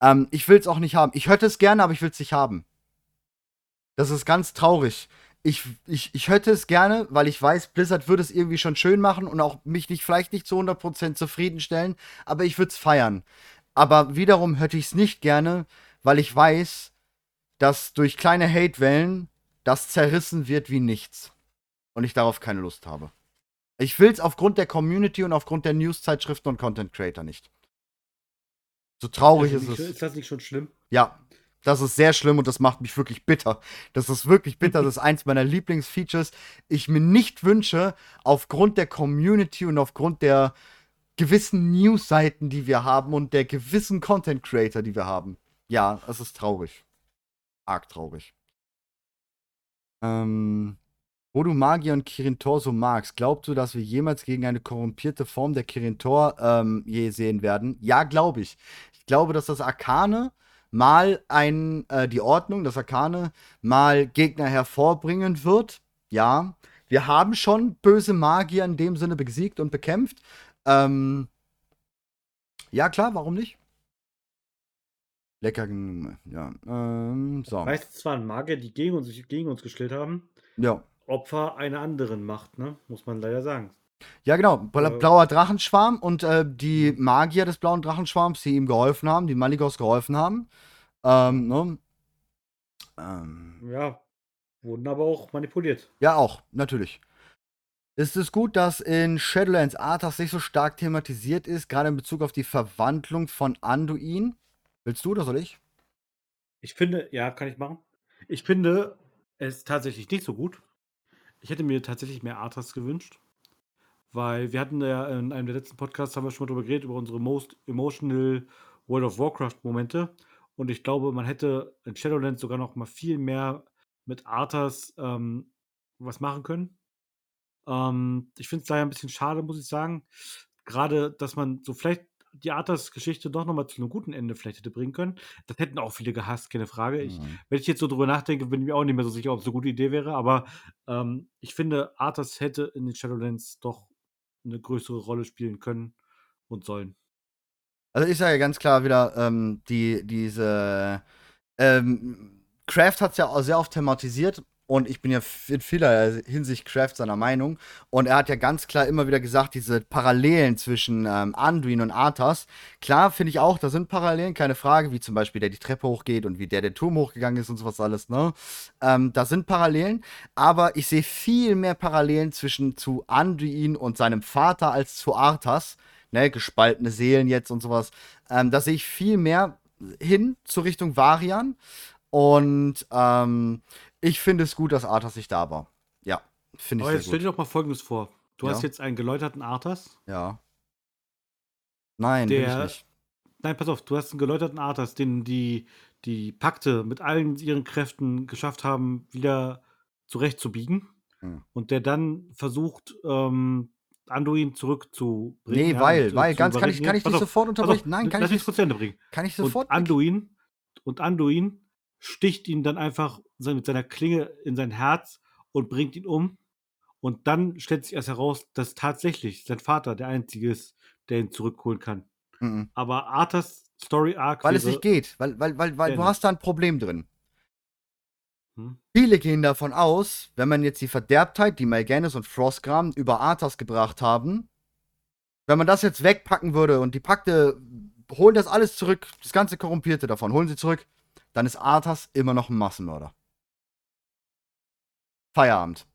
Speaker 1: Ähm, ich will es auch nicht haben. Ich hätte es gerne, aber ich will es nicht haben. Das ist ganz traurig. Ich, ich, ich hätte es gerne, weil ich weiß, Blizzard würde es irgendwie schon schön machen und auch mich nicht, vielleicht nicht zu 100% zufriedenstellen, aber ich würde es feiern. Aber wiederum hätte ich es nicht gerne, weil ich weiß, dass durch kleine Hatewellen das zerrissen wird wie nichts. Und ich darauf keine Lust habe. Ich will es aufgrund der Community und aufgrund der News-Zeitschriften und Content Creator nicht. So traurig ist,
Speaker 2: ist
Speaker 1: es.
Speaker 2: Ist das nicht schon schlimm?
Speaker 1: Ja, das ist sehr schlimm und das macht mich wirklich bitter. Das ist wirklich bitter. Das ist eins meiner Lieblingsfeatures. Ich mir nicht wünsche, aufgrund der Community und aufgrund der gewissen News-Seiten, die wir haben und der gewissen Content Creator, die wir haben. Ja, es ist traurig. Arg traurig. Ähm, wo du Magier und Kirintor so magst, glaubst du, dass wir jemals gegen eine korrumpierte Form der Kirintor ähm, je sehen werden? Ja, glaube ich. Ich glaube, dass das Arkane mal ein, äh, die Ordnung, das Arkane mal Gegner hervorbringen wird. Ja. Wir haben schon böse Magier in dem Sinne besiegt und bekämpft. Ähm, ja, klar, warum nicht? Lecker, ja. Ähm, so.
Speaker 2: Weißt du, es waren Magier, die gegen uns, gegen uns gestellt haben.
Speaker 1: Ja.
Speaker 2: Opfer einer anderen Macht, ne? Muss man leider sagen.
Speaker 1: Ja, genau. Äh, blauer Drachenschwarm und äh, die Magier des blauen Drachenschwarms, die ihm geholfen haben, die Maligos geholfen haben. Ähm, ne?
Speaker 2: ähm, ja, wurden aber auch manipuliert.
Speaker 1: Ja, auch, natürlich. Ist es gut, dass in Shadowlands Arthas nicht so stark thematisiert ist, gerade in Bezug auf die Verwandlung von Anduin? Willst du oder soll ich?
Speaker 2: Ich finde, ja, kann ich machen. Ich finde es tatsächlich nicht so gut. Ich hätte mir tatsächlich mehr Arthas gewünscht, weil wir hatten ja in einem der letzten Podcasts haben wir schon mal drüber geredet, über unsere most emotional World of Warcraft-Momente. Und ich glaube, man hätte in Shadowlands sogar noch mal viel mehr mit Arthas ähm, was machen können. Ähm, ich finde es daher ein bisschen schade, muss ich sagen. Gerade, dass man so vielleicht die Arthas-Geschichte doch nochmal zu einem guten Ende vielleicht hätte bringen können. Das hätten auch viele gehasst, keine Frage. Ich, mhm. Wenn ich jetzt so drüber nachdenke, bin ich mir auch nicht mehr so sicher, ob es eine gute Idee wäre. Aber ähm, ich finde, Arthas hätte in den Shadowlands doch eine größere Rolle spielen können und sollen.
Speaker 1: Also ich sage ganz klar wieder, ähm, die, diese ähm, Craft hat es ja auch sehr oft thematisiert und ich bin ja in vieler Hinsicht Kraft seiner Meinung. Und er hat ja ganz klar immer wieder gesagt, diese Parallelen zwischen ähm, Anduin und Arthas. Klar, finde ich auch, da sind Parallelen, keine Frage, wie zum Beispiel der die Treppe hochgeht und wie der den Turm hochgegangen ist und sowas alles, ne? Ähm, da sind Parallelen, aber ich sehe viel mehr Parallelen zwischen zu Anduin und seinem Vater als zu Arthas. Ne, gespaltene Seelen jetzt und sowas. Ähm, da sehe ich viel mehr hin zur Richtung Varian. Und ähm, ich finde es gut, dass Arthas nicht da war. Ja, finde ich
Speaker 2: Aber jetzt stell dir doch mal Folgendes vor. Du ja. hast jetzt einen geläuterten Arthas.
Speaker 1: Ja. Nein, der, nicht.
Speaker 2: Nein, pass auf, du hast einen geläuterten Arthas, den die, die Pakte mit allen ihren Kräften geschafft haben, wieder zurechtzubiegen. Hm. Und der dann versucht, ähm, Anduin zurückzubringen.
Speaker 1: Nee, ja, weil, weil, ganz kann ich, kann ich dich sofort unterbrechen.
Speaker 2: Nein,
Speaker 1: kann ich
Speaker 2: nicht.
Speaker 1: Kann ich sofort.
Speaker 2: Und Anduin, und Anduin sticht ihn dann einfach mit seiner Klinge in sein Herz und bringt ihn um. Und dann stellt sich erst heraus, dass tatsächlich sein Vater der Einzige ist, der ihn zurückholen kann. Mhm. Aber Arthas Story Arc.
Speaker 1: Weil es nicht geht, weil, weil, weil, weil du hast da ein Problem drin. Hm? Viele gehen davon aus, wenn man jetzt die Verderbtheit, die Malganis und Frostgram über Arthas gebracht haben, wenn man das jetzt wegpacken würde und die Pakte holen das alles zurück, das ganze Korrumpierte davon, holen sie zurück, dann ist Arthas immer noch ein Massenmörder. Feierabend.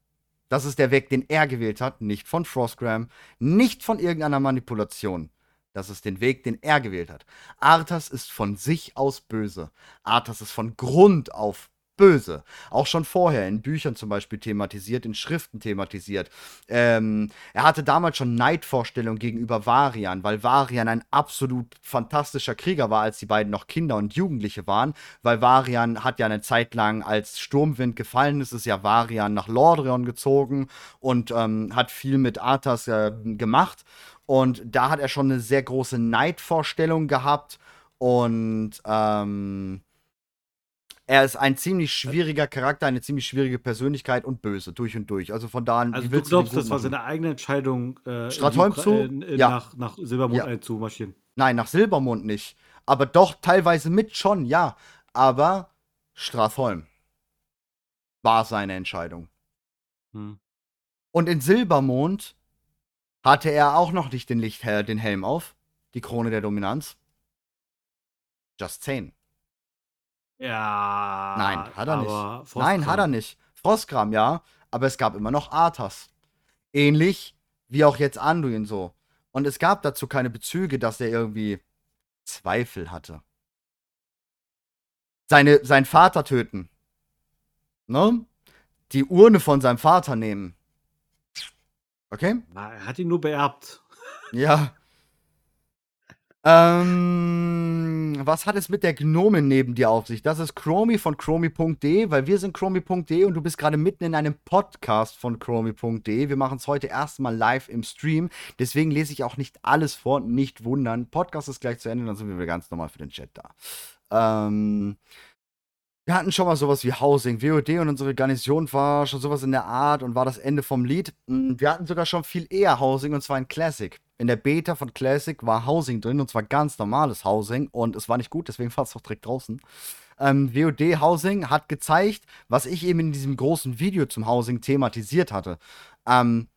Speaker 1: Das ist der Weg, den er gewählt hat, nicht von Frostgram, nicht von irgendeiner Manipulation. Das ist den Weg, den er gewählt hat. Arthas ist von sich aus böse. Arthas ist von Grund auf böse. Auch schon vorher in Büchern zum Beispiel thematisiert, in Schriften thematisiert. Ähm, er hatte damals schon Neidvorstellungen gegenüber Varian, weil Varian ein absolut fantastischer Krieger war, als die beiden noch Kinder und Jugendliche waren. Weil Varian hat ja eine Zeit lang, als Sturmwind gefallen ist, ist ja Varian nach Lordreon gezogen und ähm, hat viel mit Arthas äh, gemacht. Und da hat er schon eine sehr große Neidvorstellung gehabt. Und ähm, er ist ein ziemlich schwieriger Charakter, eine ziemlich schwierige Persönlichkeit und böse, durch und durch. Also von da an.
Speaker 2: Also du glaubst, das war seine eigene Entscheidung,
Speaker 1: äh, Stratholm zu?
Speaker 2: Äh, ja. nach, nach Silbermond ja. einzumarschieren?
Speaker 1: Nein, nach Silbermond nicht. Aber doch teilweise mit schon, ja. Aber Stratholm war seine Entscheidung. Hm. Und in Silbermond hatte er auch noch nicht den Licht, den Helm auf, die Krone der Dominanz. Just 10.
Speaker 2: Ja.
Speaker 1: Nein, hat er nicht. Nein, hat er nicht. Frostkram, ja. Aber es gab immer noch Arthas. Ähnlich wie auch jetzt Anduin so. Und es gab dazu keine Bezüge, dass er irgendwie Zweifel hatte. Seine, seinen Vater töten. Ne? Die Urne von seinem Vater nehmen. Okay?
Speaker 2: Er hat ihn nur beerbt.
Speaker 1: Ja. Ähm, was hat es mit der Gnomen neben dir auf sich? Das ist Chromi von chromi.de, weil wir sind chromi.de und du bist gerade mitten in einem Podcast von chromi.de. Wir machen es heute erstmal live im Stream, deswegen lese ich auch nicht alles vor, nicht wundern. Podcast ist gleich zu Ende, dann sind wir wieder ganz normal für den Chat da. Ähm, wir hatten schon mal sowas wie Housing. WOD und unsere Garnison war schon sowas in der Art und war das Ende vom Lied. Hm, wir hatten sogar schon viel eher Housing und zwar in Classic. In der Beta von Classic war Housing drin und zwar ganz normales Housing und es war nicht gut, deswegen war es auch direkt draußen. Ähm, WOD Housing hat gezeigt, was ich eben in diesem großen Video zum Housing thematisiert hatte. Ähm,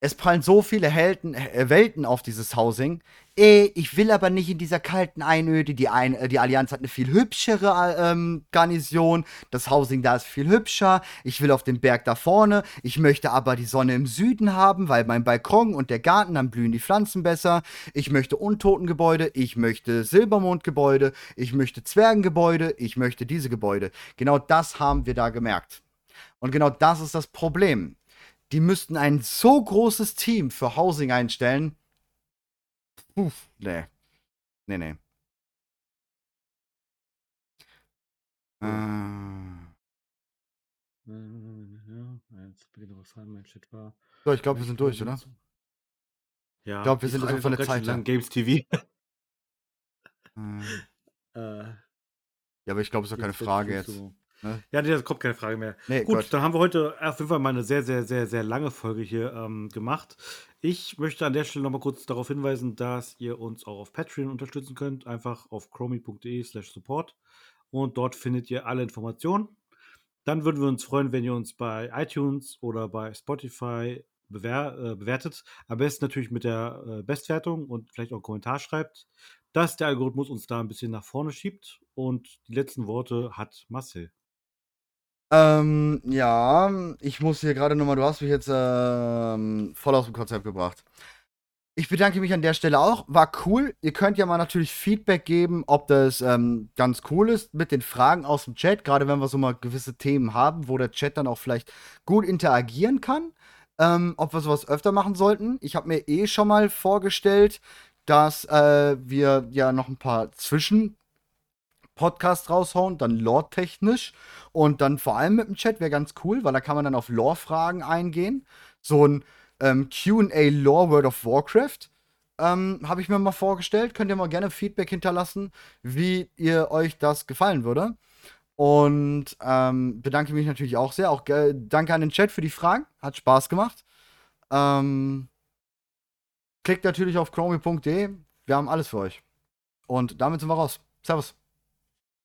Speaker 1: es prallen so viele Helden, äh, Welten auf dieses Housing. Ey, ich will aber nicht in dieser kalten Einöde. Die, Ein äh, die Allianz hat eine viel hübschere ähm, Garnison. Das Housing da ist viel hübscher. Ich will auf den Berg da vorne. Ich möchte aber die Sonne im Süden haben, weil mein Balkon und der Garten, dann blühen die Pflanzen besser. Ich möchte Untotengebäude. Ich möchte Silbermondgebäude. Ich möchte Zwergengebäude. Ich möchte diese Gebäude. Genau das haben wir da gemerkt. Und genau das ist das Problem die müssten ein so großes Team für Housing einstellen. Puh, nee. Nee, nee. Äh. So, ich glaube, wir sind durch, oder?
Speaker 2: Ja,
Speaker 1: Ich glaube, wir sind auch von der Zeit
Speaker 2: lang. Games TV.
Speaker 1: Äh,
Speaker 2: Äh,
Speaker 1: Ja, aber ich glaube, es ist doch keine Frage jetzt.
Speaker 2: zu.
Speaker 1: Ne?
Speaker 2: Ja, nee, da kommt keine Frage mehr.
Speaker 1: Nee,
Speaker 2: Gut,
Speaker 1: Gott.
Speaker 2: dann haben wir heute auf jeden Fall mal eine sehr, sehr, sehr, sehr lange Folge hier ähm, gemacht. Ich möchte an der Stelle nochmal kurz darauf hinweisen, dass ihr uns auch auf Patreon unterstützen könnt. Einfach auf chromi.de slash support. Und dort findet ihr alle Informationen. Dann würden wir uns freuen, wenn ihr uns bei iTunes oder bei Spotify bewer äh, bewertet. Am besten natürlich mit der äh, Bestwertung und vielleicht auch einen Kommentar schreibt, dass der Algorithmus uns da ein bisschen nach vorne schiebt. Und die letzten Worte hat Marcel.
Speaker 1: Ähm, ja, ich muss hier gerade nochmal, du hast mich jetzt ähm, voll aus dem Konzept gebracht. Ich bedanke mich an der Stelle auch. War cool. Ihr könnt ja mal natürlich Feedback geben, ob das ähm, ganz cool ist mit den Fragen aus dem Chat, gerade wenn wir so mal gewisse Themen haben, wo der Chat dann auch vielleicht gut interagieren kann. Ähm, ob wir sowas öfter machen sollten. Ich habe mir eh schon mal vorgestellt, dass äh, wir ja noch ein paar Zwischen Podcast raushauen, dann Lore-technisch und dann vor allem mit dem Chat wäre ganz cool, weil da kann man dann auf Lore-Fragen eingehen. So ein ähm, QA Lore World of Warcraft ähm, habe ich mir mal vorgestellt. Könnt ihr mal gerne Feedback hinterlassen, wie ihr euch das gefallen würde. Und ähm, bedanke mich natürlich auch sehr. Auch äh, danke an den Chat für die Fragen. Hat Spaß gemacht. Ähm, klickt natürlich auf chromi.de. Wir haben alles für euch. Und damit sind wir raus. Servus.